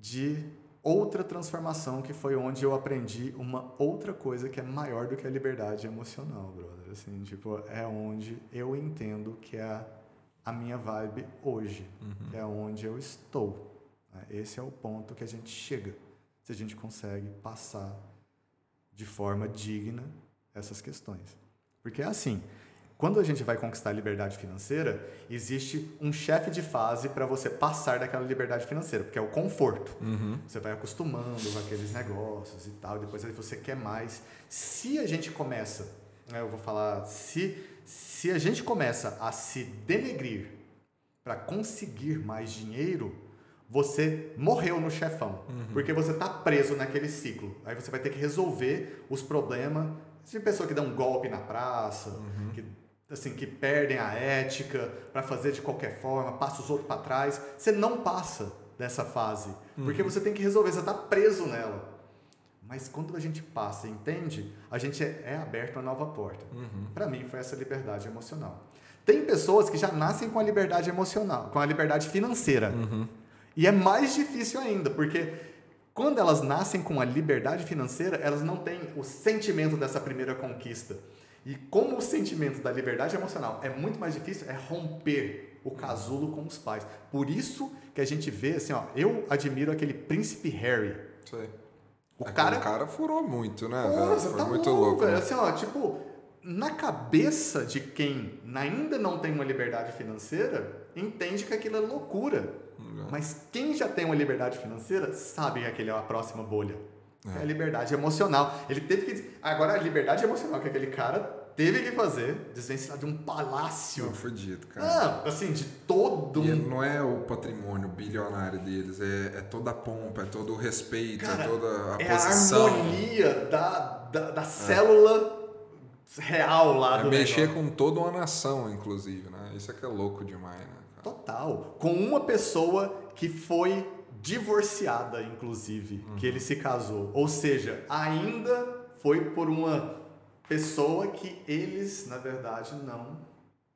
de outra transformação que foi onde eu aprendi uma outra coisa que é maior do que a liberdade emocional, brother. Assim, tipo, é onde eu entendo que é a, a minha vibe hoje, uhum. é onde eu estou. Né? Esse é o ponto que a gente chega, se a gente consegue passar de forma digna essas questões. Porque é assim, quando a gente vai conquistar a liberdade financeira, existe um chefe de fase para você passar daquela liberdade financeira, porque é o conforto. Uhum. Você vai acostumando com aqueles negócios e tal, depois aí você quer mais. Se a gente começa, né, eu vou falar, se, se a gente começa a se denegrir para conseguir mais dinheiro, você morreu no chefão, uhum. porque você está preso naquele ciclo. Aí você vai ter que resolver os problemas de pessoa que dá um golpe na praça, uhum. que assim, que perdem a ética para fazer de qualquer forma, passa os outros para trás. Você não passa dessa fase, uhum. porque você tem que resolver, você está preso nela. Mas quando a gente passa e entende, a gente é, é aberto a nova porta. Uhum. Para mim foi essa liberdade emocional. Tem pessoas que já nascem com a liberdade emocional, com a liberdade financeira. E é mais difícil ainda, porque quando elas nascem com a liberdade financeira, elas não têm o sentimento dessa primeira conquista. E como o sentimento da liberdade emocional é muito mais difícil, é romper o casulo com os pais. Por isso que a gente vê, assim, ó, eu admiro aquele príncipe Harry. Sei. O cara... cara furou muito, né? Nossa, Foi tá muito louco, louco velho. Né? Assim, ó, tipo, na cabeça de quem ainda não tem uma liberdade financeira, entende que aquilo é loucura. Uhum. Mas quem já tem uma liberdade financeira sabe que aquele é a próxima bolha. É. é a liberdade emocional. Ele teve que. Agora, a liberdade emocional que aquele cara teve que fazer, desvencilhar de um palácio. Foi fudido, cara. Ah, assim, de todo. E não é o patrimônio bilionário deles, é, é toda a pompa, é todo o respeito, é cara, é toda a é posição. É a harmonia da, da, da é. célula real lá é do mexer negócio. com toda uma nação, inclusive, né? Isso é que é louco demais, né? Total. Com uma pessoa que foi divorciada, inclusive, uhum. que ele se casou. Ou seja, ainda foi por uma pessoa que eles, na verdade, não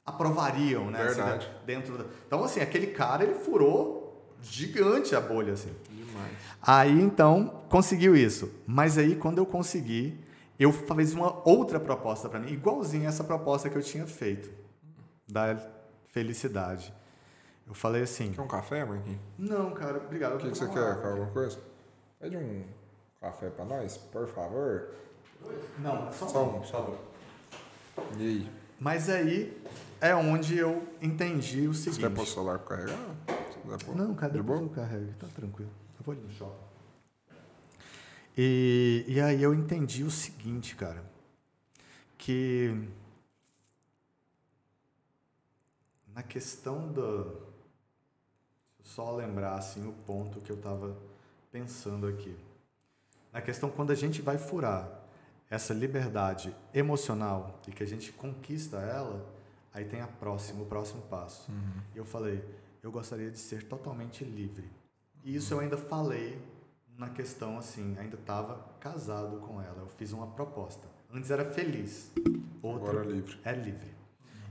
aprovariam, né? Assim, verdade. Assim, dentro da... Então, assim, aquele cara, ele furou gigante a bolha, assim. Demais. Aí, então, conseguiu isso. Mas aí, quando eu consegui, eu fiz uma outra proposta para mim, igualzinha essa proposta que eu tinha feito, da felicidade. Eu falei assim. Quer um café, Marquinhos? Não, cara, obrigado. O que, que você quer? Quer alguma coisa? Pede um café para nós, por favor. Não, só, só um, por favor. E aí? Mas aí é onde eu entendi o seguinte. Você quer pôr o celular para carregar? Não, cara, depois eu carrego. Tá tranquilo. Eu vou ali no shopping. E, e aí eu entendi o seguinte, cara. Que na questão da só lembrar assim o ponto que eu estava pensando aqui. Na questão quando a gente vai furar essa liberdade emocional e que a gente conquista ela, aí tem a próximo, o próximo passo. Uhum. Eu falei, eu gostaria de ser totalmente livre. E isso eu ainda falei na questão assim, ainda estava casado com ela. Eu fiz uma proposta. Antes era feliz, outra Agora é livre. É livre.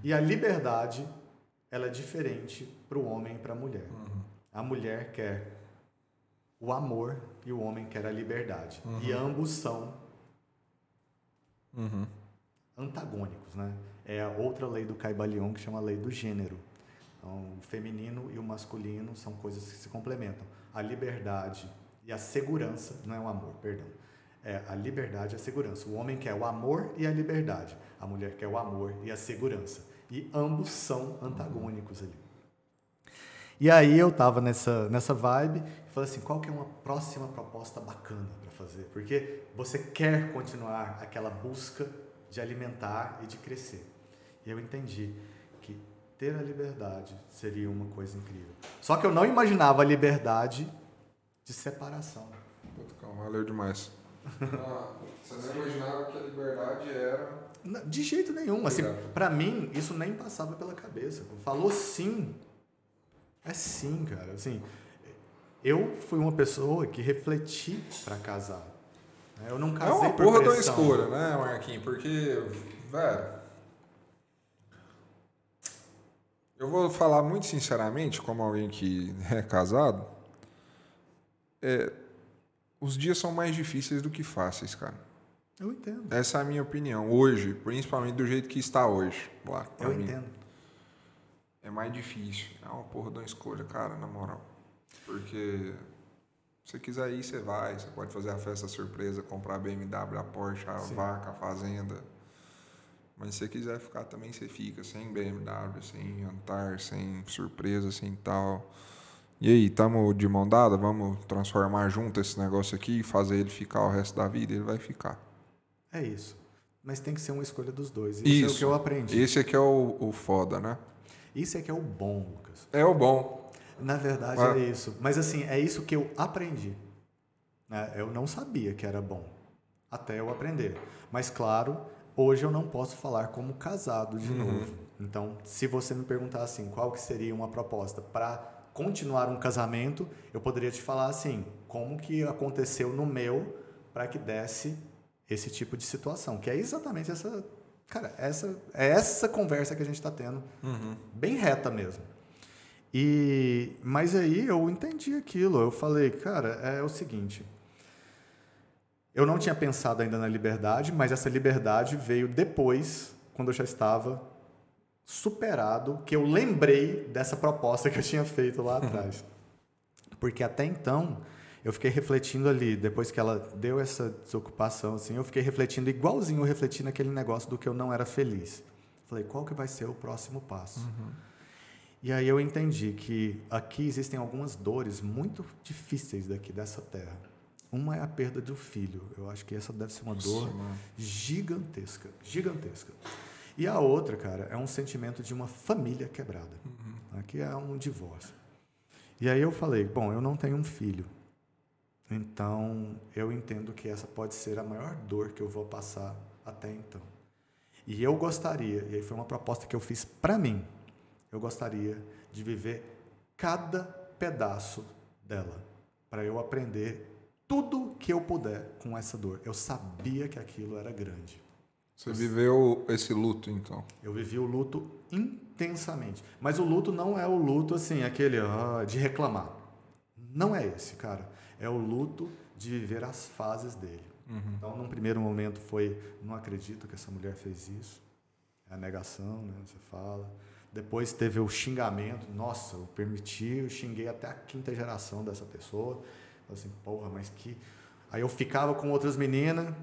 E a liberdade ela é diferente para o homem e para a mulher. Uhum. A mulher quer o amor e o homem quer a liberdade. E ambos são Uhum. antagônicos, né? É a outra lei do Caibalion que chama a lei do gênero. Então, o feminino e o masculino são coisas que se complementam. A liberdade e a segurança, não é o amor, perdão. É a liberdade e a segurança. O homem quer o amor e a liberdade. A mulher quer o amor e a segurança. E ambos são antagônicos ali. E aí eu tava nessa, nessa vibe e falei assim, qual que é uma próxima proposta bacana para fazer? Porque você quer continuar aquela busca de alimentar e de crescer. E eu entendi que ter a liberdade seria uma coisa incrível. Só que eu não imaginava a liberdade de separação. Puta, calma, valeu demais. Ah, você não imaginava que a liberdade era. De jeito nenhum. Assim, para mim, isso nem passava pela cabeça. Falou sim. É sim, cara. Assim, eu fui uma pessoa que refleti para casar. né? Eu não É casei uma por porra da pressão. escolha, né, Marquinhos? Porque, velho. Eu vou falar muito sinceramente, como alguém que é casado. é, os dias são mais difíceis do que fáceis, cara. Eu entendo. Essa é a minha opinião. Hoje, principalmente do jeito que está hoje. Lá, Eu mim. entendo. É mais difícil. É uma porra de uma escolha, cara, na moral. Porque se você quiser ir, você vai. Você pode fazer a festa surpresa, comprar a BMW, a Porsche, a Sim. vaca, a fazenda. Mas se você quiser ficar também, você fica sem BMW, sem jantar, sem surpresa, sem tal. E aí, tamo de mão dada? Vamos transformar junto esse negócio aqui e fazer ele ficar o resto da vida? Ele vai ficar. É isso. Mas tem que ser uma escolha dos dois. Isso, é o Isso. que eu aprendi. Esse aqui é o, o foda, né? Isso é que é o bom, Lucas. É o bom. Na verdade Ah. é isso. Mas assim, é isso que eu aprendi. né? Eu não sabia que era bom. Até eu aprender. Mas claro, hoje eu não posso falar como casado de novo. Então, se você me perguntar assim, qual que seria uma proposta para continuar um casamento, eu poderia te falar assim, como que aconteceu no meu para que desse esse tipo de situação, que é exatamente essa, cara, essa é essa conversa que a gente está tendo, bem reta mesmo. E mas aí eu entendi aquilo. Eu falei, cara, é o seguinte. Eu não tinha pensado ainda na liberdade, mas essa liberdade veio depois, quando eu já estava superado, que eu lembrei dessa proposta que eu tinha feito lá atrás. Porque até então, eu fiquei refletindo ali, depois que ela deu essa desocupação, assim, eu fiquei refletindo igualzinho eu refleti naquele negócio do que eu não era feliz. Falei, qual que vai ser o próximo passo? E aí eu entendi que aqui existem algumas dores muito difíceis daqui dessa terra. Uma é a perda do filho. Eu acho que essa deve ser uma dor gigantesca, gigantesca. E a outra, cara, é um sentimento de uma família quebrada. Aqui é um divórcio. E aí eu falei, bom, eu não tenho um filho. Então, eu entendo que essa pode ser a maior dor que eu vou passar até então. E eu gostaria, e aí foi uma proposta que eu fiz para mim, eu gostaria de viver cada pedaço dela, para eu aprender tudo que eu puder com essa dor. Eu sabia que aquilo era grande. Você viveu esse luto, então. Eu vivi o luto intensamente. Mas o luto não é o luto assim, aquele ah, de reclamar. Não é esse, cara. É o luto de viver as fases dele. Então, num primeiro momento foi, não acredito que essa mulher fez isso. É a negação, né? Você fala. Depois teve o xingamento. Nossa, eu permiti, eu xinguei até a quinta geração dessa pessoa. Falei assim, porra, mas que. Aí eu ficava com outras meninas,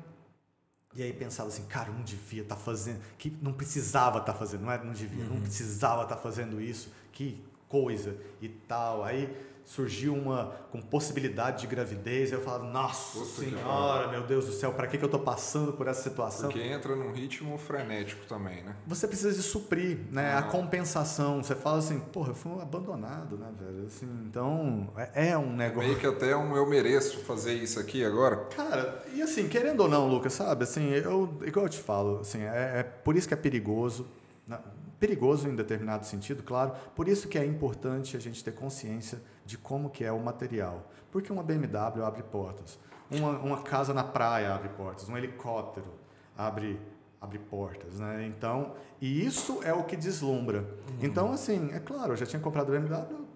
e aí pensava assim, cara, eu não devia estar fazendo, que não precisava estar fazendo, não é não devia, não precisava estar fazendo isso, que coisa e tal. Aí surgiu uma com possibilidade de gravidez, eu falava, nossa Puta senhora, meu Deus do céu, para que, que eu tô passando por essa situação? Porque entra num ritmo frenético também, né? Você precisa de suprir, né? A Ah. compensação. Você fala assim, porra, eu fui um abandonado, né, velho? Assim, então, é, é um negócio. Meio que até um eu mereço fazer isso aqui agora. Cara, e assim, querendo ou não, Lucas, sabe? Assim, eu, igual eu te falo, assim, é, é por isso que é perigoso. né? Perigoso em determinado sentido, claro. Por isso que é importante a gente ter consciência de como que é o material. Porque uma BMW abre portas. Uma, uma casa na praia abre portas. Um helicóptero abre, abre portas, né? Então, e isso é o que deslumbra. Então, assim, é claro, eu já tinha comprado BMW, eu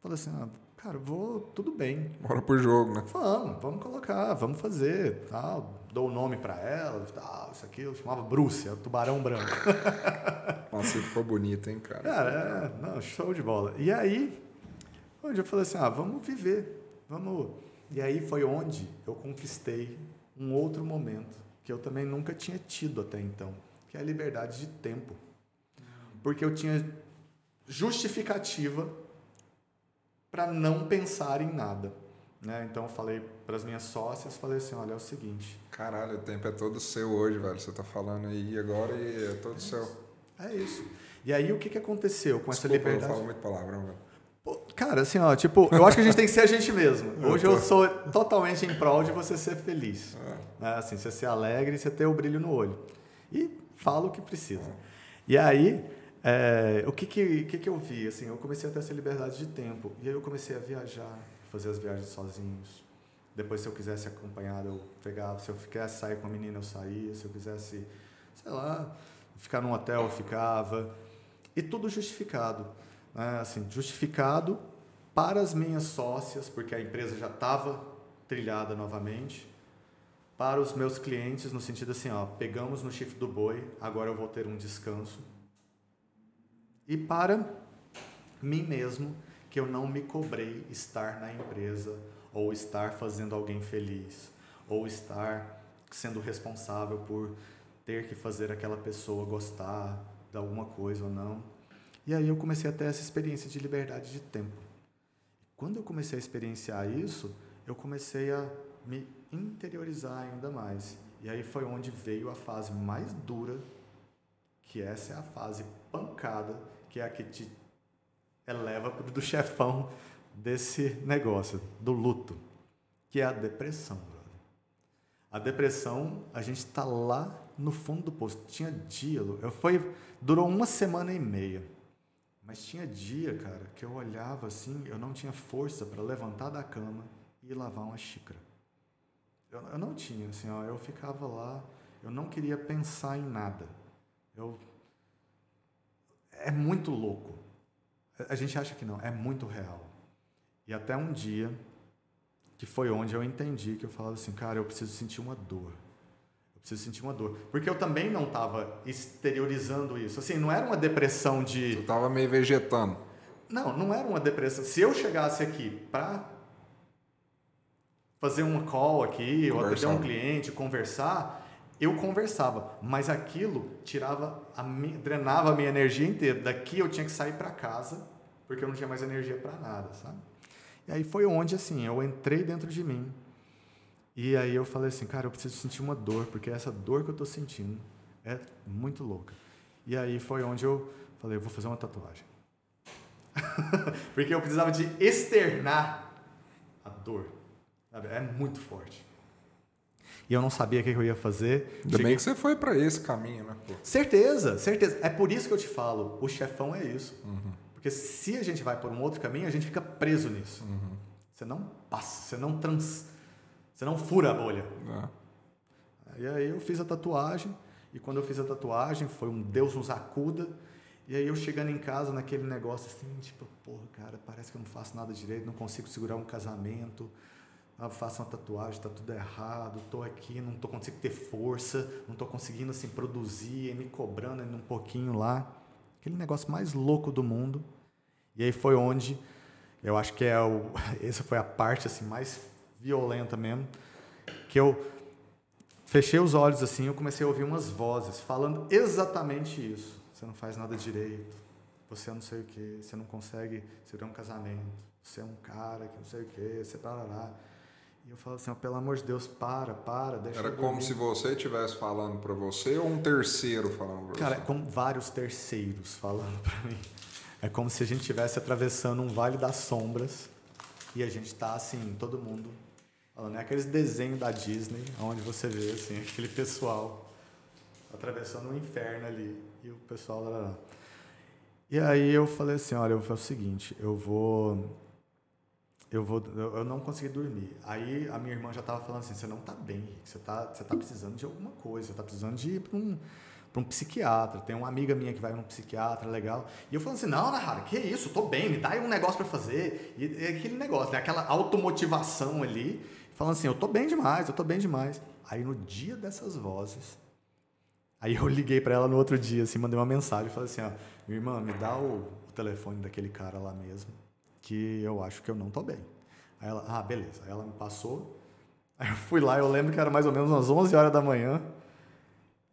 falei assim, ah, cara, vou, tudo bem. Bora pro jogo, né? Vamos, vamos colocar, vamos fazer, tal. Dou o nome para ela, tal, isso aqui, eu chamava Brússia, tubarão branco. Nossa, ficou bonito, hein, cara? Cara, é, não, show de bola. E aí, onde eu falei assim, ah, vamos viver, vamos... E aí foi onde eu conquistei um outro momento que eu também nunca tinha tido até então, que é a liberdade de tempo. Porque eu tinha justificativa para não pensar em nada. Né? Então eu falei para as minhas sócias, falei assim, olha, é o seguinte. Caralho, o tempo é todo seu hoje, velho. Você tá falando aí agora e é todo é seu. É isso. E aí o que, que aconteceu com Desculpa, essa liberdade? Eu falo muito palavrão, velho. Cara, assim, ó, tipo, eu acho que a gente tem que ser a gente mesmo. Hoje eu, eu sou totalmente em prol de você ser feliz. É. Né? Assim, você ser alegre e você ter o brilho no olho. E falo o que precisa. E aí, é, o que que, que que eu vi? Assim, eu comecei a ter essa liberdade de tempo. E aí eu comecei a viajar, fazer as viagens sozinhos. Depois, se eu quisesse acompanhado, eu pegava. Se eu quisesse sair com a menina, eu saía. Se eu quisesse, sei lá, ficar num hotel, eu ficava. E tudo justificado. Né? Assim, justificado para as minhas sócias, porque a empresa já estava trilhada novamente. Para os meus clientes, no sentido assim, ó, pegamos no chifre do boi, agora eu vou ter um descanso e para mim mesmo, que eu não me cobrei estar na empresa, ou estar fazendo alguém feliz, ou estar sendo responsável por ter que fazer aquela pessoa gostar de alguma coisa ou não. E aí eu comecei a ter essa experiência de liberdade de tempo. Quando eu comecei a experienciar isso, eu comecei a me interiorizar ainda mais. E aí foi onde veio a fase mais dura, que essa é a fase pancada que é a que te eleva do chefão desse negócio, do luto, que é a depressão. Brother. A depressão, a gente está lá no fundo do poço. Tinha dia, eu foi, durou uma semana e meia. Mas tinha dia, cara, que eu olhava assim, eu não tinha força para levantar da cama e lavar uma xícara. Eu, eu não tinha, assim, ó, eu ficava lá, eu não queria pensar em nada. Eu é muito louco. A gente acha que não, é muito real. E até um dia que foi onde eu entendi que eu falava assim, cara, eu preciso sentir uma dor. Preciso sentir uma dor. Porque eu também não estava exteriorizando isso. Assim, não era uma depressão de. Tu estava meio vegetando. Não, não era uma depressão. Se eu chegasse aqui para fazer uma call aqui, ou atender um cliente, conversar, eu conversava, mas aquilo tirava, a minha, drenava a minha energia inteira. Daqui eu tinha que sair para casa, porque eu não tinha mais energia para nada, sabe? E aí foi onde, assim, eu entrei dentro de mim. E aí eu falei assim, cara, eu preciso sentir uma dor, porque essa dor que eu estou sentindo é muito louca. E aí foi onde eu falei, eu vou fazer uma tatuagem. porque eu precisava de externar a dor. Sabe? É muito forte e eu não sabia o que eu ia fazer. Ainda Cheguei... bem que você foi para esse caminho, né? Pô. Certeza, certeza. É por isso que eu te falo, o chefão é isso. Uhum. Porque se a gente vai por um outro caminho, a gente fica preso nisso. Uhum. Você não passa, você não trans, você não fura a bolha. É. E aí eu fiz a tatuagem e quando eu fiz a tatuagem foi um Deus nos acuda. E aí eu chegando em casa naquele negócio assim, tipo, porra, cara, parece que eu não faço nada direito, não consigo segurar um casamento ah, faço uma tatuagem, está tudo errado, estou aqui, não estou conseguindo ter força, não estou conseguindo assim produzir, me cobrando um pouquinho lá. Aquele negócio mais louco do mundo. E aí foi onde eu acho que é o essa foi a parte assim mais violenta mesmo, que eu fechei os olhos assim, eu comecei a ouvir umas vozes falando exatamente isso. Você não faz nada direito. Você não sei o que, você não consegue ser um casamento. Você é um cara que não sei o que, você tarará. E eu falo assim, pelo amor de Deus, para, para, deixa Era como se você estivesse falando para você ou um terceiro falando para você? Cara, é como vários terceiros falando para mim. É como se a gente estivesse atravessando um vale das sombras e a gente está assim, todo mundo falando. É aqueles desenhos da Disney, onde você vê assim, aquele pessoal atravessando um inferno ali e o pessoal lá. E aí eu falei assim, olha, eu vou fazer o seguinte, eu vou eu vou eu não consegui dormir. Aí a minha irmã já estava falando assim, você não está bem, você está você tá precisando de alguma coisa, você está precisando de ir para um para um psiquiatra. Tem uma amiga minha que vai num psiquiatra, legal. E eu falando assim, não, Nahara, que isso, tô bem, me dá aí um negócio para fazer. E é aquele negócio, né? aquela automotivação ali, falando assim, eu tô bem demais, eu tô bem demais. Aí no dia dessas vozes, aí eu liguei para ela no outro dia, assim, mandei uma mensagem, falei assim, ó, minha irmã, me dá o, o telefone daquele cara lá mesmo, que eu acho que eu não tô bem. Aí ela, ah, beleza. Aí ela me passou. Aí eu fui lá, eu lembro que era mais ou menos umas 11 horas da manhã.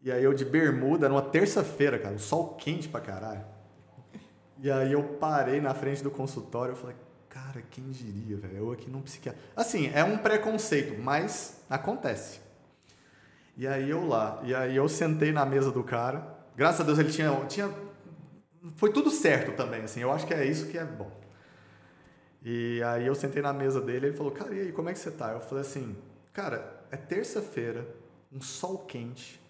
E aí eu de bermuda, era uma terça-feira, cara, um sol quente pra caralho. E aí eu parei na frente do consultório, eu falei, cara, quem diria, velho? Eu aqui num psiquiatra. Assim, é um preconceito, mas acontece. E aí eu lá, e aí eu sentei na mesa do cara. Graças a Deus ele tinha, tinha foi tudo certo também, assim. Eu acho que é isso que é bom. E aí eu sentei na mesa dele, ele falou: "Cara, e aí, como é que você tá?" Eu falei assim: "Cara, é terça-feira, um sol quente,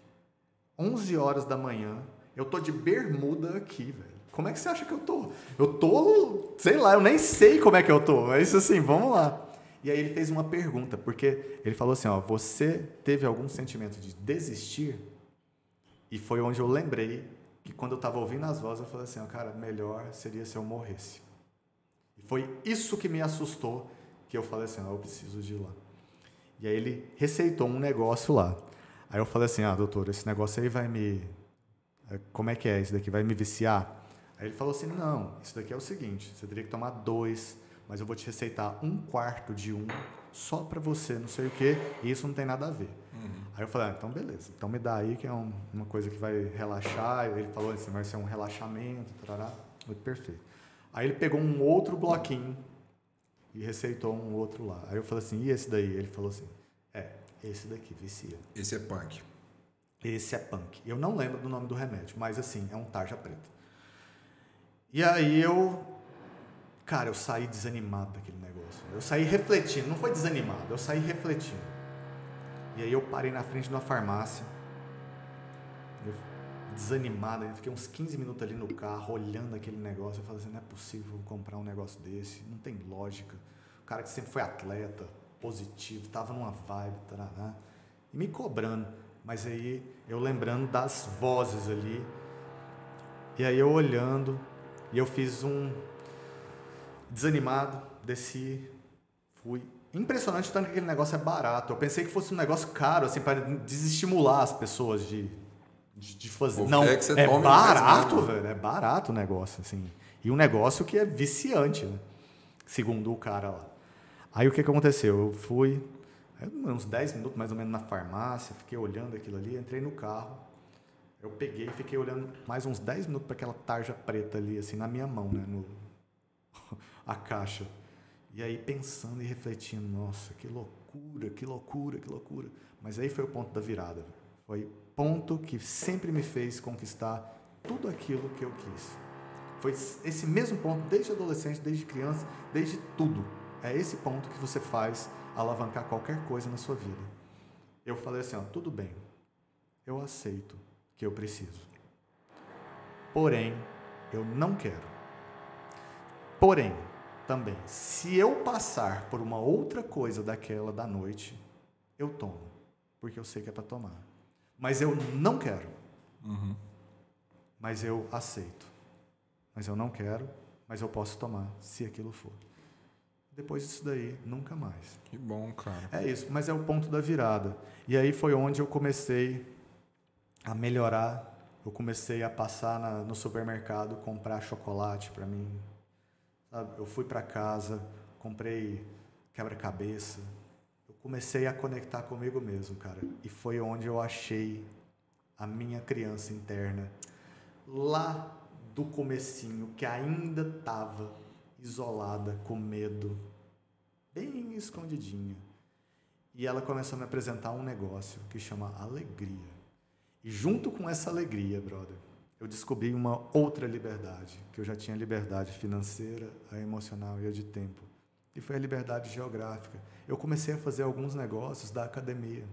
11 horas da manhã. Eu tô de bermuda aqui, velho. Como é que você acha que eu tô? Eu tô, sei lá, eu nem sei como é que eu tô, mas assim, vamos lá. E aí ele fez uma pergunta, porque ele falou assim, ó, você teve algum sentimento de desistir? E foi onde eu lembrei que quando eu estava ouvindo as vozes, eu falei assim, ó, cara, melhor seria se eu morresse. E foi isso que me assustou, que eu falei assim, ó, eu preciso de ir lá. E aí ele receitou um negócio lá. Aí eu falei assim, ah, doutor, esse negócio aí vai me... É, como é que é? Isso daqui vai me viciar? Aí ele falou assim, não, isso daqui é o seguinte, você teria que tomar dois, mas eu vou te receitar um quarto de um só para você, não sei o quê, e isso não tem nada a ver. Uhum. Aí eu falei, ah, então beleza, então me dá aí que é um, uma coisa que vai relaxar. Ele falou assim, vai ser um relaxamento, tarará. Muito perfeito. Aí ele pegou um outro bloquinho e receitou um outro lá. Aí eu falei assim, e esse daí? Ele falou assim, esse daqui, vicia. Esse é punk. Esse é punk. Eu não lembro do nome do remédio, mas assim, é um tarja preta. E aí eu. Cara, eu saí desanimado daquele negócio. Eu saí refletindo, não foi desanimado, eu saí refletindo. E aí eu parei na frente de uma farmácia. Eu, desanimado, eu fiquei uns 15 minutos ali no carro, olhando aquele negócio. Eu falei assim: não é possível comprar um negócio desse, não tem lógica. O cara que sempre foi atleta, positivo, estava numa vibe, tarará, e me cobrando. Mas aí eu lembrando das vozes ali, e aí eu olhando, e eu fiz um desanimado, desci, fui. Impressionante tanto que aquele negócio é barato. Eu pensei que fosse um negócio caro, assim, para desestimular as pessoas de, de, de fazer. Não, é, é barato, velho. É barato o negócio, assim. E um negócio que é viciante, né? Segundo o cara lá. Aí o que, que aconteceu? Eu fui, uns 10 minutos mais ou menos na farmácia, fiquei olhando aquilo ali, entrei no carro. Eu peguei e fiquei olhando mais uns 10 minutos para aquela tarja preta ali, assim, na minha mão, né? No, a caixa. E aí pensando e refletindo, nossa, que loucura, que loucura, que loucura. Mas aí foi o ponto da virada. Foi ponto que sempre me fez conquistar tudo aquilo que eu quis. Foi esse mesmo ponto desde adolescente, desde criança, desde tudo. É esse ponto que você faz alavancar qualquer coisa na sua vida. Eu falei assim, ó, tudo bem. Eu aceito que eu preciso. Porém, eu não quero. Porém, também, se eu passar por uma outra coisa daquela da noite, eu tomo, porque eu sei que é para tomar. Mas eu não quero. Uhum. Mas eu aceito. Mas eu não quero, mas eu posso tomar, se aquilo for. Depois disso daí, nunca mais. Que bom, cara. É isso, mas é o ponto da virada. E aí foi onde eu comecei a melhorar. Eu comecei a passar na, no supermercado, comprar chocolate para mim. Sabe? Eu fui para casa, comprei quebra-cabeça. Eu comecei a conectar comigo mesmo, cara. E foi onde eu achei a minha criança interna. Lá do comecinho, que ainda estava isolada, com medo, bem escondidinha. E ela começou a me apresentar um negócio que chama alegria. E junto com essa alegria, brother, eu descobri uma outra liberdade, que eu já tinha liberdade financeira, a emocional e a de tempo. E foi a liberdade geográfica. Eu comecei a fazer alguns negócios da academia.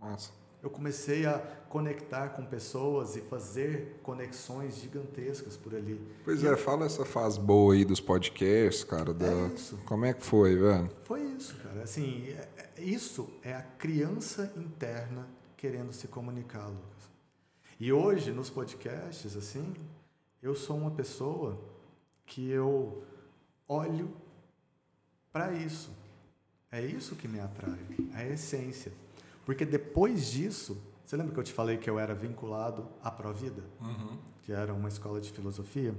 Nossa eu comecei a conectar com pessoas e fazer conexões gigantescas por ali. Pois e é, eu... fala essa fase boa aí dos podcasts, cara. Da... É isso. Como é que foi, velho? Foi isso, cara. Assim, é, é, isso é a criança interna querendo se comunicar, Lucas. E hoje, nos podcasts, assim, eu sou uma pessoa que eu olho para isso. É isso que me atrai, a essência. Porque depois disso, você lembra que eu te falei que eu era vinculado à Provida? Uhum. Que era uma escola de filosofia?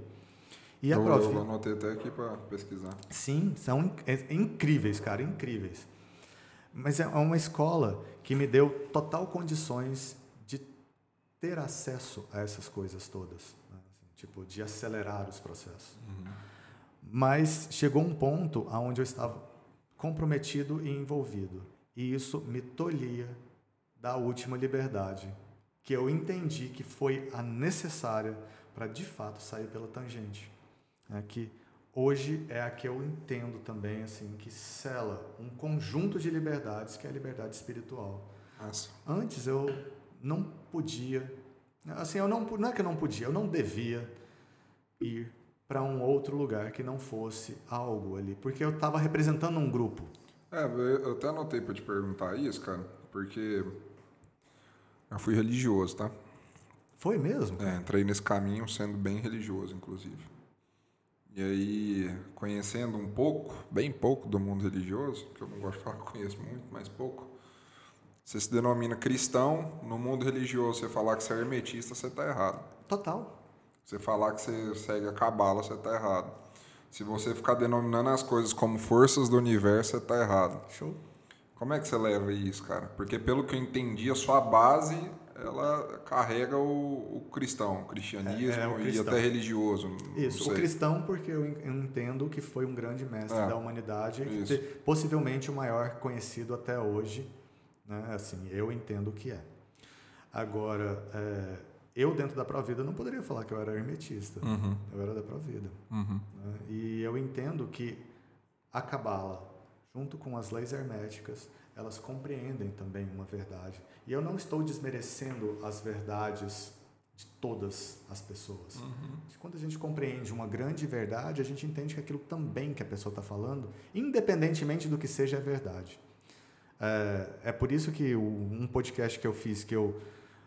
E a eu, Provida... eu anotei até aqui para pesquisar. Sim, são é- incríveis, cara, incríveis. Mas é uma escola que me deu total condições de ter acesso a essas coisas todas. né? Assim, tipo, de acelerar os processos. Mas chegou um ponto onde eu estava comprometido e envolvido. E isso me tolhia da última liberdade, que eu entendi que foi a necessária para de fato sair pela tangente. né? Que hoje é a que eu entendo também, assim, que sela um conjunto de liberdades, que é a liberdade espiritual. Nossa. Antes eu não podia, assim, eu não, não é que eu não podia, eu não devia ir para um outro lugar que não fosse algo ali, porque eu estava representando um grupo. É, eu eu até anotei para te perguntar isso, cara, porque eu fui religioso, tá? Foi mesmo? É, entrei nesse caminho sendo bem religioso, inclusive. E aí, conhecendo um pouco, bem pouco do mundo religioso, que eu não gosto de falar que conheço muito, mas pouco, você se denomina cristão, no mundo religioso você falar que você é hermetista, você está errado. Total. Você falar que você segue a cabala, você está errado. Se você ficar denominando as coisas como forças do universo, você está errado. Show. Como é que você leva isso, cara? Porque pelo que eu entendi, a sua base ela carrega o, o cristão, o cristianismo É, é o e cristão. até religioso. Isso, o cristão, porque eu en- eu entendo que foi um grande mestre É, da humanidade, te- possivelmente o maior conhecido até hoje. Né? Assim, eu entendo que é. Agora, é, eu dentro da Provida não poderia falar que eu era hermetista. Uhum, Eu era da Provida. uhum. né? E eu entendo que a Cabala, junto com as leis herméticas, elas compreendem também uma verdade. E eu não estou desmerecendo as verdades de todas as pessoas. Quando a gente compreende uma grande verdade, a gente entende que aquilo também que a pessoa está falando, independentemente do que seja a verdade. É, é por isso que o- um podcast que eu fiz que eu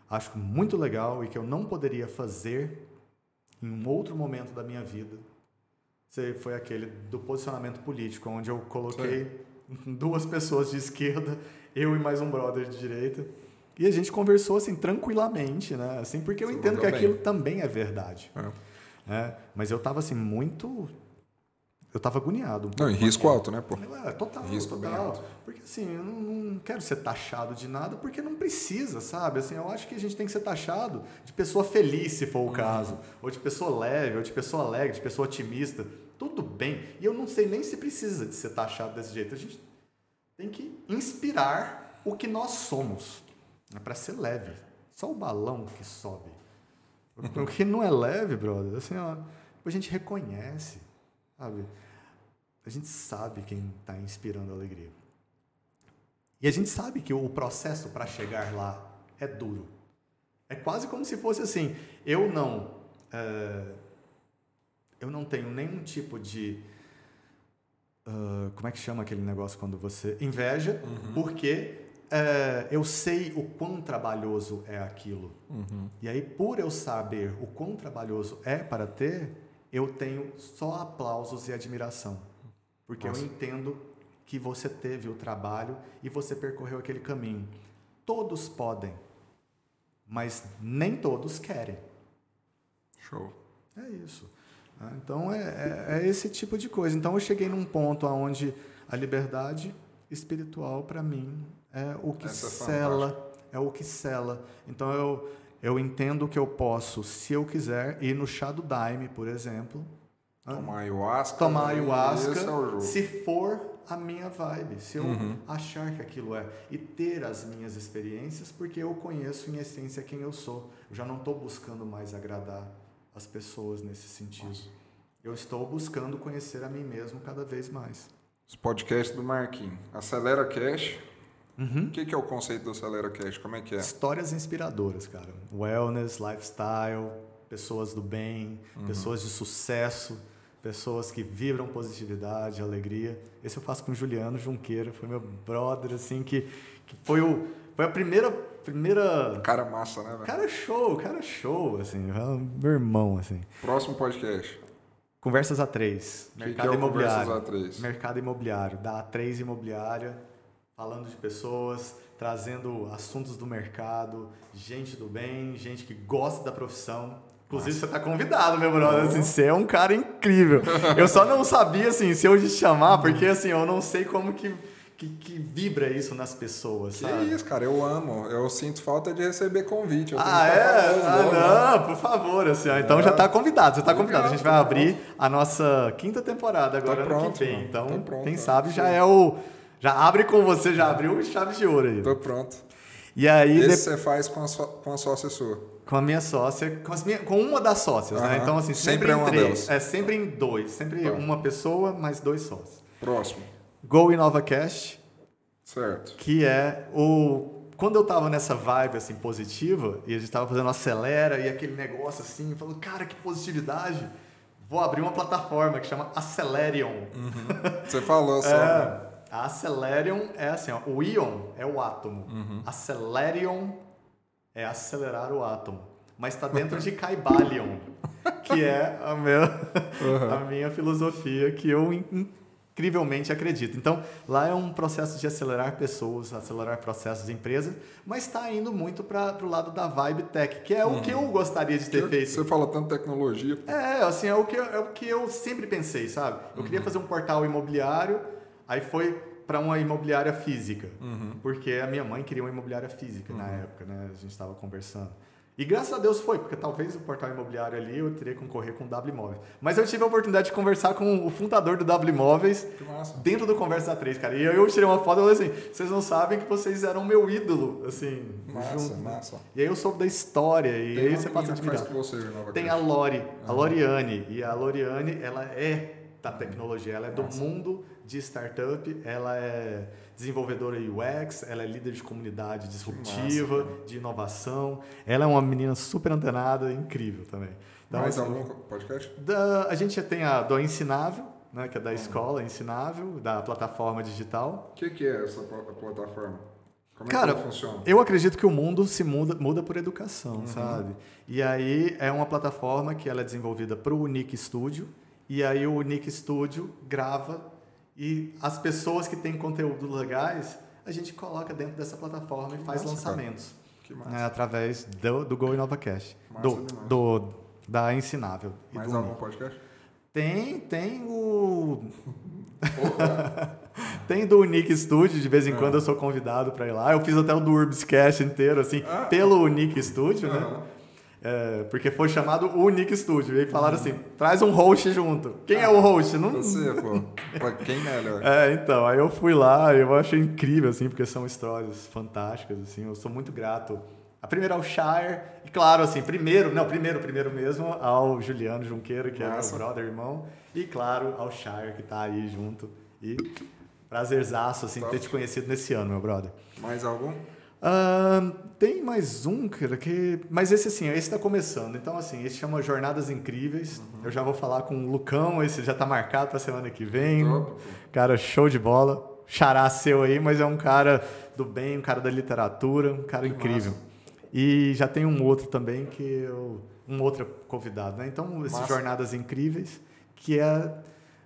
acho muito legal e que eu não poderia fazer em um outro momento da minha vida foi aquele do posicionamento político, onde eu coloquei duas pessoas de esquerda, eu e mais um brother de direita, e a gente conversou assim tranquilamente, né? Assim, porque eu Você entendo que mandou aquilo bem. também é verdade, É. né? Mas eu tava assim muito eu tava agoniado. um Não, risco alto, né, pô? É, total, Risco bem total. alto. Porque assim, eu não, não quero ser taxado de nada, porque não precisa, sabe? Assim, eu acho que a gente tem que ser taxado de pessoa feliz, se for o caso, ou de pessoa leve, ou de pessoa alegre, de pessoa otimista. Tudo bem. E eu não sei nem se precisa de ser taxado desse jeito. A gente tem que inspirar o que nós somos. É para ser leve. Só o balão que sobe. O que não é leve, brother, assim, ó, a gente reconhece, sabe? A gente sabe quem está inspirando alegria. E a gente sabe que o processo para chegar lá é duro. É quase como se fosse assim: eu não, é, eu não tenho nenhum tipo de ah, como é que chama aquele negócio quando você inveja, porque é, eu sei o quão trabalhoso é aquilo. Uhum. E aí, por eu saber o quão trabalhoso é para ter, eu tenho só aplausos e admiração. Porque Nossa. eu entendo que você teve o trabalho e você percorreu aquele caminho. Todos podem, mas nem todos querem. Show. É isso. Né? Então é, é, é esse tipo de coisa. Então eu cheguei num ponto onde a liberdade espiritual para mim é o que Essa é sela, é o que sela. Então eu eu entendo que eu posso, se eu quiser, ir no chá do daime, por exemplo, né? Tomar ayahuasca. tomar ayahuasca, Esse é se for a minha vibe, se eu Uhum. achar que aquilo é e ter as minhas experiências, porque eu conheço em essência quem eu sou. Eu já não estou buscando mais agradar as pessoas nesse sentido. Nossa. Eu estou buscando conhecer a mim mesmo cada vez mais. Os podcasts do Marquinhos. Acelera Cash. Uhum. O que, é o conceito do Acelera Cash? Como é que é? Histórias inspiradoras, cara. Wellness, lifestyle, pessoas do bem, Uhum. pessoas de sucesso, pessoas que vibram positividade, alegria. Esse eu faço com o Juliano Junqueira, foi meu brother, assim, que, que foi o Foi a primeira. primeira... Cara massa, né, velho? Cara show, cara show, assim. Meu irmão, assim. Próximo podcast. Conversas A3. Que mercado que é imobiliário. Conversas A3? Mercado imobiliário. Da A3 Imobiliária, falando de pessoas, trazendo assuntos do mercado, gente do bem, gente que gosta da profissão. Inclusive, você tá convidado, meu brother. Assim, você é um cara incrível. Eu só não sabia, assim, se eu te chamar, porque, assim, eu não sei como que, que, que vibra isso nas pessoas, Que sabe? isso, cara, eu amo. Eu sinto falta de receber convite. Ah, é? Ah, né? não, por favor, assim, ó. Então já tá convidado, já tá convidado. A gente vai Legal, abrir a nossa quinta temporada agora Tá ano pronto, que vem. mano. Então, Tá pronto, quem tá. sabe já é o. Já abre com você, já abriu chave de ouro aí. Tô pronto. E aí, Esse de- você faz com a, sua, com a sócia sua. com a minha sócia, com, minha- com uma das sócias, né? Aham. Então, assim, sempre, Sempre é em uma três. delas. É sempre em dois. Sempre Tá. uma pessoa, mais dois sócios. Próximo. Go InovaCast, Certo. que é o. Quando eu tava nessa vibe assim positiva, e a gente tava fazendo acelera e aquele negócio assim, falando, cara, que positividade, vou abrir uma plataforma que chama Acelerion. Você falou só. É, a Acelerion é assim, ó, o íon é o átomo. Uhum. Acelerion é acelerar o átomo. Mas está dentro de Caibalion, que é a minha, Uhum. a minha filosofia que eu incrivelmente acredito. Então, lá é um processo de acelerar pessoas, acelerar processos de empresa, mas está indo muito para o lado da vibe tech, que é o que eu gostaria de ter Que- feito. Você fala tanto tecnologia. É, assim, é o que, é o que eu sempre pensei, sabe? Eu queria fazer um portal imobiliário, aí foi para uma imobiliária física. Porque a minha mãe queria uma imobiliária física na época, né? A gente estava conversando. E graças a Deus foi, porque talvez o portal imobiliário ali eu teria que concorrer com o W Imóveis. Mas eu tive a oportunidade de conversar com o fundador do W Imóveis dentro do Conversa 3, cara. E eu, eu tirei uma foto e falei assim: vocês não sabem que vocês eram meu ídolo, assim, Massa, junto. né? massa. E aí eu soube da história, e Tem aí você passa a admirar. você, Tem a. Lori, a Loriane. E a Loriane, ela é da tecnologia, ela é do mundo de startup, ela é desenvolvedora UX, ela é líder de comunidade disruptiva, massa, de inovação. Ela é uma menina super antenada, incrível também. Então, Mais assim, algum podcast? da- a gente já tem a do Ensinável, né, que é da escola Ensinável, da plataforma digital. O que, que é essa pla- plataforma? Como Cara, é que ela funciona? Eu acredito que o mundo se muda, muda por educação, Uhum. sabe? E aí é uma plataforma que ela é desenvolvida para o Unique Studio, e aí o Unique Studio grava e as pessoas que têm conteúdo legais, a gente coloca dentro dessa plataforma e faz massa, cara. lançamentos Que massa. né, através do, do Go InovaCast, Massa do, do, da Ensinável. e Mais do algum podcast? Tem, tem o Tem do Unique Studio, de vez em Ah. quando eu sou convidado para ir lá. Eu fiz até o do Urbscast inteiro, assim, Ah. pelo Unique Studio, né? É, porque foi chamado Unique Studio. E aí falaram assim, traz um host junto. Quem é o host? Não... Você, pô. Pra quem melhor? É, então, aí eu fui lá e eu achei incrível, assim, porque são histórias fantásticas, assim, eu sou muito grato. A primeira ao Shire, e claro, assim, primeiro, não, primeiro, primeiro mesmo, ao Juliano Junqueiro, que é Massa. meu brother, irmão, e claro, ao Shire, que tá aí junto. E prazerzaço, assim, Top. ter te conhecido nesse ano, meu brother. Mais algum? Ahn, tem mais um, cara, que. Mas esse assim, esse tá começando. Então, assim, esse chama Jornadas Incríveis. Eu já vou falar com o Lucão, esse já tá marcado pra semana que vem. Top. Cara, show de bola. Xará seu aí, mas é um cara do bem, um cara da literatura, um cara incrível. massa. E já tem um outro também que eu. Um outro convidado, né? Então, esses. Jornadas Incríveis, que é.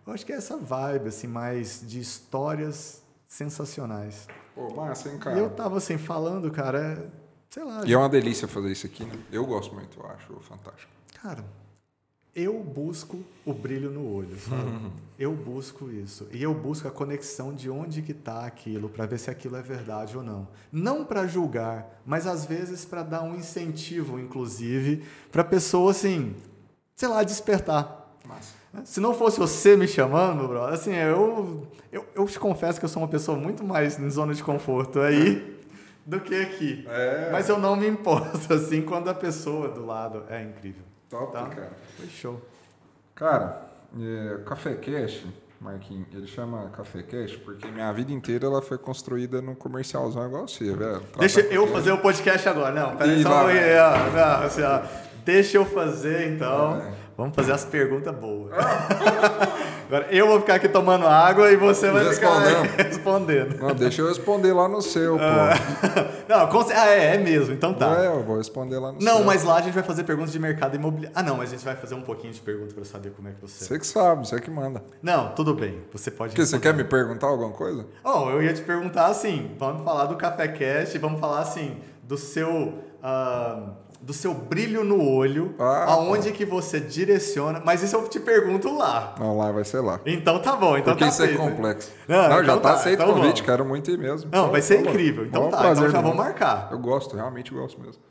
Eu acho que é essa vibe, assim, mais de histórias sensacionais. Pô, massa, hein, E cara? eu tava assim, falando, cara, é, sei lá, E é uma delícia fazer isso aqui, né? Eu gosto muito, eu acho fantástico. cara, eu busco o brilho no olho, sabe? Eu busco isso. E eu busco a conexão de onde que tá aquilo, para ver se aquilo é verdade ou não. Não para julgar, mas às vezes para dar um incentivo, inclusive, para pessoa assim, sei lá, despertar. Massa. Se não fosse você me chamando, brother, assim, eu, eu, eu te confesso que eu sou uma pessoa muito mais em zona de conforto aí do que aqui. É. Mas eu não me importo, assim, quando a pessoa do lado é incrível. Top, Tá? cara. Foi show. Cara, é, Café Cash, Marquinhos, ele chama Café Cash porque minha vida inteira ela foi construída num comercialzão igual você, velho. Deixa eu fazer o podcast agora. Não, peraí, só não, assim. Deixa eu fazer, então. É. Vamos fazer as perguntas boas. Agora eu vou ficar aqui tomando água e você vai ficar respondendo. Não, deixa eu responder lá no seu, pô. Não, com... ah, é, é mesmo, então tá. É, eu vou responder lá no não, seu. Não, mas lá a gente vai fazer perguntas de mercado imobiliário. Ah, não, mas a gente vai fazer um pouquinho de perguntas para saber como é que você. Você que sabe, você que manda. Não, tudo bem. Você pode. Que, você quer me perguntar alguma coisa? Oh, eu ia te perguntar assim. Vamos falar do Café Cast, vamos falar assim do seu. Uh do seu brilho no olho, ah, aonde que você direciona, mas isso eu te pergunto lá. Não, lá vai ser lá. Então tá bom, então Porque tá isso é feito. é complexo. Não, não então já tá, tá aceito o convite, quero muito ir mesmo. Não, vai ser incrível. Então tá, então já vou marcar. Eu gosto, realmente gosto mesmo.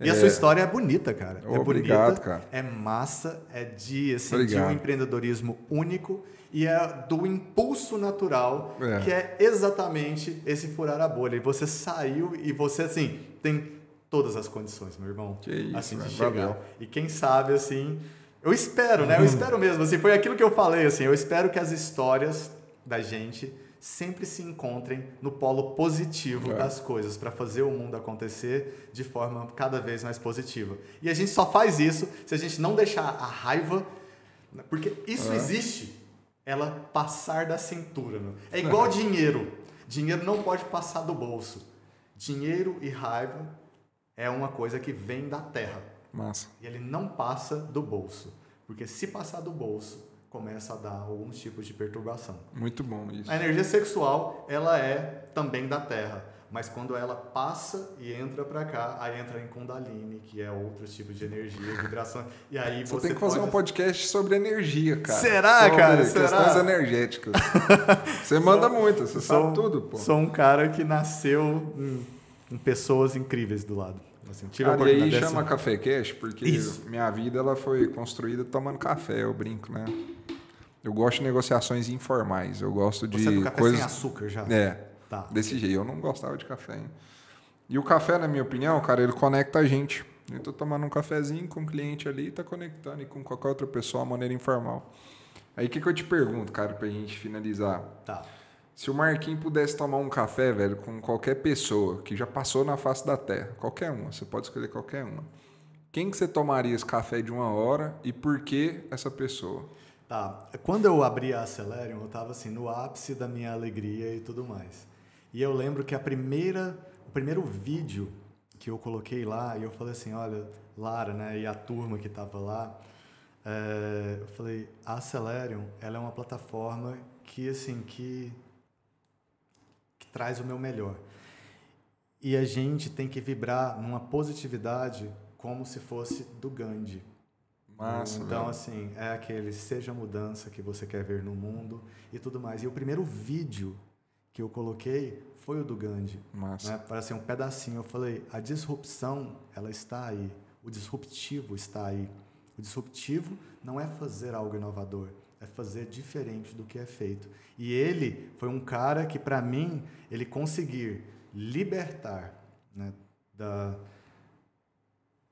E é... a sua história é bonita, cara. Oh, é obrigado, bonita, cara. É massa, é de, assim, de um empreendedorismo único e é do impulso natural, é. que é exatamente esse furar a bolha. E você saiu e você, assim, tem todas as condições, meu irmão. Que isso, assim, de chegar. Valeu. E quem sabe, assim, eu espero, né? Eu espero mesmo, assim, foi aquilo que eu falei, assim, eu espero que as histórias da gente sempre se encontrem no polo positivo é. das coisas, para fazer o mundo acontecer de forma cada vez mais positiva. E a gente só faz isso se a gente não deixar a raiva, porque isso é. existe, ela passar da cintura. Meu. É igual é. dinheiro. Dinheiro não pode passar do bolso. Dinheiro e raiva é uma coisa que vem da terra. Massa. E ele não passa do bolso. Porque se passar do bolso, começa a dar alguns tipos de perturbação. Muito bom isso. A energia sexual, ela é também da terra. Mas quando ela passa e entra para cá, aí entra em Kundalini, que é outro tipo de energia, vibração. E aí você, você tem que fazer pode... um podcast sobre energia, cara. Será, sobre cara? Questões Será? energéticas. você manda sou, muito, você sou, sabe tudo, pô. Sou um cara que nasceu com pessoas incríveis do lado. Assim, Cara, e aí chama Café Cash porque Isso. minha vida ela foi construída tomando café, eu brinco, né? Eu gosto de negociações informais, eu gosto de Você é do café coisas... sem açúcar já? É, tá. desse jeito. Eu não gostava de café. Hein? E o café, na minha opinião, cara, ele conecta a gente. Eu tô tomando um cafezinho com um cliente ali e tá conectando e com qualquer outra pessoa de maneira informal. Aí o que, que eu te pergunto, cara, pra gente finalizar? Tá. Se o Marquinhos pudesse tomar um café, velho, com qualquer pessoa que já passou na face da Terra, qualquer uma, você pode escolher qualquer uma. Quem que você tomaria esse café de uma hora e por que essa pessoa? Tá. Quando eu abri a Acelerium, eu estava assim no ápice da minha alegria e tudo mais. E eu lembro que a primeira, o primeiro vídeo que eu coloquei lá, e eu falei assim, olha, Lara, né, e a turma que estava lá, é, eu falei, a Acelerium, ela é uma plataforma que assim que traz o meu melhor. E a gente tem que vibrar numa positividade como se fosse do Gandhi. Massa, então, assim, é aquele seja a mudança que você quer ver no mundo e tudo mais. E o primeiro vídeo que eu coloquei foi o do Gandhi. Massa. Né? Para ser um pedacinho. Eu falei, a disrupção, ela está aí. O disruptivo está aí. O disruptivo não é fazer algo inovador, é fazer diferente do que é feito. E ele foi um cara que, para mim, ele conseguir libertar né, da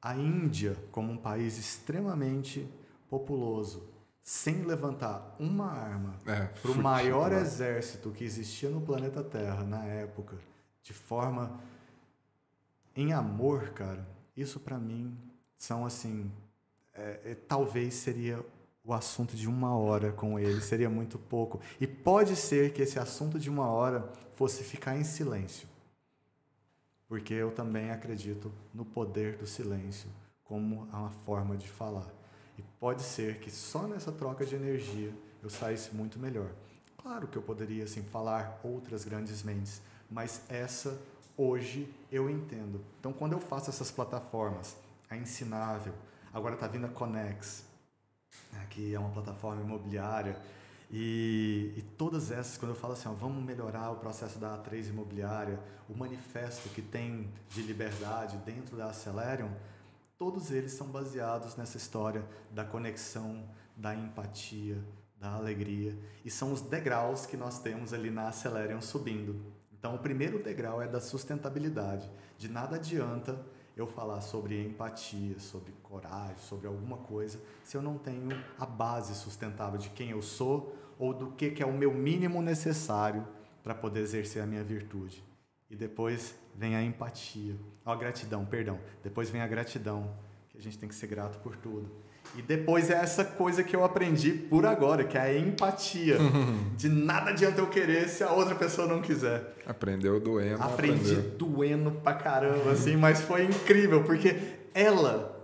a Índia como um país extremamente populoso, sem levantar uma arma é, para o maior exército que existia no planeta Terra na época, de forma em amor, cara. Isso para mim são assim, é, é, talvez seria o assunto de uma hora com ele, seria muito pouco. E pode ser que esse assunto de uma hora fosse ficar em silêncio. Porque eu também acredito no poder do silêncio como uma forma de falar. E pode ser que só nessa troca de energia eu saísse muito melhor. Claro que eu poderia assim falar outras grandes mentes, mas essa hoje eu entendo. Então quando eu faço essas plataformas, a Ensinável, agora está vindo a Conex, né, que é uma plataforma imobiliária. E, e, todas essas, quando eu falo assim, ó, vamos melhorar o processo da A3 imobiliária, o manifesto que tem de liberdade dentro da Acelerium, todos eles são baseados nessa história da conexão, da empatia, da alegria. E são os degraus que nós temos ali na Acelerium subindo. Então, o primeiro degrau é da sustentabilidade. De nada adianta eu falar sobre empatia, sobre coragem, sobre alguma coisa, se eu não tenho a base sustentável de quem eu sou ou do que, que é o meu mínimo necessário para poder exercer a minha virtude. E depois vem a empatia, a gratidão, perdão. Depois vem a gratidão, que a gente tem que ser grato por tudo. E depois é essa coisa que eu aprendi por agora, que é a empatia. De nada adianta eu querer se a outra pessoa não quiser. Aprendeu doendo. Aprendi aprendeu. doendo pra caramba, assim, mas foi incrível, porque ela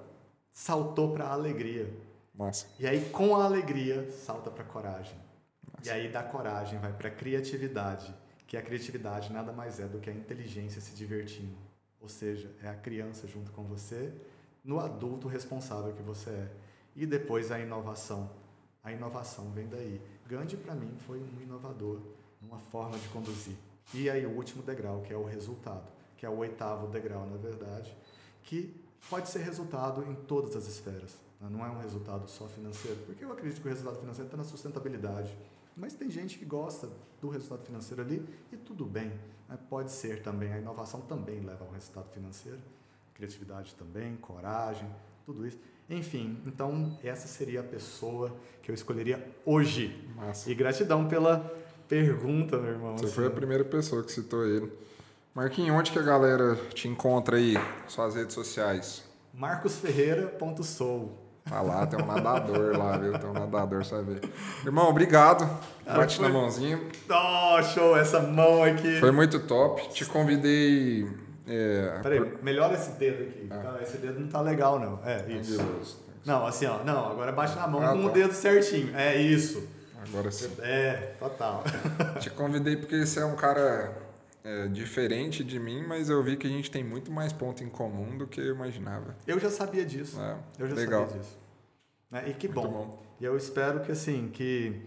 saltou pra alegria. Massa. E aí, com a alegria, salta pra coragem. E aí, da coragem, vai pra criatividade, que a criatividade nada mais é do que a inteligência se divertindo. Ou seja, é a criança junto com você, no adulto responsável que você é. E depois a inovação. A inovação vem daí. Gandhi, para mim, foi um inovador, uma forma de conduzir. E aí, o último degrau, que é o resultado, que é o oitavo degrau, na verdade, que pode ser resultado em todas as esferas. né? Não é um resultado só financeiro, porque eu acredito que o resultado financeiro está na sustentabilidade. Mas tem gente que gosta do resultado financeiro ali e tudo bem. né? Pode ser também, a inovação também leva ao resultado financeiro, criatividade também, coragem, tudo isso. Enfim, então essa seria a pessoa que eu escolheria hoje. Massa. E gratidão pela pergunta, meu irmão. Você assim. foi a primeira pessoa que citou ele. Marquinhos, onde que a galera te encontra aí? Suas redes sociais? marcosferreira.sou. Tá lá, tem um nadador lá, viu? Tem um nadador, sabe? Irmão, obrigado. Bate foi- na mãozinha. Oh, show, essa mão aqui. Foi muito top. Te convidei. É, Peraí, melhora esse dedo aqui. Ah. tá? Esse dedo não tá legal, não. É, isso. Tranquiloso. Não, assim, ó. Não, agora bate na mão Ah, com o tá. dedo certinho. É isso. Agora sim. É, total. Te convidei porque você é um cara é, diferente de mim, mas eu vi que a gente tem muito mais ponto em comum do que eu imaginava. Eu já sabia disso. É, Eu já legal. sabia disso. Né? E que bom. bom. E eu espero que assim, que,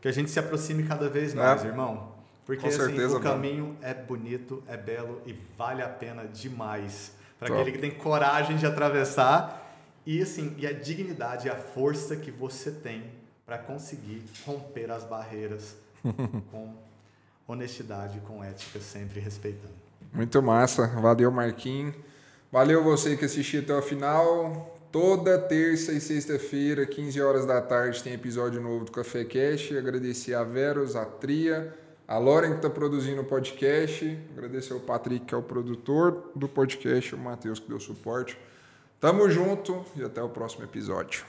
que a gente se aproxime cada vez É. mais, irmão. Porque Com assim, certeza, o mano. caminho é bonito, é belo e vale a pena demais. Para aquele que tem coragem de atravessar. E assim, e a dignidade e a força que você tem para conseguir romper as barreiras com honestidade, com ética, sempre respeitando. Muito massa. Valeu, Marquinhos. Valeu você que assistiu até o final. Toda terça e sexta-feira, 15 horas da tarde, tem episódio novo do Café Cash. Agradecer a Veros, a Tria, a Lauren que está produzindo o podcast. Agradecer ao Patrick, que é o produtor do podcast, o Matheus que deu suporte. Tamo junto e até o próximo episódio.